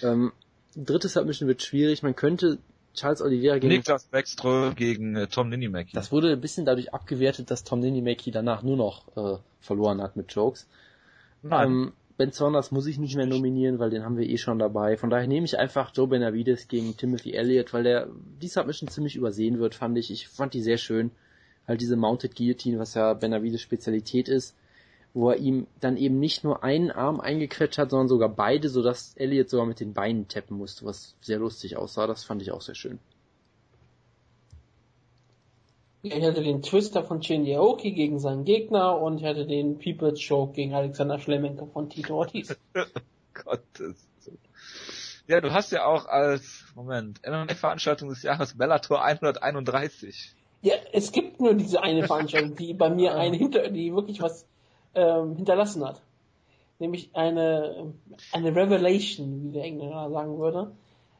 B: Ähm, drittes Submission wird schwierig. Man könnte Charles Oliveira
A: gegen Niklas Beckström gegen äh, Tom Ninimaki.
B: Das wurde ein bisschen dadurch abgewertet, dass Tom Ninimaki danach nur noch äh, verloren hat mit Jokes. Nein. Ähm, ben Saunders muss ich nicht mehr nominieren, weil den haben wir eh schon dabei. Von daher nehme ich einfach Joe Benavides gegen Timothy Elliott, weil der die Submission ziemlich übersehen wird, fand ich. Ich fand die sehr schön. Halt diese Mounted Guillotine, was ja Benavides Spezialität ist wo er ihm dann eben nicht nur einen Arm eingequetscht hat, sondern sogar beide, sodass Elliot sogar mit den Beinen tappen musste, was sehr lustig aussah. Das fand ich auch sehr schön.
C: Ich hatte den Twister von Shinji Aoki gegen seinen Gegner und ich hatte den People's Choke gegen Alexander Schlemenko von Tito Ortiz.
A: Gottes. Ja, du hast ja auch als, Moment, MMA-Veranstaltung des Jahres Bellator 131.
C: Ja, es gibt nur diese eine Veranstaltung, die bei mir eine hinter, die wirklich was ähm, hinterlassen hat. Nämlich eine, eine Revelation, wie der Engländer sagen würde.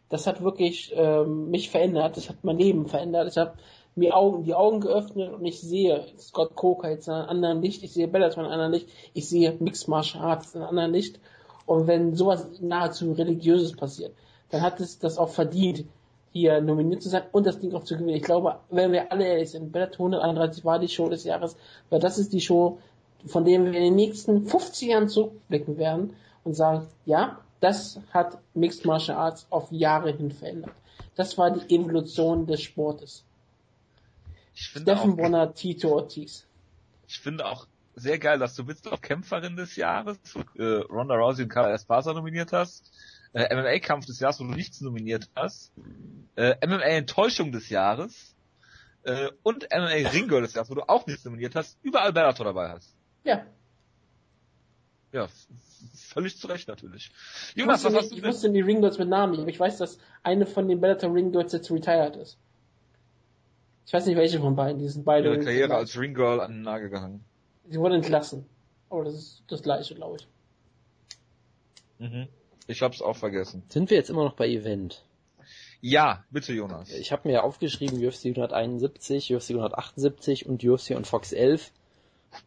C: Das hat wirklich ähm, mich verändert, das hat mein Leben verändert. Ich habe mir Augen, die Augen geöffnet und ich sehe Scott Coker jetzt in einem anderen Licht, ich sehe Bellator in einem anderen Licht, ich sehe Mixed Martial Arts in einem anderen Licht. Und wenn sowas nahezu religiöses passiert, dann hat es das auch verdient, hier nominiert zu sein und das Ding auch zu gewinnen. Ich glaube, wenn wir alle ehrlich sind, Bellator 131 war die Show des Jahres, weil das ist die Show, von dem wir in den nächsten 50 Jahren zurückblicken werden und sagen, ja, das hat Mixed Martial Arts auf Jahre hin verändert. Das war die Evolution des Sportes. Steffen Bonner, Tito Ortiz.
A: Ich finde auch sehr geil, dass du bist auf Kämpferin des Jahres, äh, Ronda Rousey und Carla Esparza nominiert hast, äh, MMA-Kampf des Jahres, wo du nichts nominiert hast, äh, MMA-Enttäuschung des Jahres, äh, und MMA Ringo des Jahres, wo du auch nichts nominiert hast, überall Bellator dabei hast.
C: Ja.
A: Ja, völlig zu Recht natürlich.
C: Jonas, was hast du Ich wusste die Ringgirls mit Namen aber ich weiß, dass eine von den Bellator Ringgirls jetzt retired ist. Ich weiß nicht, welche von beiden, die sind beide.
A: Ihre Karriere als Ringgirl an den Nagel gehangen.
C: Sie wurde entlassen. Aber das ist das gleiche, glaube ich.
A: Mhm. Ich hab's auch vergessen.
B: Sind wir jetzt immer noch bei Event?
A: Ja, bitte Jonas.
B: Ich habe mir aufgeschrieben UFC 171, UFC 178 und UFC und Fox 11.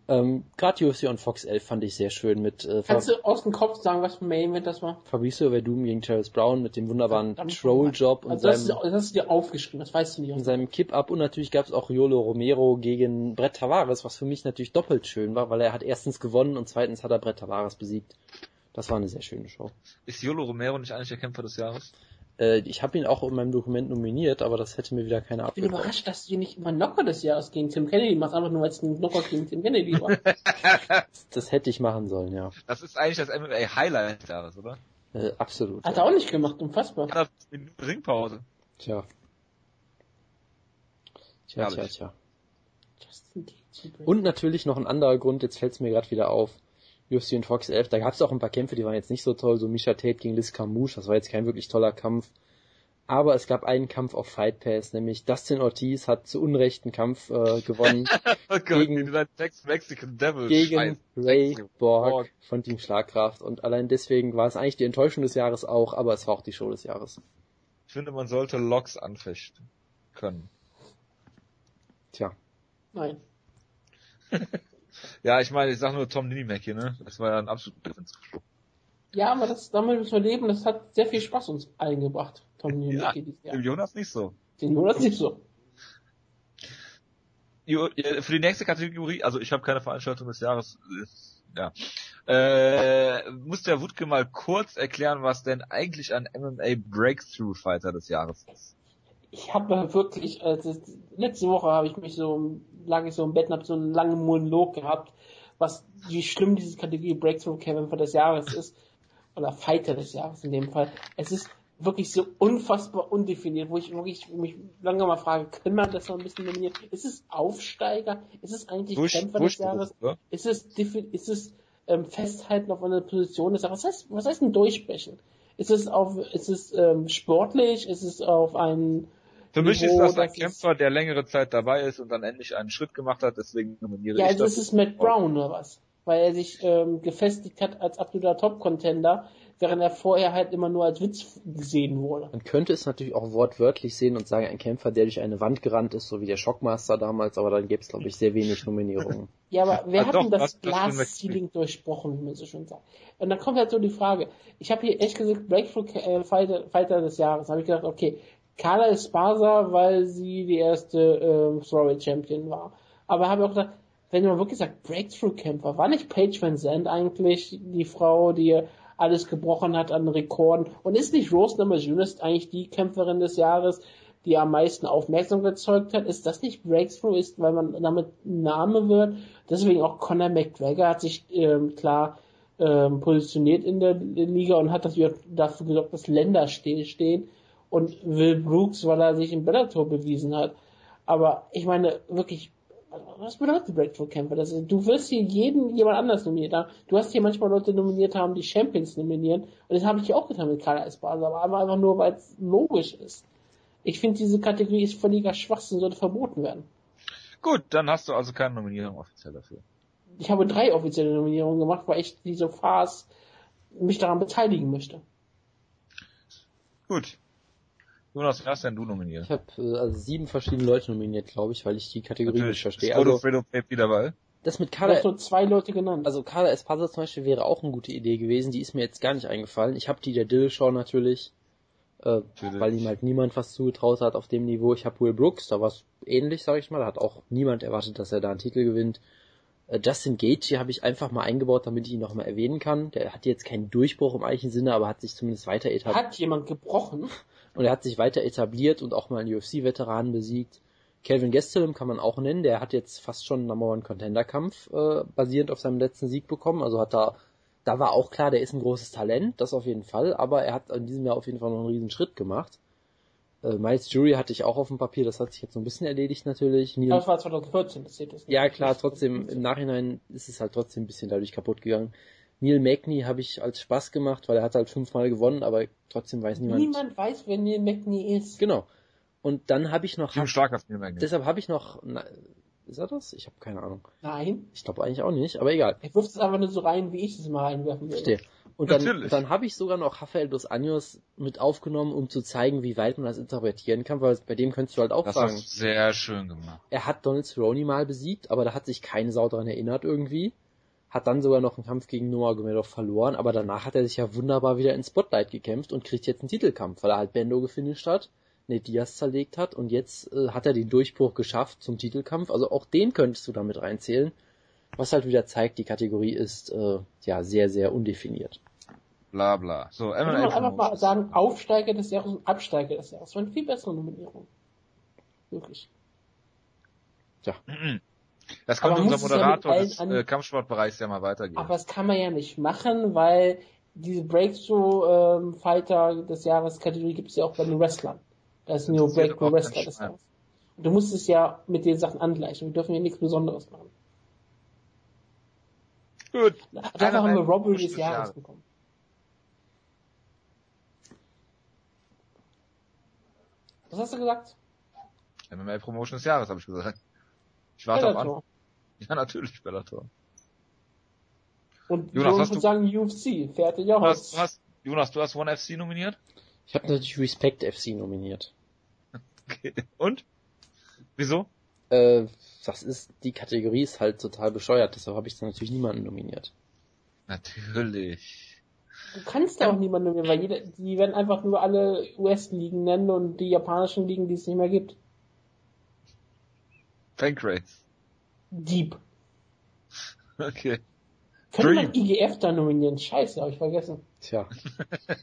B: Ähm, Gerade UFC und Fox 11 fand ich sehr schön mit.
C: Äh, Kannst du aus dem Kopf sagen, was für Main Event das war?
B: Fabricio Verdum gegen Travis Brown mit dem wunderbaren Troll-Job
C: und also das, seinem, das hast du dir aufgeschrieben, das weißt du nicht.
B: Und seinem Kip-Up und natürlich gab es auch Riolo Romero gegen Brett Tavares, was für mich natürlich doppelt schön war, weil er hat erstens gewonnen und zweitens hat er Brett Tavares besiegt. Das war eine sehr schöne Show.
A: Ist Riolo Romero nicht eigentlich der Kämpfer des Jahres?
B: Äh, ich habe ihn auch in meinem Dokument nominiert, aber das hätte mir wieder keiner
C: abgegeben. Ich bin überrascht, dass du nicht immer Knocker des Jahres gegen Tim Kennedy machst, einfach nur weil es ein Knocker gegen Tim Kennedy war.
B: das hätte ich machen sollen, ja.
A: Das ist eigentlich das MMA Highlight des Jahres, oder?
B: Äh, absolut.
C: Hat er auch nicht gemacht, unfassbar.
A: Ja, in Ringpause.
B: Tja. Tja, tja, tja. Und natürlich noch ein anderer Grund, jetzt fällt es mir gerade wieder auf. UFC und Fox 11, da gab es auch ein paar Kämpfe, die waren jetzt nicht so toll, so Misha Tate gegen Liz Carmouche, das war jetzt kein wirklich toller Kampf. Aber es gab einen Kampf auf Fight Pass, nämlich Dustin Ortiz hat zu Unrecht einen Kampf äh, gewonnen
A: oh Gott, gegen, Mexican Devil
B: gegen Ray Borg von Team Schlagkraft. Und allein deswegen war es eigentlich die Enttäuschung des Jahres auch, aber es war auch die Show des Jahres.
A: Ich finde, man sollte Loks anfechten können.
B: Tja.
C: Nein.
A: Ja, ich meine, ich sag nur Tom Ninimac hier, ne? Das war ja ein absoluter Defensivschluck.
C: Ja, aber das, damit müssen wir leben, das hat sehr viel Spaß uns eingebracht, Tom Ninimac.
A: Ja, dem Jonas nicht so.
C: Dem Jonas nicht so.
A: Für die nächste Kategorie, also ich habe keine Veranstaltung des Jahres, ja. Äh, muss der Wutke mal kurz erklären, was denn eigentlich ein MMA Breakthrough Fighter des Jahres ist?
C: Ich habe wirklich, also letzte Woche habe ich mich so lag ich so im Bett und habe so einen langen Monolog gehabt, was wie schlimm diese Kategorie Breakthrough Kämpfer des Jahres ist oder Fighter des Jahres in dem Fall. Es ist wirklich so unfassbar undefiniert, wo ich wirklich mich lange mal frage, können man das noch ein bisschen nominieren? Ist es Aufsteiger? Ist es eigentlich Busch, Kämpfer Busch, des Jahres? Busch, ist es, ist es ähm, Festhalten auf einer Position des Jahres? Was heißt, was heißt denn durchbrechen? Ist es auf, ist es ähm, sportlich? Ist es auf einen
A: für mich ist das ein Kämpfer, der längere Zeit dabei ist und dann endlich einen Schritt gemacht hat, deswegen nominiere
C: ja,
A: ich
C: also das. Ja, das ist Matt Brown oder was? Weil er sich ähm, gefestigt hat als absoluter Top-Contender, während er vorher halt immer nur als Witz gesehen wurde.
B: Man könnte es natürlich auch wortwörtlich sehen und sagen, ein Kämpfer, der durch eine Wand gerannt ist, so wie der Shockmaster damals, aber dann gäbe es, glaube ich, sehr wenig Nominierungen.
C: ja, aber wer ja, hat denn das, Glas-Ceiling durchbrochen, wie man so schon sagt? Und dann kommt halt so die Frage, ich habe hier echt gesagt, Breakthrough äh, Fighter, Fighter des Jahres, habe ich gedacht, okay, Carla Esparza, weil sie die erste äh, Strawweight Champion war. Aber habe auch gesagt, wenn man wirklich sagt, Breakthrough-Kämpfer, war nicht Paige Van Zandt eigentlich die Frau, die alles gebrochen hat an Rekorden? Und ist nicht Rose Namajunas eigentlich die Kämpferin des Jahres, die am meisten Aufmerksamkeit erzeugt hat? Ist das nicht Breakthrough ist, weil man damit Name wird? Deswegen auch Conor McGregor hat sich ähm, klar ähm, positioniert in der Liga und hat dafür, dafür gesorgt, dass Länder stehen und Will Brooks, weil er sich in Bellator bewiesen hat. Aber ich meine, wirklich, was bedeutet Breakthrough-Kämpfer? Du wirst hier jeden jemand anders nominiert haben. Du hast hier manchmal Leute nominiert haben, die Champions nominieren. Und das habe ich auch getan mit Carla Esparza, aber einfach nur, weil es logisch ist. Ich finde, diese Kategorie ist völliger Schwachsinn, sollte verboten werden.
A: Gut, dann hast du also keine Nominierung offiziell dafür.
C: Ich habe drei offizielle Nominierungen gemacht, weil ich diese Farce mich daran beteiligen möchte.
A: Gut, Jonas, wer hast denn du nominiert?
B: Ich habe äh, also sieben verschiedene Leute nominiert, glaube ich, weil ich die Kategorie Natürlich. nicht verstehe.
A: Also, Fredo Pape dabei.
B: Das mit Carla...
C: Du nur zwei Leute genannt.
B: Also Carla Esparza zum Beispiel wäre auch eine gute Idee gewesen, die ist mir jetzt gar nicht eingefallen. Ich habe die der Dillshaw natürlich, äh, weil ihm halt niemand was zugetraut hat auf dem Niveau. Ich habe Will Brooks, da war es ähnlich, sage ich mal. Da hat auch niemand erwartet, dass er da einen Titel gewinnt. Äh, Justin Gage hier habe ich einfach mal eingebaut, damit ich ihn noch mal erwähnen kann. Der hat jetzt keinen Durchbruch im eigentlichen Sinne, aber hat sich zumindest weiter etabliert.
C: Hat jemand gebrochen?
B: Und er hat sich weiter etabliert und auch mal einen UFC-Veteranen besiegt. Kelvin Gastelum kann man auch nennen, der hat jetzt fast schon einen Number One Contender Kampf äh, basierend auf seinem letzten Sieg bekommen. Also hat da, da war auch klar, der ist ein großes Talent, das auf jeden Fall, aber er hat in diesem Jahr auf jeden Fall noch einen riesen Schritt gemacht. Äh, Miles Jury hatte ich auch auf dem Papier, das hat sich jetzt so ein bisschen erledigt natürlich.
C: Neil das war 2014, das
B: steht das Ja, klar, trotzdem, im Nachhinein ist es halt trotzdem ein bisschen dadurch kaputt gegangen. Neil Magny habe ich als Spaß gemacht, weil er hat halt fünfmal gewonnen, aber trotzdem weiß niemand.
C: Niemand weiß, wer Neil Magny ist.
B: Genau. Und dann habe ich noch.
A: Ich bin stark auf Neil Magny.
B: Deshalb habe ich noch. Na, ist er das? Ich habe keine Ahnung.
C: Nein.
B: Ich glaube eigentlich auch nicht, aber egal.
C: Er wirft es einfach nur so rein, wie ich es mal reinwerfen würde.
B: Verstehe. Und dann, dann habe ich sogar noch Rafael dos Anjos mit aufgenommen, um zu zeigen, wie weit man das interpretieren kann, weil bei dem könntest du halt auch
A: das
B: sagen.
A: Das ist sehr schön gemacht.
B: Er hat Donald Cerrone mal besiegt, aber da hat sich keine Sau dran erinnert irgendwie. Hat dann sogar noch einen Kampf gegen Noah Gomedov verloren, aber danach hat er sich ja wunderbar wieder ins Spotlight gekämpft und kriegt jetzt einen Titelkampf, weil er halt Bendo gefinisht hat Nate Diaz zerlegt hat und jetzt äh, hat er den Durchbruch geschafft zum Titelkampf. Also auch den könntest du damit reinzählen. Was halt wieder zeigt, die Kategorie ist äh, ja sehr, sehr undefiniert.
A: Bla bla.
C: So, MMA Kann man einfach mal sagen, Aufsteiger des Jahres und Absteiger des Jahres. Das war eine viel bessere Nominierung. Wirklich.
A: Ja. Das konnte unser Moderator ja des äh, Kampfsportbereichs ja mal weitergeben.
C: Aber das kann man ja nicht machen, weil diese Breakthrough-Fighter ähm, des Jahres Kategorie gibt es ja auch bei den Wrestlern. Das ist Neo Breakthrough Wrestler des Jahres. Und du musst es ja mit den Sachen angleichen. Wir dürfen ja nichts Besonderes machen.
A: Gut.
C: Dafür haben wir Robbery des Jahres Jahre. bekommen. Was hast du gesagt?
A: MMA Promotion des Jahres, habe ich gesagt. Ich warte Bellator. auf an. Ja, natürlich, Bellator.
C: Und Jonas, Jonas würde sagen UFC, fertig aus.
A: Du hast, Jonas, du hast One FC nominiert?
B: Ich habe natürlich Respect FC nominiert.
A: Okay. Und? Wieso?
B: Äh, das ist, die Kategorie ist halt total bescheuert, deshalb habe ich da natürlich niemanden nominiert.
A: Natürlich.
C: Du kannst da auch niemanden nominieren, weil jeder, die werden einfach nur alle US-Ligen nennen und die japanischen Ligen, die es nicht mehr gibt.
A: Pancrase.
C: Deep.
A: Okay.
C: Könnte man IGF da nominieren? Scheiße, habe ich vergessen.
B: Tja.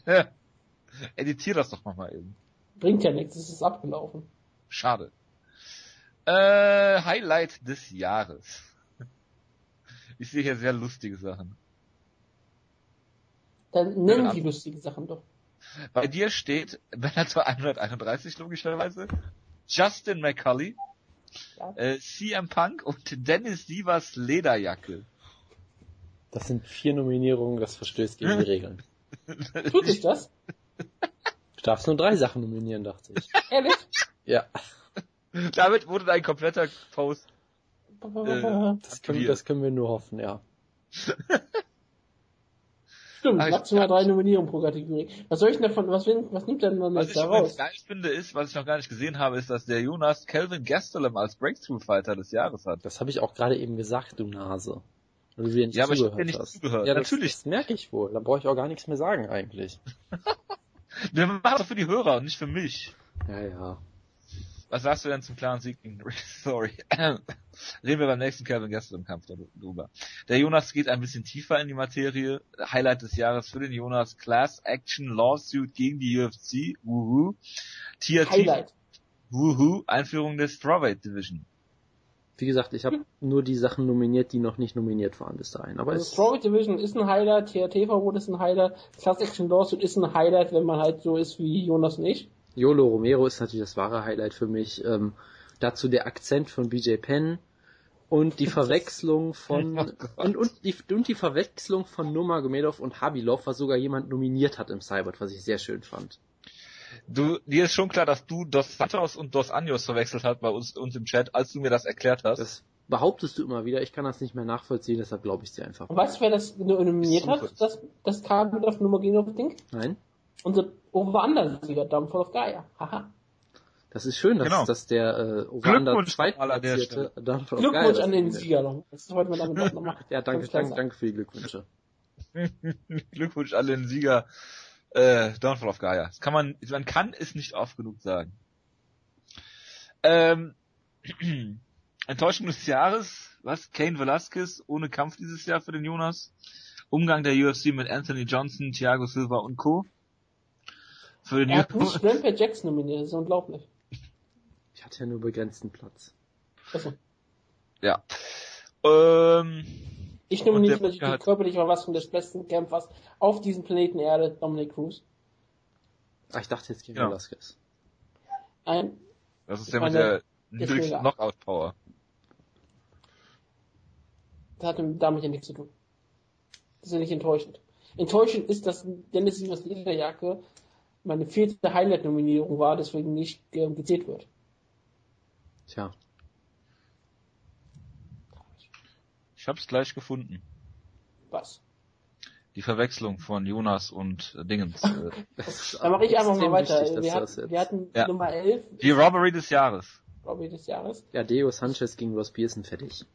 A: Editier das doch nochmal eben.
C: Bringt ja nichts, es ist abgelaufen.
A: Schade. Äh, Highlight des Jahres. Ich sehe hier sehr lustige Sachen.
C: Dann nennen die lustige Sachen doch.
A: Bei dir steht Bellator 131 logischerweise, Justin McCulley, ja. äh, CM Punk und Dennis Sievers Lederjacke.
B: Das sind vier Nominierungen, das verstößt gegen die Regeln.
C: Tut sich das?
B: Du darfst nur drei Sachen nominieren, dachte ich.
C: Ehrlich?
B: Ja.
A: Damit wurde dein kompletter Post.
B: Äh, das, können, das können wir nur hoffen, ja.
C: Stimmt, Ach, maximal drei Nominierungen pro Kategorie. Was soll ich denn davon, was, was nimmt denn man
A: jetzt da raus? Was ich geil finde ist, was ich noch gar nicht gesehen habe, ist, dass der Jonas Calvin Gastelum als Breakthrough Fighter des Jahres hat.
B: Das habe ich auch gerade eben gesagt, du Nase.
A: Weil du dir nicht ja, aber ich habe dir nicht hast. zugehört.
B: Ja, natürlich. Das, das merke ich wohl. Da brauche ich auch gar nichts mehr sagen eigentlich.
A: Wir machen das für die Hörer und nicht für mich.
B: Ja, ja.
A: Was sagst du denn zum klaren Sieg gegen Sorry. Reden wir beim nächsten Kevin Gastelum Kampf darüber. Der Jonas geht ein bisschen tiefer in die Materie. Highlight des Jahres für den Jonas Class Action Lawsuit gegen die UFC. Wuhu.
C: TRT. Highlight.
A: Wuhu. Einführung der Strawweight Division.
B: Wie gesagt, ich habe nur die Sachen nominiert, die noch nicht nominiert waren bis dahin. Aber
C: also Strawweight Division ist ein Highlight, TRT-Verbot ist ein Highlight, Class Action Lawsuit ist ein Highlight, wenn man halt so ist wie Jonas und ich.
B: Yolo Romero ist natürlich das wahre Highlight für mich. Ähm, dazu der Akzent von BJ Penn und die Verwechslung von oh und, und, die, und die Verwechslung von Nurmagomedov und Habilov, was sogar jemand nominiert hat im Cybert, was ich sehr schön fand.
A: Du, dir ist schon klar, dass du Dos Santos und Dos Anjos verwechselt hast bei uns, uns im Chat, als du mir das erklärt hast. Das
B: behauptest du immer wieder. Ich kann das nicht mehr nachvollziehen, deshalb glaube ich dir einfach.
C: Und weißt du, wer das nominiert hat? Das, das kam auf Numaginov-Ding?
B: Nein.
C: Unser Over-Under-Sieger, Downfall of Gaia. Haha.
B: Das ist schön, dass, genau. dass der äh, Over-Under zweitplatzierte
C: Downfall of Gaia Glückwunsch an den Sieger noch. Das wollten wir damit noch machen.
B: ja, danke, danke, danke für die Glückwünsche.
A: Glückwunsch an den Sieger äh, Downfall of Gaia. Das kann man, man kann es nicht oft genug sagen. Ähm, Enttäuschung des Jahres, was? Kane Velasquez ohne Kampf dieses Jahr für den Jonas. Umgang der UFC mit Anthony Johnson, Thiago Silva und Co.
C: Für den er hat nicht Rampage Jackson nominiert, das ist unglaublich.
B: Ich hatte ja nur begrenzten Platz.
C: Achso.
A: Ja. Ähm,
C: ich nominiere natürlich die körperliche Verfassung des besten Kämpfers auf diesem Planeten Erde, Dominic Cruz.
B: Ah, ich dachte jetzt gegen ja. Velasquez.
C: Nein.
A: Das ist der mit der niedrigsten Knockout-Power.
C: Das hat damit ja nichts zu tun. Das ist ja nicht enttäuschend. Enttäuschend ist, dass Dennis Sievers Lederjacke meine vierte Highlight-Nominierung war, deswegen nicht äh, gezählt wird.
B: Tja.
A: Ich hab's gleich gefunden.
C: Was?
A: Die Verwechslung von Jonas und äh, Dingens. Äh.
C: Dann mache ich einfach mal weiter. Wichtig, wir, hatten, wir hatten ja. Nummer 11.
A: Die Robbery des Jahres.
C: Robbery des Jahres.
B: Ja, Deo Sanchez gegen Ross Pearson fertig.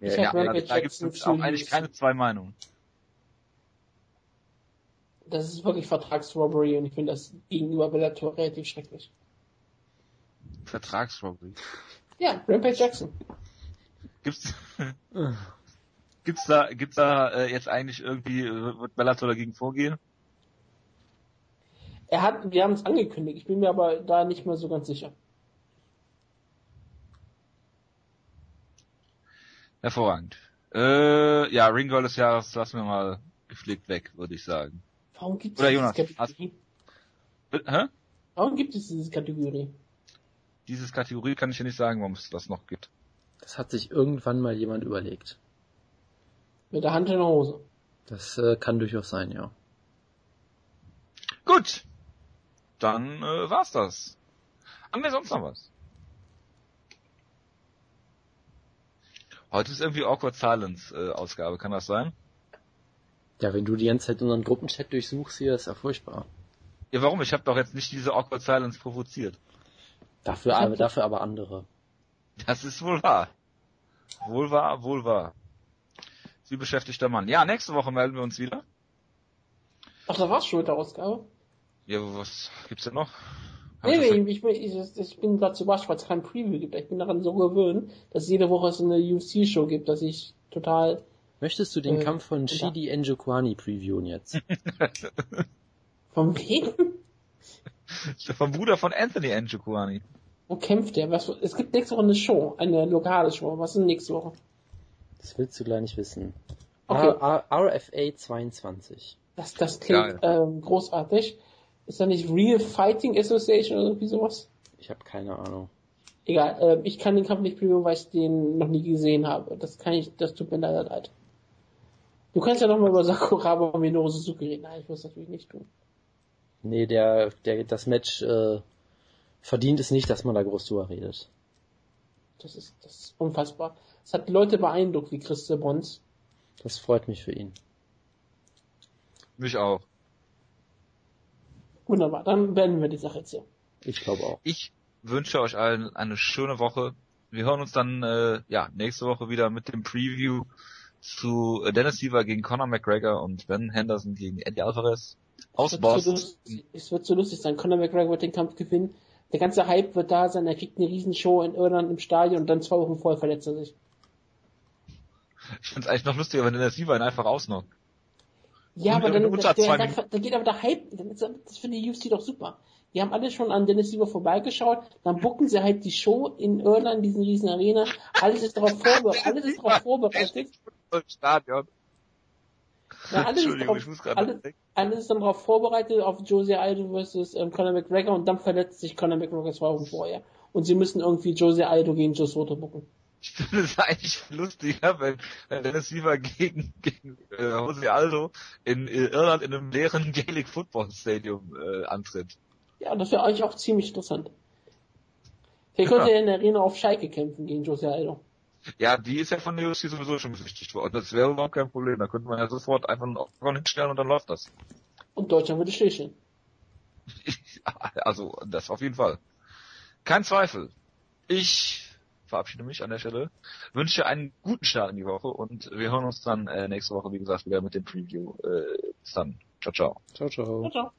A: Ja, ja, ja da, da gibt es auch eigentlich keine zwei Meinungen.
C: Das ist wirklich Vertragsrobbery und ich finde das gegenüber Bellator relativ schrecklich.
A: Vertragsrobbery?
C: Ja, Rampage Jackson.
A: Gibt's, gibt's da, gibt's da äh, jetzt eigentlich irgendwie, äh, wird Bellator dagegen vorgehen?
C: Er hat, wir haben es angekündigt, ich bin mir aber da nicht mehr so ganz sicher.
A: Hervorragend. Äh, ja, Ringo des Jahres lassen wir mal gepflegt weg, würde ich sagen.
C: Warum gibt
A: es Oder Jonas, Kategorie?
C: Hä? Warum gibt es diese Kategorie?
A: Dieses Kategorie kann ich dir nicht sagen, warum es das noch gibt.
B: Das hat sich irgendwann mal jemand überlegt.
C: Mit der Hand in der Hose.
B: Das äh, kann durchaus sein, ja.
A: Gut. Dann äh, war's das. Haben wir sonst noch was? Heute ist irgendwie Awkward Silence äh, Ausgabe, kann das sein?
B: Ja, wenn du die ganze Zeit unseren Gruppenchat durchsuchst hier, ist ja furchtbar.
A: Ja, warum? Ich habe doch jetzt nicht diese Awkward Silence provoziert.
B: Dafür, aber, dafür aber andere.
A: Das ist wohl wahr. Wohl wahr, wohl wahr. Sie beschäftigter Mann. Ja, nächste Woche melden wir uns wieder.
C: Ach, da war's schon mit der Ausgabe?
A: Ja, was gibt's denn noch?
C: Nee, nee, ich, ich, ich, ich bin gerade zu überrascht, weil es kein Preview gibt. Ich bin daran so gewöhnt, dass es jede Woche so eine UFC-Show gibt, dass ich total...
B: Möchtest du den äh, Kampf von Shidi Njokwani previewen jetzt?
C: von wem?
A: Vom Bruder von Anthony Njokwani.
C: Wo kämpft der? Was, es gibt nächste Woche eine Show, eine lokale Show. Was ist denn nächste Woche?
B: Das willst du gleich nicht wissen. Okay. R RFA 22.
C: Das, das klingt ähm, großartig. Ist da nicht Real Fighting Association oder irgendwie sowas?
B: Ich habe keine Ahnung.
C: Egal, äh, ich kann den Kampf nicht previewen, weil ich den noch nie gesehen habe. Das kann ich, das tut mir leider leid. Du kannst ja nochmal über Sakuraba und Minoru Suzuki reden. Nein, ich muss das natürlich nicht tun.
B: Nee, der, der, das Match äh, verdient es nicht, dass man da groß drüber redet.
C: Das ist, das ist unfassbar. Es hat Leute beeindruckt wie Christe Bons.
B: Das freut mich für ihn.
A: Mich auch.
C: Wunderbar, dann beenden wir die Sache jetzt hier.
B: Ich glaube auch.
A: Ich wünsche euch allen eine schöne Woche. Wir hören uns dann äh, ja nächste Woche wieder mit dem Preview zu Dennis Siever gegen Conor McGregor und Ben Henderson gegen Eddie Alvarez aus es Boston.
C: So es wird so lustig sein. Conor McGregor wird den Kampf gewinnen. Der ganze Hype wird da sein. Er kriegt eine Riesenshow in Irland im Stadion und dann zwei Wochen vorher verletzt er sich.
A: Ich find's eigentlich noch lustiger, wenn Dennis Siever ihn einfach ausnockt.
C: Ja, aber dann, der, der, dann geht aber der Hype, das finde die UFC doch super. Die haben alle schon an Dennis Siever vorbeigeschaut, dann bucken sie halt die Show in Irland, diesen riesen Arena, alles ist darauf vorbereitet, alles ist darauf vorbereitet. Stadion. Ja, alles, ist drauf, alles, alles ist dann darauf vorbereitet auf Jose Aldo versus ähm, Conor McGregor und dann verletzt sich Conor McGregor zwei Wochen vorher. Und sie müssen irgendwie Jose Aldo gegen Joe Soto bucken.
A: Ich finde es eigentlich lustiger, wenn, wenn Dennis Weaver gegen, gegen äh, Jose Aldo in äh, Irland in einem leeren Gaelic Football Stadium äh, antritt.
C: Ja, das wäre eigentlich auch ziemlich interessant. Vielleicht könnte ja. er in der Arena auf Schalke kämpfen gegen Jose Aldo.
A: Ja, die ist ja von der UFC sowieso schon besichtigt worden. Das wäre überhaupt kein Problem. Da könnte man ja sofort einfach einen Octagon hinstellen und dann läuft das.
C: Und Deutschland würde stillstehen.
A: also, das auf jeden Fall. Kein Zweifel. Ich verabschiede mich an der Stelle. Wünsche einen guten Start in die Woche und wir hören uns dann äh, nächste Woche, wie gesagt, wieder mit dem Preview. Äh, bis dann. Ciao, ciao.
B: Ciao, ciao. ciao, ciao.